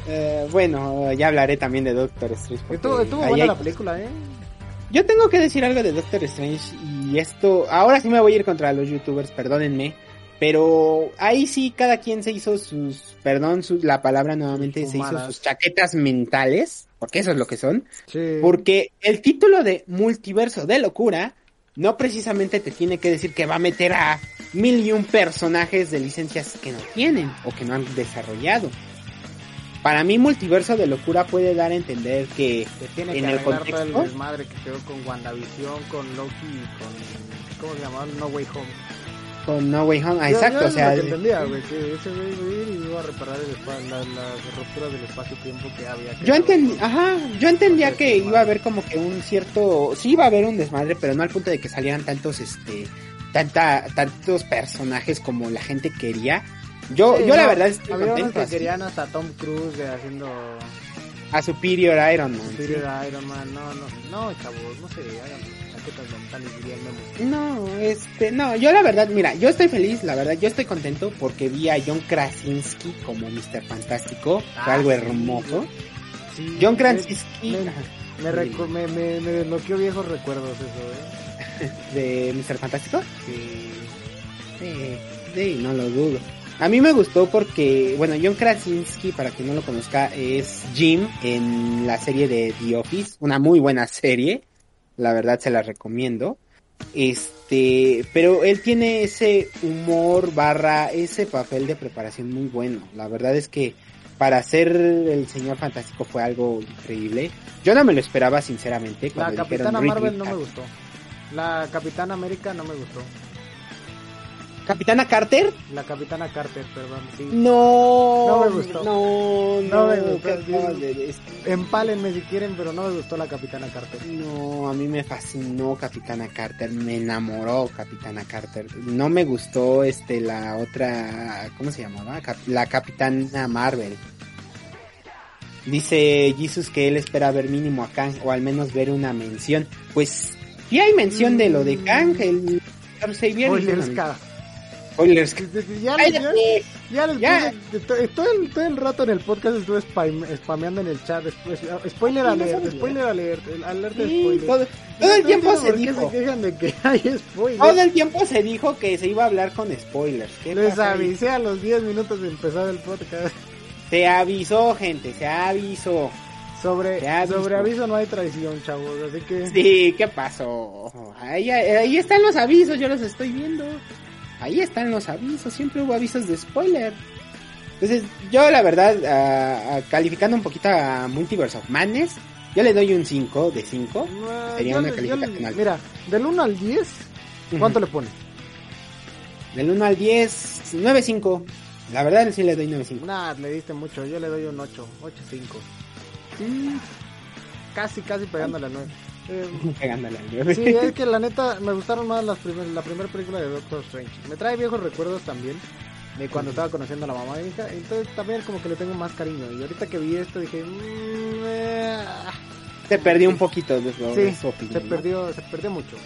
Eh, bueno, ya hablaré también de Doctor Strange. Estuvo, estuvo buena hay- la película, ¿eh? Yo tengo que decir algo de Doctor Strange y esto, ahora sí me voy a ir contra los youtubers, perdónenme, pero ahí sí cada quien se hizo sus, perdón su- la palabra nuevamente, se hizo sus chaquetas mentales, porque eso es lo que son, Sí. porque el título de multiverso de locura no precisamente te tiene que decir que va a meter a mil y un personajes de licencias que no tienen o que no han desarrollado. Para mí multiverso de locura puede dar a entender que Se tiene en que el arreglar todo el contexto- desmadre que quedó con WandaVision, con Loki y con... ¿Cómo se llamaba? No Way Home. Con No Way Home, ah, Yo- exacto, yo o sea, lo que entendía, güey, que ese güey iba a ir y iba a reparar el la- las rupturas del espacio-tiempo que había. yo entendí, ajá, yo entendía que iba a haber como que un cierto, sí iba a haber un desmadre, pero no al punto de que salieran tantos, este, tanta, tantos personajes como la gente quería. Yo, Sí, yo la no, verdad estoy Había contento que querían hasta Tom Cruise de haciendo a Superior Iron Man. sí. Superior Iron Man. No, no, no, chavos, no sé, hagan chaquetas mentales, diría el memo. No, este, no, yo la verdad, mira, yo estoy feliz, la verdad, yo estoy contento porque vi a John Krasinski como Mr. Fantástico, fue Ah, algo sí, hermoso. Sí, John Krasinski me- Me, me, me, me desbloqueó viejos recuerdos eso, ¿eh? de Mr. Fantástico. Sí. Sí, sí, no lo dudo. A mí me gustó porque, bueno, John Krasinski, para quien no lo conozca, es Jim en la serie de The Office, una muy buena serie, la verdad se la recomiendo. Este, pero él tiene ese humor barra ese papel de preparación muy bueno. La verdad es que para ser el señor fantástico fue algo increíble. Yo no me lo esperaba sinceramente. La cuando Capitana Marvel no me gustó. La Capitana América no me gustó. Capitana Carter. La Capitana Carter, perdón, sí. No, No me gustó. No, No no, me gustó, empálenme si quieren, pero no me gustó la Capitana Carter. No, a mí me fascinó Capitana Carter, me enamoró Capitana Carter. No me gustó este la otra, ¿cómo se llamaba? La Capitana Marvel. Dice Jesus que él espera ver mínimo a Kang o al menos ver una mención. Pues sí hay mención de lo de Kang, el Xavier. Spoilers. Ya, ya, ya les Ya. puse- todo, el, todo el rato en el podcast estuve spam- spameando en el chat. después- spoiler Sí, alert, sabía. spoiler alert, alert de Sí, spoiler. todo, todo el tiempo se por qué dijo. se quejan de que hay spoilers. Todo el tiempo se dijo que se iba a hablar con spoilers. ¿Qué Les ahí? avisé a los 10 minutos de empezar el podcast. Se avisó, gente, se avisó. Sobre, sobre aviso no hay traición, chavos. Así que. Sí, ¿qué pasó? Ahí, ahí están los avisos, yo los estoy viendo. Ahí están los avisos, siempre hubo avisos de spoiler. Entonces, yo la verdad, ah, ah, calificando un poquito a Multiverse of Madness, yo le doy un 5 de 5. No, Sería yo una le- calificación le- alta. Mira, del 1 al 10, ¿cuánto le pones? Del 1 al 10, 9.5. La verdad sí le doy 9.5. Nah, le diste mucho. Yo le doy un 8, 8-5. Mm, Casi, casi pegándole al 9. Eh. Sí, es que la neta me gustaron más las primer, la primera película de Doctor Strange. Me trae viejos recuerdos también de cuando estaba conociendo a la mamá de mi hija. Entonces también como que le tengo más cariño. Y ahorita que vi esto dije... "Mm, eh, ah". Se perdió un poquito de su, Sí, de su opinión. se ¿no? perdió, se perdió mucho.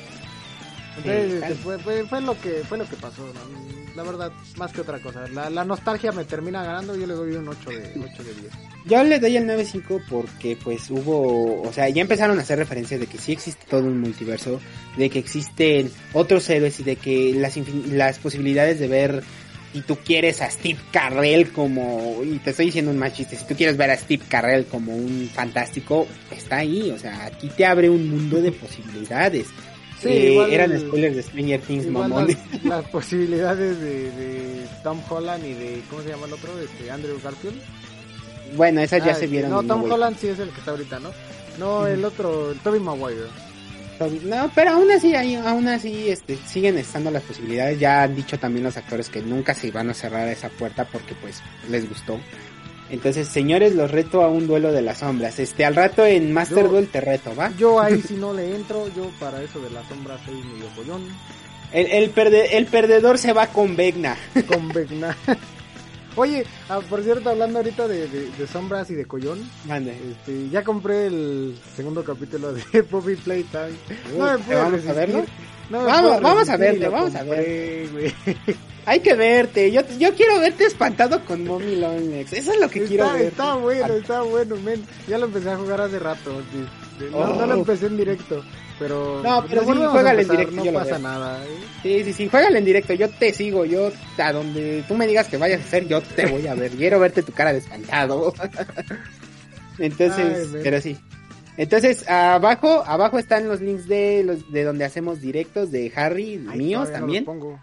Entonces Sí, este, fue, fue, fue lo que fue lo que pasó. ¿no? La verdad, más que otra cosa. La, la nostalgia me termina ganando. Yo le doy un 8 de, 8 de 10. Yo le doy el 9.5 porque pues hubo, o sea, ya empezaron a hacer referencia de que sí existe todo un multiverso, de que existen otros héroes y de que las, las posibilidades de ver, si tú quieres a Steve Carrell como, y te estoy diciendo un más chiste, si tú quieres ver a Steve Carrell como un fantástico, está ahí, o sea, aquí te abre un mundo de posibilidades. Sí, Eh, igual- eran spoilers de Stranger Things, las, las posibilidades de, de Tom Holland y de, ¿cómo se llama el otro? Este, Andrew Garfield. Bueno, esas ya Ah, se vieron. No, Tom Way Holland sí es el que está ahorita, ¿no? No, el otro, el Tobey Maguire. No, pero aún así, aún así, este, siguen estando las posibilidades. Ya han dicho también los actores que nunca se iban a cerrar esa puerta porque, pues, les gustó. Entonces, señores, los reto a un duelo de las sombras. Este, al rato en Master Yo- Duel te reto, ¿va? Yo ahí si no le entro, yo para eso de la sombra soy medio pollón. El, el, perde- el perdedor se va con Vegna. Con Vecna. Oye, ah, por cierto, hablando ahorita de, de- de sombras y de collón, este, ya compré el segundo capítulo de Poppy Playtime. No me pude ¿Vamos a verlo? No Vamos- vamos a verlo, lo vamos a güey. Hay que verte. Yo, yo quiero verte espantado con Mommy Longlegs. Eso es lo que quiero ver. está bueno, está bueno, men. Ya lo empecé a jugar hace rato. sí. No, no lo Oh. empecé en directo, pero... No, pero sí, juégalo en directo, No yo pasa nada, ¿eh? Sí, sí, sí, juégalo en directo, yo te sigo, yo a donde tú me digas que vayas a hacer, yo te voy a ver, quiero verte tu cara de espantado. Entonces, Ay, pero sí. Entonces, abajo, abajo están los links de los de donde hacemos directos de Harry, Ay, míos no también. pongo.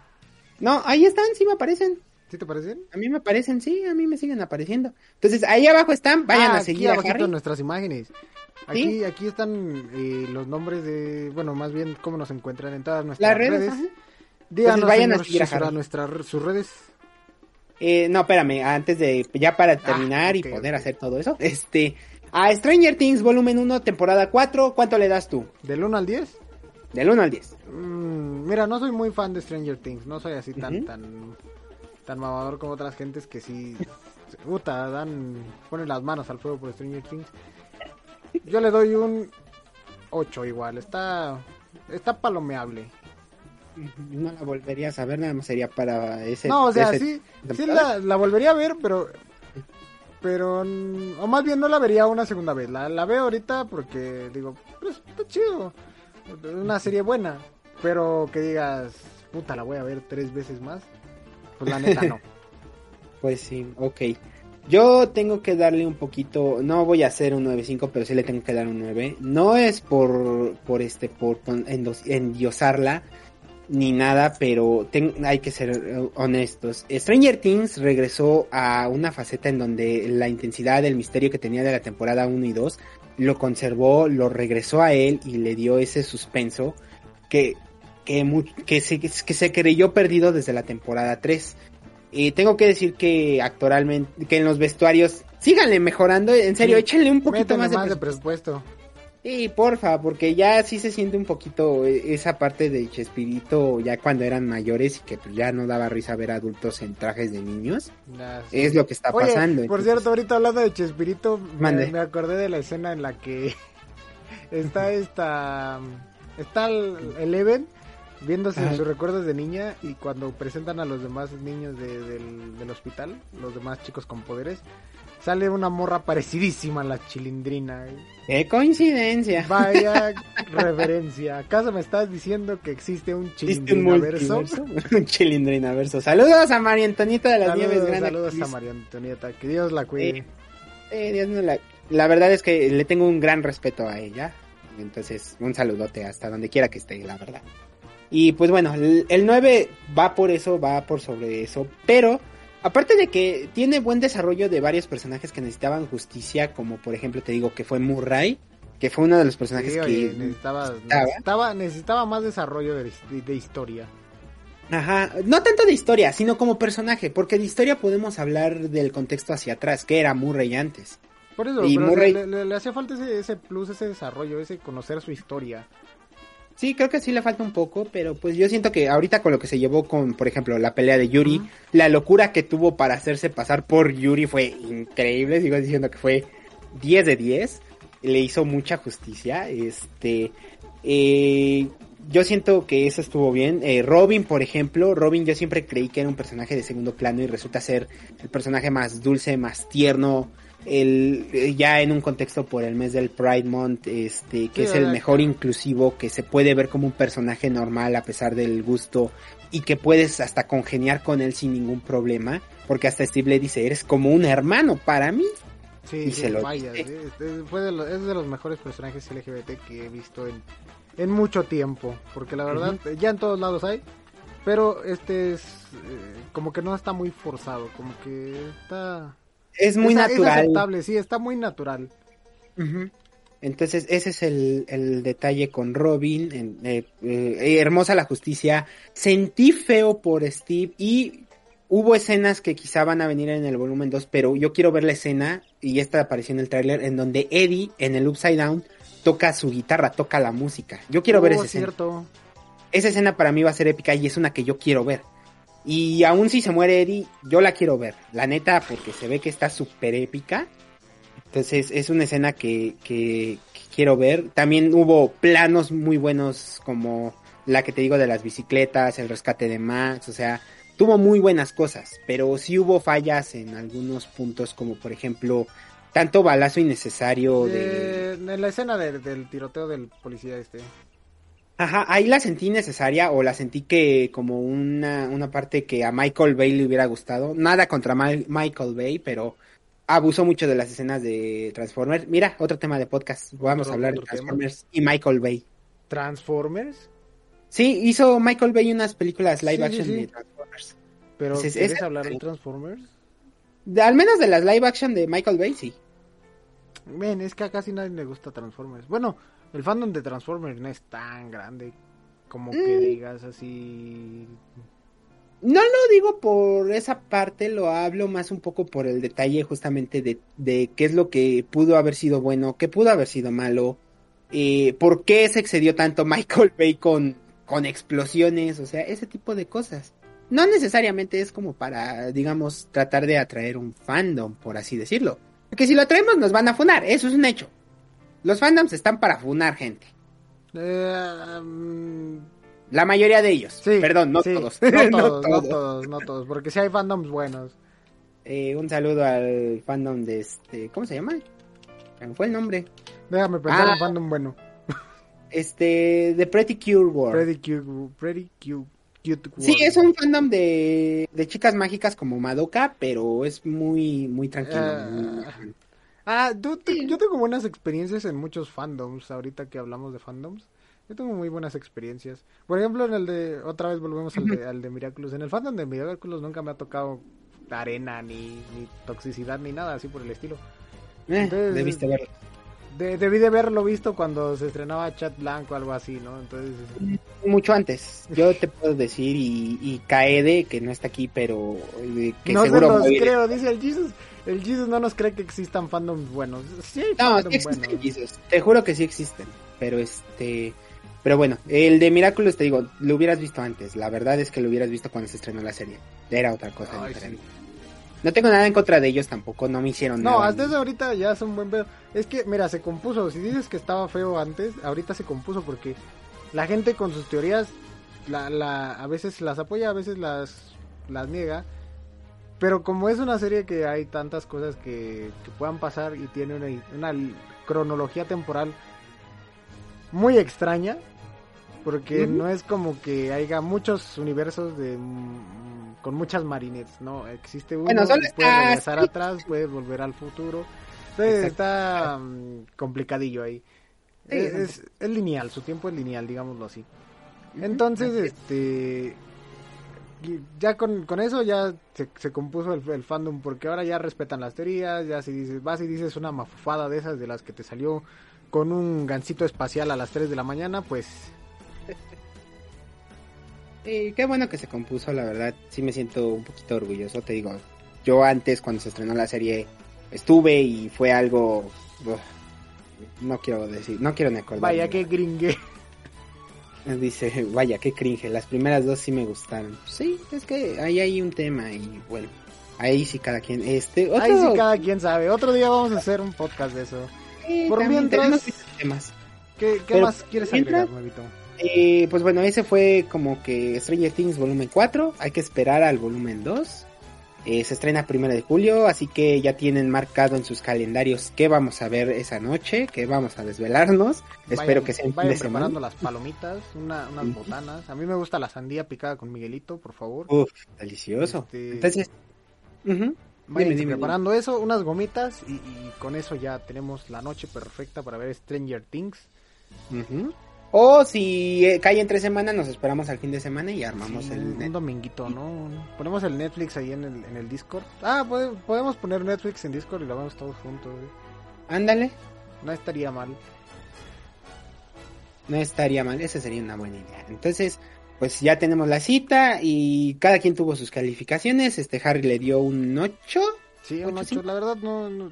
No, ahí están, sí me aparecen. ¿Sí te parecen? A mí me aparecen, sí, a mí me siguen apareciendo. Entonces, ahí abajo están, vayan Ah, a aquí seguir a Harry. en nuestras imágenes. Aquí, aquí están eh, los nombres de, bueno, más bien cómo nos encuentran en todas nuestras Las redes, redes. Díganos, vayan a señor seguir a Harry. nuestras sus redes. Eh, no, espérame, antes de, ya para terminar Ah, ok, y poder hacer todo eso, este, a Stranger Things volumen 1, temporada 4, ¿cuánto le das tú? Del 1 al 10. Del 1 al 10. Mm, mira, no soy muy fan de Stranger Things. No soy así tan, tan, tan mamador como otras gentes que sí, puta, dan, ponen las manos al fuego por Stranger Things. Yo le doy un 8 igual. Está, está palomeable. No la volverías a ver, nada más sería para ese. No, o sea, ese sí, sí la volvería a ver, pero... Pero, o más bien no la vería una segunda vez. La, la veo ahorita porque digo, pues está chido. Una serie buena. Pero que digas, puta, la voy a ver tres veces más. Pues la neta no. Pues sí, ok. Yo tengo que darle un poquito, no voy a hacer un 9.5, pero sí le tengo que dar un 9. No es por, por este, por endos- endiosarla, ni nada, pero ten- hay que ser eh, honestos. Stranger Things regresó a una faceta en donde la intensidad del misterio que tenía de la temporada 1 y 2 lo conservó, lo regresó a él y le dio ese suspenso que, que, que, se, que se creyó perdido desde la temporada 3. Y tengo que decir que actoralmente, que en los vestuarios, síganle mejorando, en serio, échenle un poquito más de, de presupuesto. Sí, porfa, porque ya sí se siente un poquito eh, esa parte de Chespirito ya cuando eran mayores y que pues ya no daba risa ver adultos en trajes de niños. Sí. Es lo que está Oye, pasando. Por entonces- cierto, ahorita hablando de Chespirito, me, acordé de la escena en la que está esta. Está el Eleven viéndose Ajá. sus recuerdos de niña y cuando presentan a los demás niños de- del, del hospital, los demás chicos con poderes, sale una morra parecidísima a la chilindrina. ¡Qué coincidencia! Vaya referencia. ¿Acaso me estás diciendo que existe un ¿Viste un chilindrinaverso? un chilindrinaverso. Saludos a María Antonieta de las Saludos, Nieves Grandes. saludos a María Antonieta. Que Dios la cuide. Eh, Eh, Dios mío, la, la verdad es que le tengo un gran respeto a ella. Entonces, un saludote hasta donde quiera que esté, la verdad. Y pues bueno, el 9 va por eso, va por sobre eso. Pero, aparte de que tiene buen desarrollo de varios personajes que necesitaban justicia, como por ejemplo te digo que fue Murray, que fue uno de los personajes Sí, oye, que... necesitaba, necesitaba. necesitaba, necesitaba más desarrollo de, de- de historia. Ajá, no tanto de historia, sino como personaje, porque de historia podemos hablar del contexto hacia atrás, que era Murray antes. Por eso, Y pero Murray- le, le- le hacía falta ese, ese plus, ese desarrollo, ese conocer su historia. Sí, creo que sí le falta un poco, pero pues yo siento que ahorita con lo que se llevó con, por ejemplo, la pelea de Yuri, la locura que tuvo para hacerse pasar por Yuri fue increíble, sigo diciendo que fue 10 de 10, le hizo mucha justicia, este, eh, yo siento que eso estuvo bien, Eh, Robin, por ejemplo, Robin yo siempre creí que era un personaje de segundo plano y resulta ser el personaje más dulce, más tierno, el, eh, ya en un contexto por el mes del Pride Month, este, que Sí, es el mejor inclusivo, que se puede ver como un personaje normal a pesar del gusto y que puedes hasta congeniar con él sin ningún problema, porque hasta Steve le dice, eres como un hermano para mí. Sí, Y sí, se lo vaya, es, de los, es de los mejores personajes LGBT que he visto en, en mucho tiempo. Porque la verdad, ya en todos lados hay. Pero este es eh, como que no está muy forzado, como que está... Es muy es, Es natural. aceptable, sí, está muy natural. Entonces, ese es el, el detalle con Robin. en- eh, eh, hermosa la justicia. Sentí feo por Steve y hubo escenas que quizá van a venir en el volumen 2, pero yo quiero ver la escena, y esta apareció en el tráiler, en donde Eddie, en el Upside Down, toca su guitarra, toca la música. Yo quiero ver Oh, esa escena. cierto. Esa escena para mí va a ser épica y es una que yo quiero ver. Y aún si se muere Eddie, yo la quiero ver. La neta, porque se ve que está súper épica. Entonces es una escena que, que, que quiero ver. También hubo planos muy buenos como la que te digo de las bicicletas, el rescate de Max. O sea, tuvo muy buenas cosas. Pero sí hubo fallas en algunos puntos como por ejemplo tanto balazo innecesario de... Eh, en la escena de- del tiroteo del policía este. Ajá, ahí la sentí necesaria o la sentí que como una, una parte que a Michael Bay le hubiera gustado. Nada contra Ma- Michael Bay, pero abusó mucho de las escenas de Transformers. Mira, otro tema de podcast. Vamos a hablar de tema. Transformers y Michael Bay. Transformers. Sí, hizo Michael Bay unas películas live Sí, action sí. de Transformers. Pero ¿quieres ese- hablar de Transformers? De- al menos de las live action de Michael Bay, sí. Ven, es que a casi nadie le gusta Transformers. Bueno, el fandom de Transformers no es tan grande como que Mm. digas así. No lo digo por esa parte, lo hablo más un poco por el detalle justamente de, de qué es lo que pudo haber sido bueno, qué pudo haber sido malo, eh, por qué se excedió tanto Michael Bay con, con explosiones, o sea, ese tipo de cosas. No necesariamente es como para, digamos, tratar de atraer un fandom, por así decirlo. Porque si lo atraemos nos van a funar, eso es un hecho. Los fandoms están para funar gente. Eh, La mayoría de ellos. sí, Perdón, no sí, todos. No todos, No no todos. no todos, Porque si hay fandoms buenos. Eh, un saludo al fandom de este, ¿cómo se llama? Me fue el nombre. Déjame pensar Ah. en fandom bueno. Este, de Pretty Cure World. Pretty cute, pretty cute, cute Sí, world. es un fandom de, de chicas mágicas como Madoka, pero es muy, muy tranquilo. Muy- Ah, yo, te- yo tengo buenas experiencias en muchos fandoms, ahorita que hablamos de fandoms. Yo tengo muy buenas experiencias. Por ejemplo, en el de, otra vez volvemos al de, al de Miraculous. En el fandom de Miraculous nunca me ha tocado arena, ni, ni toxicidad, ni nada así por el estilo. Eh, Entonces- debiste verlo. De- debí de haberlo visto cuando se estrenaba Chat Blanco o algo así, ¿no? Entonces, Mucho antes. Yo te puedo decir, y, y Kaede, que no está aquí, pero eh, que no se seguro. los va a oír- creo, dice el Jesus. El Jesus no nos cree que existan fandoms buenos. Sí, hay No, sí existen, buenos. Jesus. Te juro que sí existen. Pero este. Pero bueno, el de Miraculous, te digo, lo hubieras visto antes. La verdad es que lo hubieras visto cuando se estrenó la serie. Era otra cosa Ay, diferente. No tengo nada en contra de ellos tampoco, no me hicieron No, nada. hasta eso ahorita ya es un buen pedo. Es que, mira, se compuso. Si dices que estaba feo antes, ahorita se compuso porque la gente con sus teorías la, la, a veces las apoya, a veces las, las niega. Pero como es una serie que hay tantas cosas que, que puedan pasar y tiene una, una cronología temporal muy extraña, porque no es como que haya muchos universos de mm, con muchas marinets, no, existe uno, Bueno, puedes está- regresar atrás, puedes volver al futuro. Entonces está mm, complicadillo ahí. Sí, es, es- es- es lineal, su tiempo es lineal, digámoslo así. Entonces, este ya con, con eso ya se, se compuso el, el fandom porque ahora ya respetan las teorías, ya si dices, vas y dices una mafufada de esas de las que te salió con un gancito espacial a las 3 de la mañana, pues Sí, qué bueno que se compuso, la verdad. Sí me siento un poquito orgulloso, te digo. Yo antes, cuando se estrenó la serie, estuve y fue algo... uf, no quiero decir, no quiero ni acordar. vaya que gringue. Dice, vaya, qué cringe. Las primeras dos sí me gustaron. Sí, es que ahí hay un tema y bueno, ahí sí cada quien. Este, otro, Ahí sí cada quien sabe. Otro día vamos a hacer un podcast de eso. Sí, por mientras- tenemos temas. ¿Qué, qué Pero, más quieres mientras- agregar, Nuevito? Eh, pues bueno, ese fue como que Stranger Things volumen 4. Hay que esperar al volumen 2. Eh, se estrena primero de julio, así que ya tienen marcado en sus calendarios qué vamos a ver esa noche, que vamos a desvelarnos. Espero que sea un fin vayan semana. preparando las palomitas, una- unas botanas. A mí me gusta la sandía picada con Miguelito, por favor. Uf, delicioso. Este- Entonces, ujú, Vayan dime, dime, preparando eso, unas gomitas y, y con eso ya tenemos la noche perfecta para ver Stranger Things. ujú. O si eh, cae entre semana, nos esperamos al fin de semana y armamos Sí, el un, net. un dominguito, ¿no? Ponemos el Netflix ahí en el, en el Discord. Ah, pode- podemos poner Netflix en Discord y lo vemos todos juntos. ¿eh? Ándale, No estaría mal. no estaría mal, esa sería una buena idea. Entonces, pues ya tenemos la cita y cada quien tuvo sus calificaciones. Este Harry le dio un 8. Sí, un Ocho, ocho, cinco. la verdad no, no-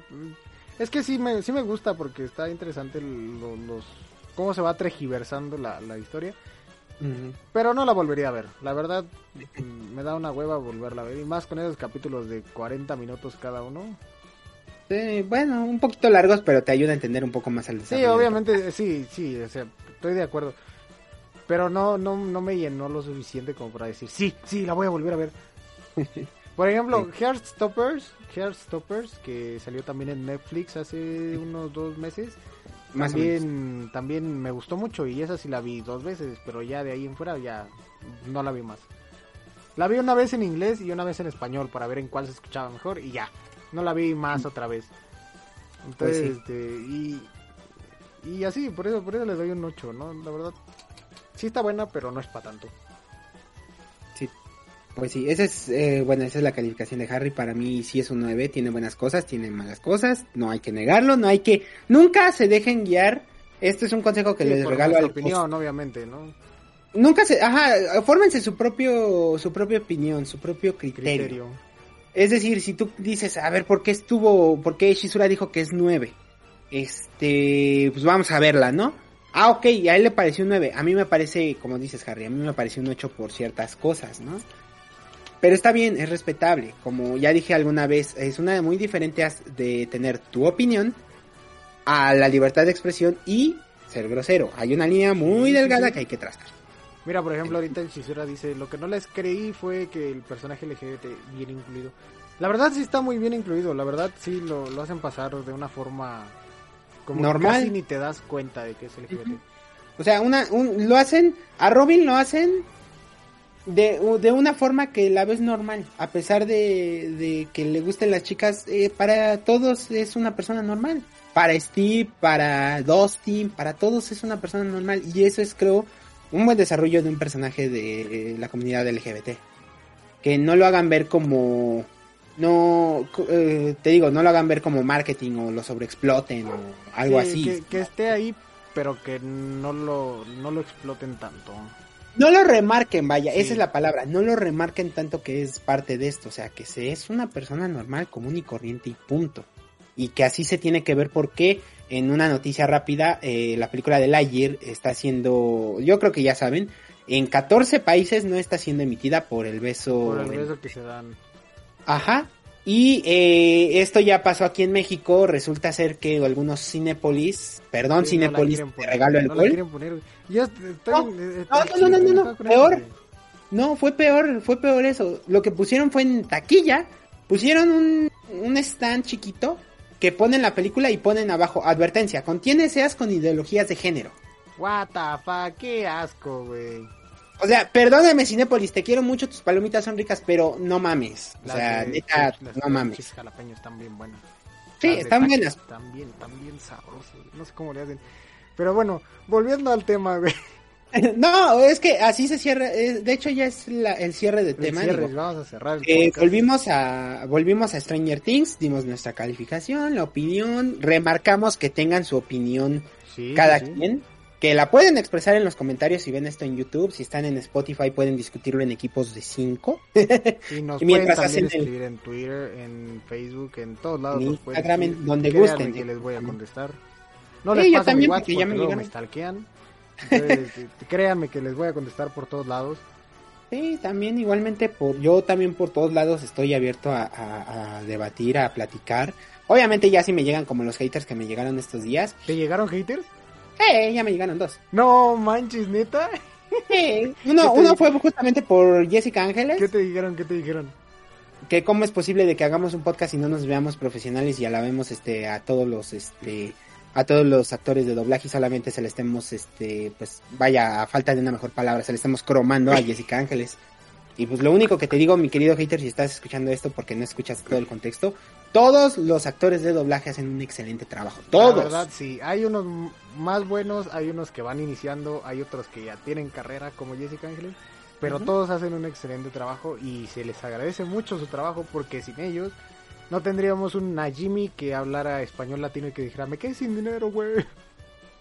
Es que sí me, sí me gusta porque está interesante el- los... Cómo se va tregiversando la, la historia. Pero no la volvería a ver. La verdad, mm, me da una hueva volverla a ver. Y más con esos capítulos de 40 minutos cada uno. Sí, bueno, un poquito largos, pero te ayuda a entender un poco más el Sí, desarrollo. obviamente, sí, sí, o sea, estoy de acuerdo. Pero no, no, no me llenó lo suficiente como para decir, sí, sí, la voy a volver a ver. Por ejemplo, Heartstoppers, Heartstoppers, que salió también en Netflix hace unos dos meses, Más también, también me gustó mucho y esa sí la vi dos veces, pero ya de ahí en fuera ya no la vi más. La vi una vez en inglés y una vez en español para ver en cuál se escuchaba mejor y ya, no la vi más otra vez. Pues Entonces, sí. este, y, y así, por eso, por eso le doy un 8, ¿no? La verdad, sí está buena, pero no es para tanto. Pues sí, esa es, eh, bueno, esa es la calificación de Harry. Para mí sí es un 9, tiene buenas cosas, tiene malas cosas. No hay que negarlo, no hay que... Nunca se dejen guiar. Este es un consejo que Sí, les regalo al opinión, obviamente, ¿no? Nunca se... Ajá, fórmense su propio, su propia opinión, su propio criterio. Criterio. Es decir, si tú dices, a ver, ¿por qué estuvo, por qué Shizura dijo que es 9? Este, pues vamos a verla, ¿no? Ah, ok, a él le pareció un 9. A mí me parece, como dices, Harry, a mí me pareció un 8 por ciertas cosas, ¿no? Pero está bien, es respetable. Como ya dije alguna vez, es una muy diferente de tener tu opinión a la libertad de expresión y ser grosero. Hay una línea muy delgada que hay que trazar. Mira, por ejemplo, ahorita en Shizura dice, lo que no les creí fue que el personaje LGBT viene incluido. La verdad sí está muy bien incluido, la verdad sí lo, lo hacen pasar de una forma como Normal. casi ni te das cuenta de que es LGBT. O sea, una, un- lo hacen, a Robin lo hacen de, de una forma que la ves normal, a pesar de, de que le gusten las chicas, eh, para todos es una persona normal. Para Steve, para Dustin, para todos es una persona normal. Y eso es, creo, un buen desarrollo de un personaje de eh, la comunidad LGBT. Que no lo hagan ver como no, eh, te digo, no lo hagan ver como marketing o lo sobreexploten o algo así. Que, que, esté ahí, pero que no lo, no lo exploten tanto. No lo remarquen, vaya, sí. esa es la palabra, no lo remarquen tanto que es parte de esto, o sea, que se es una persona normal, común y corriente y punto. Y que así se tiene que ver porque en una noticia rápida, eh, la película de Lightyear está siendo, yo creo que ya saben, en 14 países no está siendo emitida por el beso. Por el beso que se dan. Ajá. Y eh, esto ya pasó aquí en México. Resulta ser que algunos Cinepolis, perdón, sí, Cinepolis, no te regalo el no gol. Poner. Ya está, no, no, no, no, no, peor. No, fue peor, fue peor eso. Lo que pusieron fue en taquilla. Pusieron un, un stand chiquito que ponen la película y ponen abajo advertencia. Contiene seas con ideologías de género. What the fuck, qué asco, güey. O sea, perdóname Cinépolis, te quiero mucho, tus palomitas son ricas, pero no mames. O Las sea, de- neta, las no mames. jalapeños están bien buenas. Sí, Las están buenas. También, también sabrosas. No sé cómo le hacen. Pero bueno, volviendo al tema, güey. No, es que así se cierra. De hecho, ya es la- el cierre de El tema. cierre, digo. vamos a cerrar el Eh, volvimos a volvimos a Stranger Things, dimos nuestra calificación, la opinión, remarcamos que tengan su opinión Sí, cada sí. quien, que la pueden expresar en los comentarios si ven esto en YouTube, si están en Spotify pueden discutirlo en equipos de 5. Y nos Y mientras pueden también el- escribir en Twitter, en Facebook, en todos lados. En Instagram, en donde Créanme gusten. que les voy a contestar. No Sí, les yo paso también, mi WhatsApp porque ya me luego me stalkean. Entonces, eh, créanme que les voy a contestar por todos lados. Sí, también igualmente por yo también por todos lados estoy abierto a, a- a debatir, a platicar. Obviamente ya si me llegan como los haters que me llegaron estos días, ¿Te llegaron haters? Eh, ya me llegaron dos. No manches, neta. Uno, ¿Qué te uno fue justamente por Jessica Ángeles. ¿Qué te dijeron? ¿Qué te dijeron? que cómo es posible de que hagamos un podcast y no nos veamos profesionales y alabemos este a todos los este a todos los actores de doblaje y solamente se le estemos este pues vaya a falta de una mejor palabra se le estemos cromando a Jessica Ángeles y pues lo único que te digo mi querido hater si estás escuchando esto porque no escuchas todo el contexto todos los actores de doblaje hacen un excelente trabajo todos La verdad, sí. Hay unos más buenos, hay unos que van iniciando, hay otros que ya tienen carrera como Jessica Ángeles. Pero todos hacen un excelente trabajo y se les agradece mucho su trabajo porque sin ellos no tendríamos un Najimi que hablara español latino y que dijera, me quedé sin dinero, güey.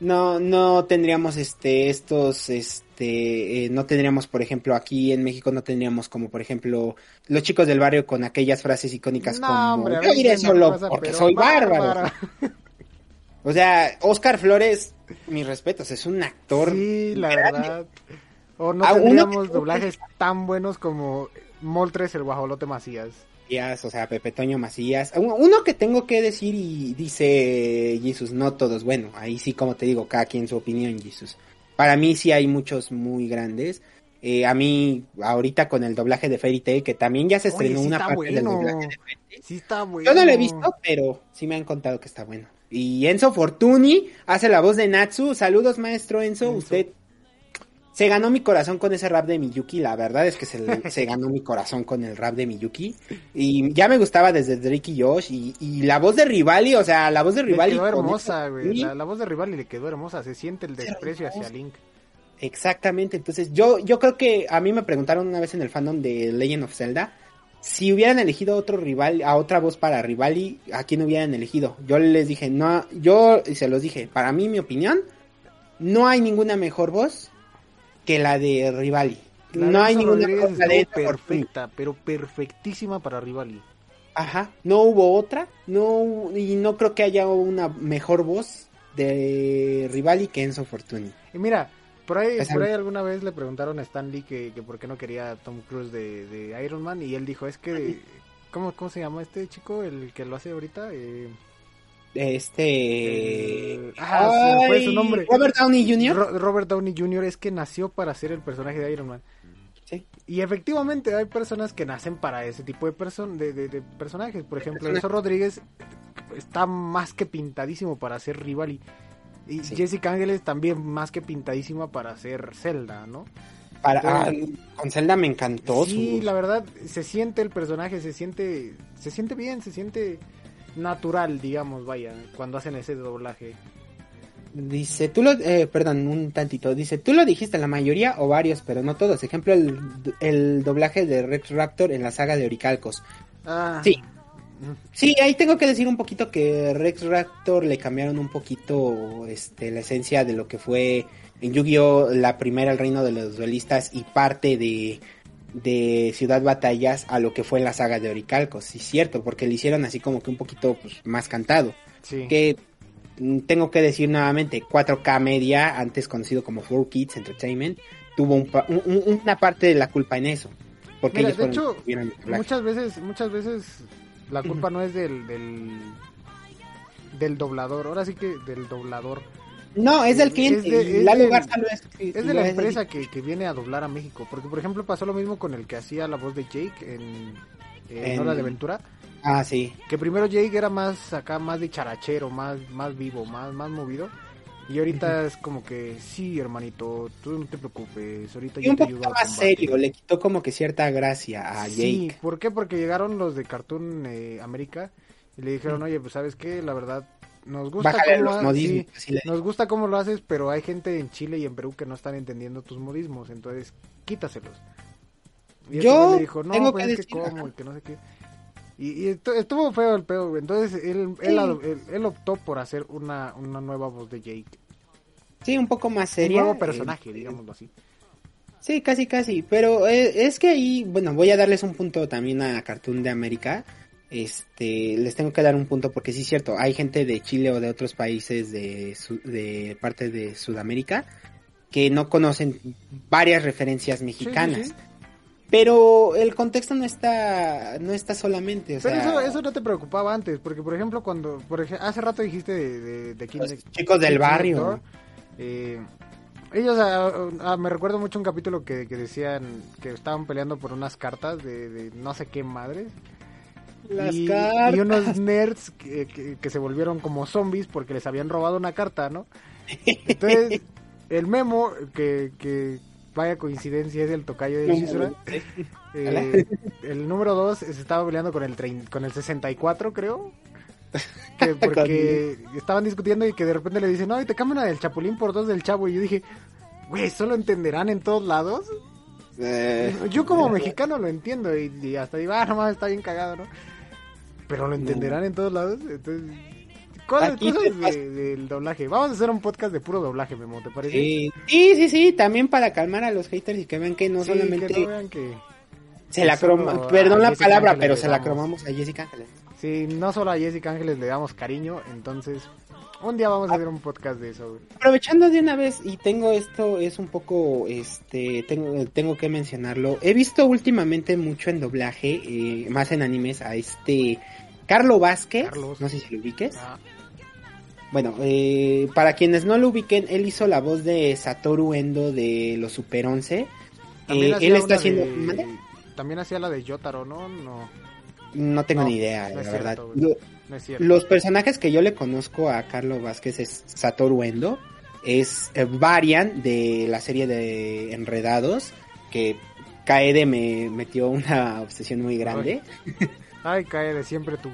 No no tendríamos este estos este eh, no tendríamos por ejemplo aquí en México no tendríamos como por ejemplo los chicos del barrio con aquellas frases icónicas No, como hombre, yo iré solo porque soy bárbaro o sea Oscar Flores mis respetos es un actor Sí, la grande. verdad. O no Ah, tendríamos doblajes tan buenos como Moltres el guajolote Macías. Macías, o sea Pepe Toño Macías Un- uno que tengo que decir y dice Jesus no todos bueno ahí sí como te digo cada quien su opinión Jesus para mí sí hay muchos muy grandes Eh, a mí ahorita con el doblaje de Fairy Tail que también ya se Oye, estrenó sí una parte del doblaje de Fairy Tail. Sí está bueno. Yo no lo he visto, pero sí me han contado que está bueno. Y Enzo Fortuni hace la voz de Natsu. Saludos, maestro Enzo. Enzo. Usted se ganó mi corazón con ese rap de Miyuki. La verdad es que se, le- se ganó mi corazón con el rap de Miyuki. Y ya me gustaba desde Drake y Josh. Y, y la voz de Rivali, o sea, la voz de Le Rivali. quedó con hermosa, güey. La, la voz de Rival le quedó hermosa. Se siente el desprecio hacia. Link. Exactamente, entonces yo, yo creo que a mí me preguntaron una vez en el fandom de Legend of Zelda si hubieran elegido otro rival, a otra voz para Rivali, ¿a quién hubieran elegido? Yo les dije, no, yo se los dije, para mí, mi opinión, no hay ninguna mejor voz que la de Rivali. La no hay ninguna Rodríguez la de perfecta, pero perfectísima para Rivali. Ajá, no hubo otra, no, y no creo que haya una mejor voz de Rivali que Enzo Fortuni. Y mira, por ahí, por ahí alguna vez le preguntaron a Stan Lee que, que por qué no quería a Tom Cruise de, de Iron Man y él dijo, es que... ¿Cómo, ¿Cómo se llama este chico? El que lo hace ahorita. Eh, Este. Eh, ah, fue su nombre. Robert Downey Jr. Ro- Robert Downey Jr. es que nació para ser el personaje de Iron Man. Sí. Y efectivamente hay personas que nacen para ese tipo de, person de, de- de personajes. Por ejemplo. Enzo Rodríguez está más que pintadísimo para ser Rivali. Y Sí. Jessica Ángeles también más que pintadísima para ser Zelda, ¿no? Para, ah, con Zelda me encantó. Sí, su- la verdad, se siente el personaje, se siente, se siente bien, se siente natural, digamos, vaya, cuando hacen ese doblaje. Dice, tú lo, eh, perdón, un tantito. Dice, tú lo dijiste, la mayoría o varios, pero no todos. Ejemplo, el, el doblaje de Rex Raptor en la saga de Oricalcos. Ah, Sí. Sí, ahí tengo que decir un poquito que Rex Raptor le cambiaron un poquito este, la esencia de lo que fue en Yu-Gi-Oh! la primera El Reino de los Duelistas y parte de, de Ciudad Batallas a lo que fue en la saga de Oricalcos. Sí, cierto, porque le hicieron así como que un poquito pues, más cantado. Sí. Que mm, tengo que decir nuevamente, 4K Media, antes conocido como 4Kids Entertainment, tuvo un pa- un- un- una parte de la culpa en eso. Porque Mira, ellos de fueron hecho, el muchas veces, muchas veces la culpa no es del, del del doblador, ahora sí que del doblador. No, es del cliente. Es de- es Lalo del- Garza lo es. Es de la empresa que, que viene a doblar a México, porque por ejemplo pasó lo mismo con el que hacía la voz de Jake en, en En- Hora de Aventura, Ah, sí. que primero Jake era más acá, más de charachero, más, más vivo, más, más movido. Y ahorita es como que, sí, hermanito, tú no te preocupes, ahorita Y yo un te poquito ayudo más combate". serio, le quitó como que cierta gracia a Sí, Jake. ¿por qué? Porque llegaron los de Cartoon eh, América y le dijeron, oye, pues sabes qué, la verdad, nos gusta Bájale cómo los modismos. sí, nos gusta cómo lo haces, pero hay gente en Chile y en Perú que no están entendiendo tus modismos, entonces quítaselos. Y Yo le dijo, no, tengo pues que es que decir, cómo, ajá. y que no sé qué. Y, y estu- estuvo feo el pedo, entonces él, él, Sí. él, él optó por hacer una, una nueva voz de Jake. Sí, un poco más Un seria. nuevo eh, personaje, digámoslo así. Sí, casi, casi. Pero eh, es que ahí, bueno, voy a darles un punto también a Cartoon de América. Este, les tengo que dar un punto porque sí es cierto, hay gente de Chile o de otros países de, de parte de Sudamérica que no conocen varias referencias mexicanas. sí. Pero el contexto no está, no está solamente, o Pero sea, eso, eso no te preocupaba antes, porque por ejemplo cuando, por ej- hace rato dijiste de, de, de King- Los chicos del King barrio. Doctor, eh, ellos, ah, ah, me recuerdo mucho un capítulo que, que decían que estaban peleando por unas cartas de, de no sé qué madres. Las y, cartas. y unos nerds que, que- que se volvieron como zombies porque les habían robado una carta, ¿no? Entonces, el memo, que, que vaya coincidencia, es el tocayo de Shizura. Eh, el número 2 se estaba peleando con el, trein- con el 64, creo. Que porque estaban discutiendo y que de repente le dicen, no, y te cambian del chapulín por dos del chavo. Y yo dije, güey, ¿eso lo entenderán en todos lados? Eh, Yo como mexicano lo entiendo y, y hasta digo, ah, nomás está bien cagado, ¿no? Pero lo entenderán en todos lados. Entonces, cosas, de- del doblaje. Vamos a hacer un podcast de puro doblaje, Memo, ¿te parece? sí, sí, sí, sí, también para calmar a los haters y que vean que no Sí, solamente que no vean que... se la croma, perdón la palabra, Ángeles pero se la cromamos a Jessica Ángeles. Sí, no solo a Jessica Ángeles le damos cariño, entonces un día vamos a hacer un podcast de eso. Aprovechando de una vez y tengo esto es un poco este tengo tengo que mencionarlo. He visto últimamente mucho en doblaje, eh, más en animes a este Carlo Vázquez, Carlos. no sé si lo ubiques. Ah, Bueno, eh, para quienes no lo ubiquen, él hizo la voz de Satoru Endo de los Super 11. también Eh, él está haciendo. También hacía la de Yotaro, ¿no? No, No tengo No, ni idea, no la verdad. Lo- no. Los personajes que yo le conozco a Carlos Vázquez es Satoru Endo, es eh, Varian de la serie de Enredados, que Kaede me metió una obsesión muy grande. Ay, cae de siempre tú.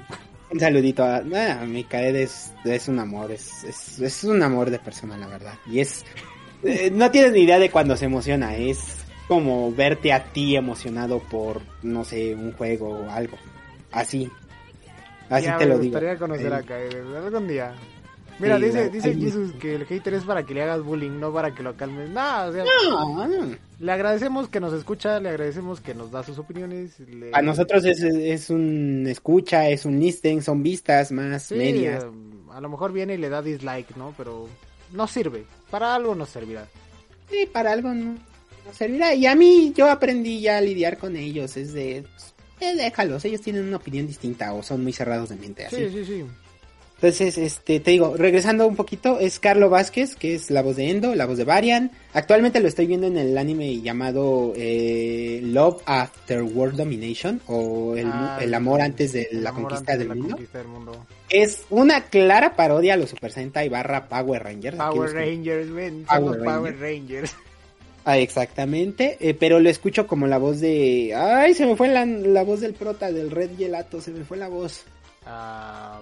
Un saludito a, ah, mi Kaede es, es un amor, es, es, es un amor de persona, la verdad. Y es, eh, no tienes ni idea de cuando se emociona, es como verte a ti emocionado por, no sé, un juego o algo. Así. Así Ya te me lo digo. gustaría conocer a Kaede algún día. Mira, Sí, dice, dice ahí- Jesus que el hater es para que le hagas bullying, no para que lo calmes. No, o sea, No, no. Le agradecemos que nos escucha, le agradecemos que nos da sus opiniones. le- A nosotros es, es un escucha, es un listen, son vistas más Sí, medias. eh, a lo mejor viene y le da dislike, ¿no? Pero no sirve. Para algo nos servirá. Sí, para algo no, no servirá. Y a mí yo aprendí ya a lidiar con ellos. Es de, pues, eh, déjalos, ellos tienen una opinión distinta o son muy cerrados de mente. Así. Sí, sí, sí. Entonces, este, te digo, regresando un poquito, es Carlo Vázquez, que es la voz de Endo, la voz de Varian. Actualmente lo estoy viendo en el anime llamado eh, Love After World Domination o el, Ah, el amor antes de la conquista antes de del la mundo. conquista del mundo. Es una clara parodia a los Super Sentai barra Power Rangers. Power Rangers, ven, Power Power Rangers. Ah, exactamente, eh, pero lo escucho como la voz de... Ay, se me fue la, la voz del prota, del Red Gelato, se me fue la voz. Ah,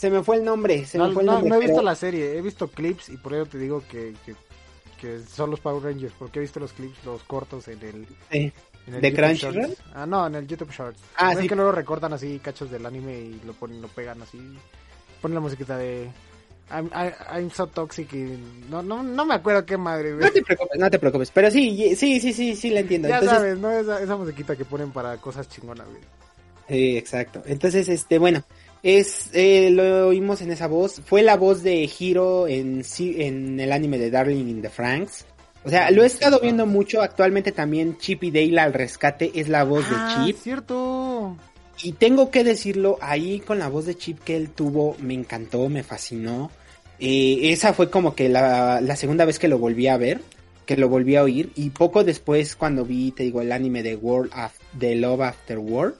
Se me fue el nombre, se no, me fue el no, nombre. no he visto pero- la serie, he visto clips y por ello te digo que, que, que son los Power Rangers, porque he visto los clips, los cortos en el, Sí. En el ¿De Crunchyroll? Ah, no, en el YouTube Shorts. Ah, ¿Ves sí. que luego recortan así cachos del anime y lo ponen, lo pegan así. Ponen la musiquita de I'm, I'm so toxic y no, no, no me acuerdo qué madre, güey. No te preocupes, no te preocupes. Pero sí, sí, sí, sí, sí, la entiendo. Ya Entonces, sabes, ¿no? Esa, esa musiquita que ponen para cosas chingonas, güey. Sí, exacto. Entonces, este, bueno, es, eh, lo oímos en esa voz. Fue la voz de Hiro en, en el anime de Darling in the Franks. O sea, lo he estado viendo mucho. Actualmente también Chip y Dale al rescate es la voz ah, de Chip. cierto. Y tengo que decirlo, ahí con la voz de Chip que él tuvo, me encantó, me fascinó. Eh, esa fue como que la, la segunda vez que lo volví a ver, que lo volví a oír. Y poco después, cuando vi, te digo, el anime de World of, de Love After World,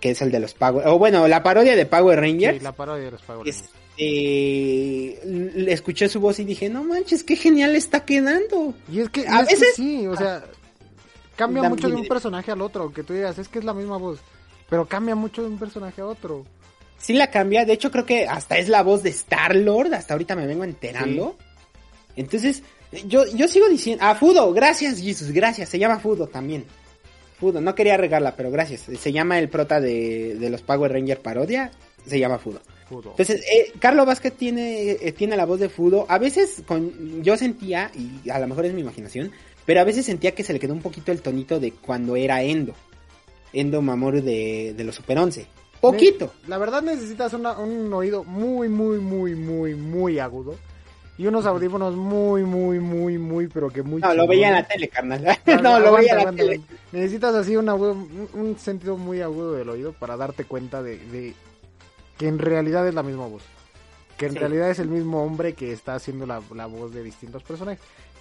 que es el de los Power, o bueno, la parodia de Power Rangers. Sí, la parodia de los Power Rangers. este, le escuché su voz y dije, no manches, qué genial está quedando. Y es que, A es que veces- sí, o sea, cambia mucho de un personaje al otro, que tú digas, es que es la misma voz, pero cambia mucho de un personaje a otro. Sí la cambia, de hecho creo que hasta es la voz de Star Lord, hasta ahorita me vengo enterando. Entonces, yo, yo sigo diciendo, ah, Fudo, gracias Jesus, gracias, se llama Fudo también. Fudo, no quería regarla, pero gracias. Se llama el prota de, de los Power Ranger parodia, se llama Fudo. Fudo. Entonces, eh, Carlos Vázquez tiene, eh, tiene la voz de Fudo. A veces con, yo sentía, y a lo mejor es mi imaginación, pero a veces sentía que se le quedó un poquito el tonito de cuando era Endo. Endo Mamoru de, de los Super 11. Poquito. La verdad necesitas una- un oído muy, muy, muy, muy, muy agudo. Y unos audífonos muy, muy, muy, muy, pero que muy No, lo veía en la tele, carnal. No, lo veía en la tele. Necesitas así una agudo- un, un sentido muy agudo del oído para darte cuenta de, de que en realidad es la misma voz. Que en Sí. realidad es el mismo hombre que está haciendo la, la voz de distintos personajes.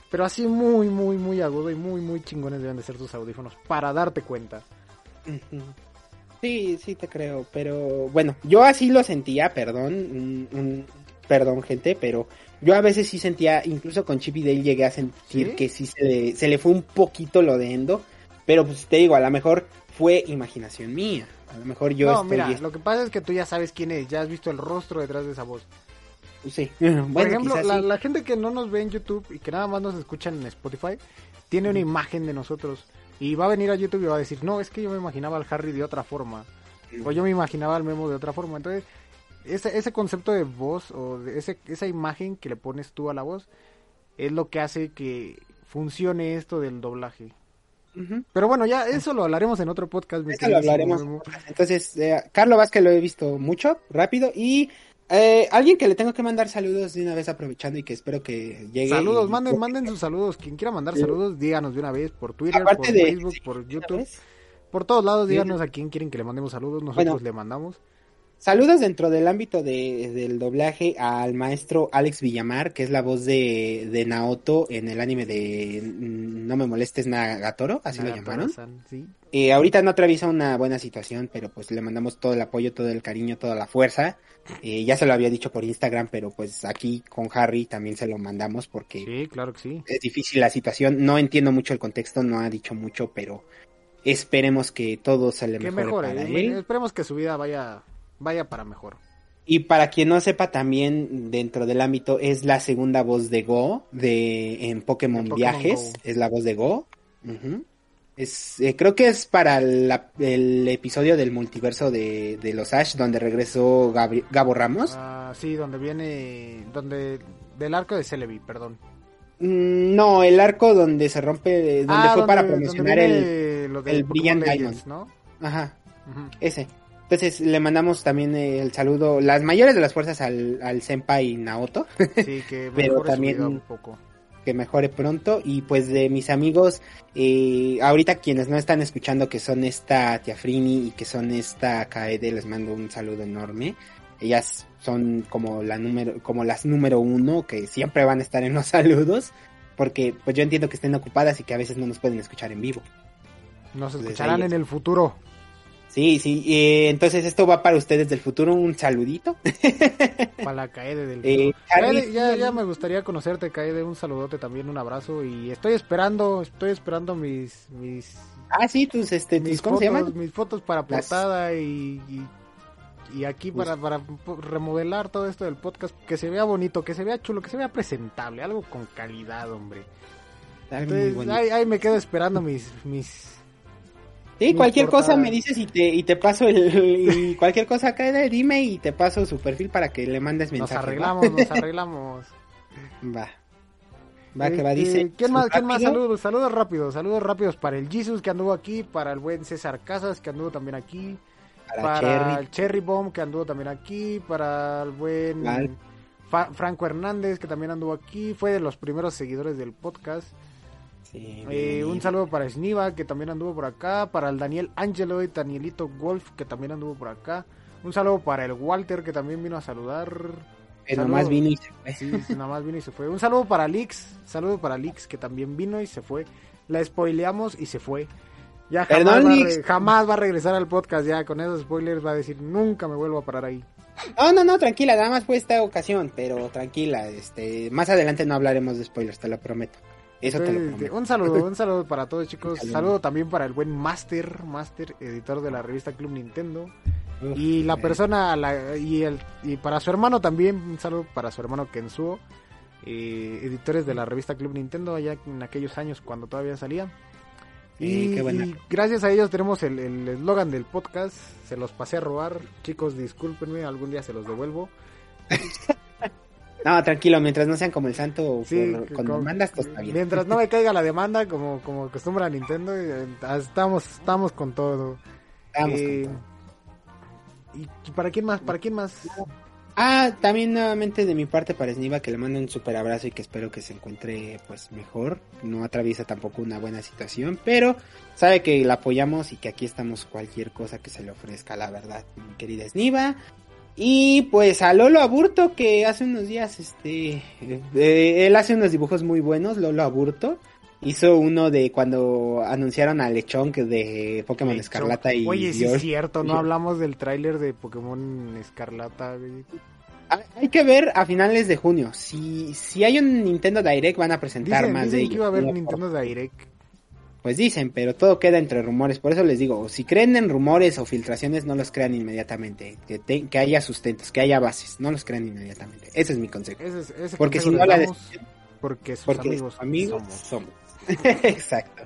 Pero así muy, muy, muy agudo y muy, muy chingones deben de ser tus audífonos para darte cuenta. Sí, sí te creo, pero bueno, yo así lo sentía, perdón, un- un- perdón gente, pero yo a veces sí sentía, incluso con Chip y Dale llegué a sentir ¿Sí? que sí se le, se le fue un poquito lo de Endo, pero pues te digo, a lo mejor fue imaginación mía, a lo mejor yo no, estoy... mira, lo que pasa es que tú ya sabes quién es, ya has visto el rostro detrás de esa voz. Sí, Por bueno, ejemplo, quizás la, sí. la gente que no nos ve en YouTube y que nada más nos escucha en Spotify, tiene una imagen de nosotros. Y va a venir a YouTube y va a decir, no, es que yo me imaginaba al Harry de otra forma. O yo me imaginaba al Memo de otra forma. Entonces, ese, ese concepto de voz o de ese, esa imagen que le pones tú a la voz es lo que hace que funcione esto del doblaje. Pero bueno, ya eso lo hablaremos en otro podcast. mi Eso lo hablaremos. Entonces, eh, Carlos Vázquez lo he visto mucho, rápido. Y eh, alguien que le tengo que mandar saludos de una vez aprovechando y que espero que llegue. Saludos, y- manden, manden sus saludos. Quien quiera mandar Sí. saludos, díganos de una vez por Twitter, Aparte por de- Facebook, sí, por YouTube. Por todos lados, Sí. díganos a quién quieren que le mandemos saludos. Nosotros Bueno. le mandamos. Saludos dentro del ámbito de, del doblaje al maestro Alex Villamar, que es la voz de, de Naoto en el anime de mm, No me molestes Nagatoro, así lo llamaron. Sí. Eh, ahorita no atraviesa una buena situación, pero pues le mandamos todo el apoyo, todo el cariño, toda la fuerza. Eh, ya se lo había dicho por Instagram, pero pues aquí con Harry también se lo mandamos porque sí, claro que sí. es difícil la situación. No entiendo mucho el contexto, no ha dicho mucho, pero esperemos que todo se le mejore, mejore. para él. Esperemos que su vida vaya, vaya para mejor. Y para quien no sepa también dentro del ámbito es la segunda voz de Go de en Pokémon, Viajes, Go. es la voz de Go. Es eh, creo que es para la- el episodio del multiverso de, de los Ash donde regresó Gabri- Gabo Ramos. Ah, sí, donde viene, donde del arco de Celebi, perdón. Mm, no, el arco donde se rompe, donde Ah, fue para promocionar el, el Pokémon Brilliant Legends, ¿no? ajá, ese. Entonces le mandamos también el saludo, las mayores de las fuerzas al, al senpai Naoto. Sí, que Pero también- un poco. que mejore pronto y pues de mis amigos eh, ahorita quienes no están escuchando que son esta Tiafrini y que son esta Kaede les mando un saludo enorme ellas son como la número como las número uno que siempre van a estar en los saludos porque pues yo entiendo que estén ocupadas y que a veces no nos pueden escuchar en vivo Nos escucharán en el futuro. Sí sí eh, entonces esto va para ustedes del futuro un saludito Para la Kaede del Eh, futuro. Ya, ya me gustaría conocerte, Kaede. Un saludote también, un abrazo. Y estoy esperando, estoy esperando mis, mis, ah sí tus este mis cómo se fotos, llaman mis fotos para Las- portada y, y, y aquí para, para remodelar todo esto del podcast. Que se vea bonito, que se vea chulo, que se vea presentable. Algo con calidad, hombre. Entonces, ahí, ahí me quedo esperando mis, mis, Sí, No cualquier importa. cosa me dices y te, y te paso el, y cualquier cosa acá, dime y te paso su perfil para que le mandes Nos mensaje. ¿va? arreglamos, nos arreglamos. Va. Va, que va, Este, dice. ¿Quién más? ¿Quién más? Saludos, saludos rápidos, saludos rápidos para el Jesus que anduvo aquí, para el buen César Casas que anduvo también aquí, Para, para Cherry. el Cherry Bomb que anduvo también aquí, para el buen Franco Hernández que también anduvo aquí, fue de los primeros seguidores del podcast. Sí, Eh, un saludo para Sniva que también anduvo por acá, para el Daniel Angelo y Danielito Wolf que también anduvo por acá. Un saludo para el Walter que también vino a saludar. Que nomás vino y se fue. Sí, sí, nada más vino y se fue. Un saludo para Lix, saludo para Lix que también vino y se fue. La spoileamos y se fue. Ya jamás, Perdón, va, jamás va a regresar al podcast ya con esos spoilers va a decir nunca me vuelvo a parar ahí. No, no, no, tranquila, nada más fue esta ocasión, pero tranquila, este, más adelante no hablaremos de spoilers, te lo prometo. Eso te lo Entonces, prometo. un saludo, un saludo para todos chicos. Saludo. También para el buen Master, Master, editor de la revista Club Nintendo. Uf, Y la eh, persona, la- y, el, y para su hermano también, un saludo para su hermano Kensuo, eh, editores de la revista Club Nintendo, allá en aquellos años cuando todavía salía. Y, Eh, qué buena. y gracias a ellos tenemos el el eslogan del podcast, se los pasé a robar, chicos discúlpenme, algún día se los devuelvo. No, tranquilo, mientras no sean como el santo Sí, por- con- mandas, todo está bien. Mientras no me caiga la demanda, como, como acostumbra Nintendo, eh, estamos, estamos con todo. Vamos con Eh, todo. ¿Y y para quién más? ¿Para quién más? Ah, también nuevamente de mi parte para Sniva que le mando un super abrazo y que espero que se encuentre pues mejor. No atraviesa tampoco una buena situación, pero sabe que la apoyamos y que aquí estamos cualquier cosa que se le ofrezca, la verdad, mi querida Sniva. Y pues a Lolo Aburto que hace unos días, este, eh, él hace unos dibujos muy buenos, Lolo Aburto. Hizo uno de cuando anunciaron a Lechonk de Pokémon Lechonk. Escarlata y Oye, sí es cierto, no hablamos del tráiler de Pokémon Escarlata, güey. Hay- que ver a finales de junio. Si, si hay un Nintendo Direct van a presentar Dicen, más dicen de que ellos. iba a haber Nintendo Direct. Pues dicen, pero todo queda entre rumores. Por eso les digo, si creen en rumores o filtraciones, no los crean inmediatamente. Que, te- que haya sustentos, que haya bases. No los crean inmediatamente. Ese es mi consejo. Ese, es- ese Porque consejo si no la damos porque sus Porque amigos, amigos, somos. somos. Exacto.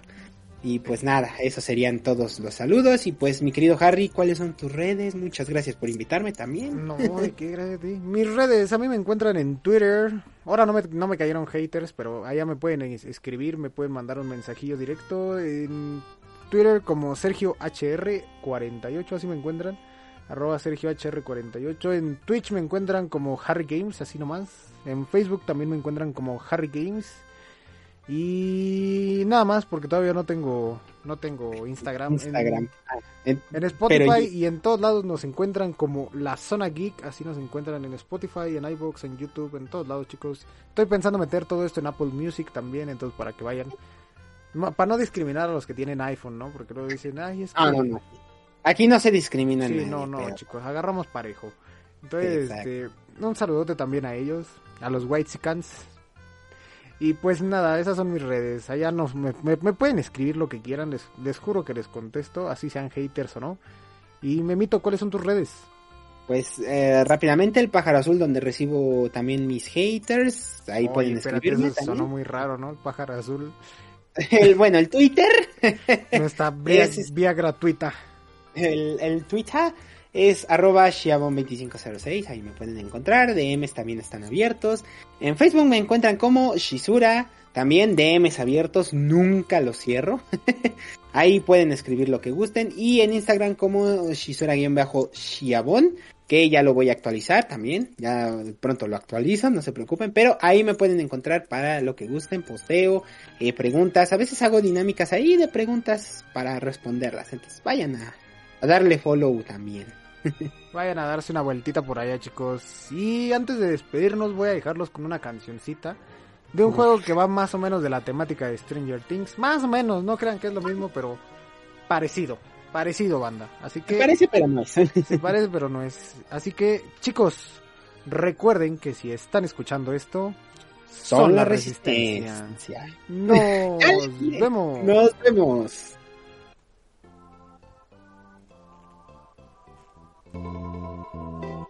Y pues nada, esos serían todos los saludos. Y pues mi querido Harry, ¿cuáles son tus redes? Muchas gracias por invitarme también. No, qué gracias a ti. Mis redes, a mí me encuentran en Twitter. Ahora no me, no me cayeron haters, pero allá me pueden es- escribir, me pueden mandar un mensajillo directo. En Twitter como Sergio HR48, así me encuentran. Arroba Sergio HR48. En Twitch me encuentran como Harry Games, así nomás. En Facebook también me encuentran como Harry Games. Y nada más, porque todavía no tengo, no tengo Instagram. En- Instagram. Ah, en- en Spotify Pero- y en todos lados nos encuentran como La Zona Geek, así nos encuentran en Spotify, en iVoox, en YouTube, en todos lados, chicos. Estoy pensando meter todo esto en Apple Music también, entonces para que vayan. Para no discriminar a los que tienen iPhone, ¿no? Porque luego dicen, ay, es que... Ah, no, no. Aquí no se discrimina Sí, nadie, no, no, pero- chicos, agarramos parejo. Entonces, este, un saludote también a ellos, a los White Y pues nada, esas son mis redes. Allá nos, me, me- me pueden escribir lo que quieran, les, les juro que les contesto, así sean haters o no. Y me mito, ¿cuáles son tus redes? Pues eh, rápidamente el pájaro azul donde recibo también mis haters. Ahí pueden espérate, escribirme eso sonó muy raro, ¿no? El pájaro azul. El, bueno, el Twitter. Nuestra vía, es- vía gratuita. El, el Twitter es arroba shiabon2506. Ahí me pueden encontrar. DMs también están abiertos. En Facebook me encuentran como Shizura. También DMs abiertos. Nunca los cierro. Ahí pueden escribir lo que gusten. Y en Instagram como Shizura-shiabon. Que ya lo voy a actualizar también. Ya pronto lo actualizo, no se preocupen. Pero ahí me pueden encontrar para lo que gusten. Posteo, eh, preguntas. A veces hago dinámicas ahí de preguntas para responderlas. Entonces vayan a, a darle follow también. Vayan a darse una vueltita por allá, chicos. Y antes de despedirnos, voy a dejarlos con una cancioncita de un Uf. juego que va más o menos de la temática de Stranger Things. Más o menos, no crean que es lo mismo, pero parecido. Parecido, banda. Así que parece, pero no es. se parece, pero no es. Así que, chicos, recuerden que si están escuchando esto, Son la resistencia. resistencia. Nos vemos. Nos vemos. うん。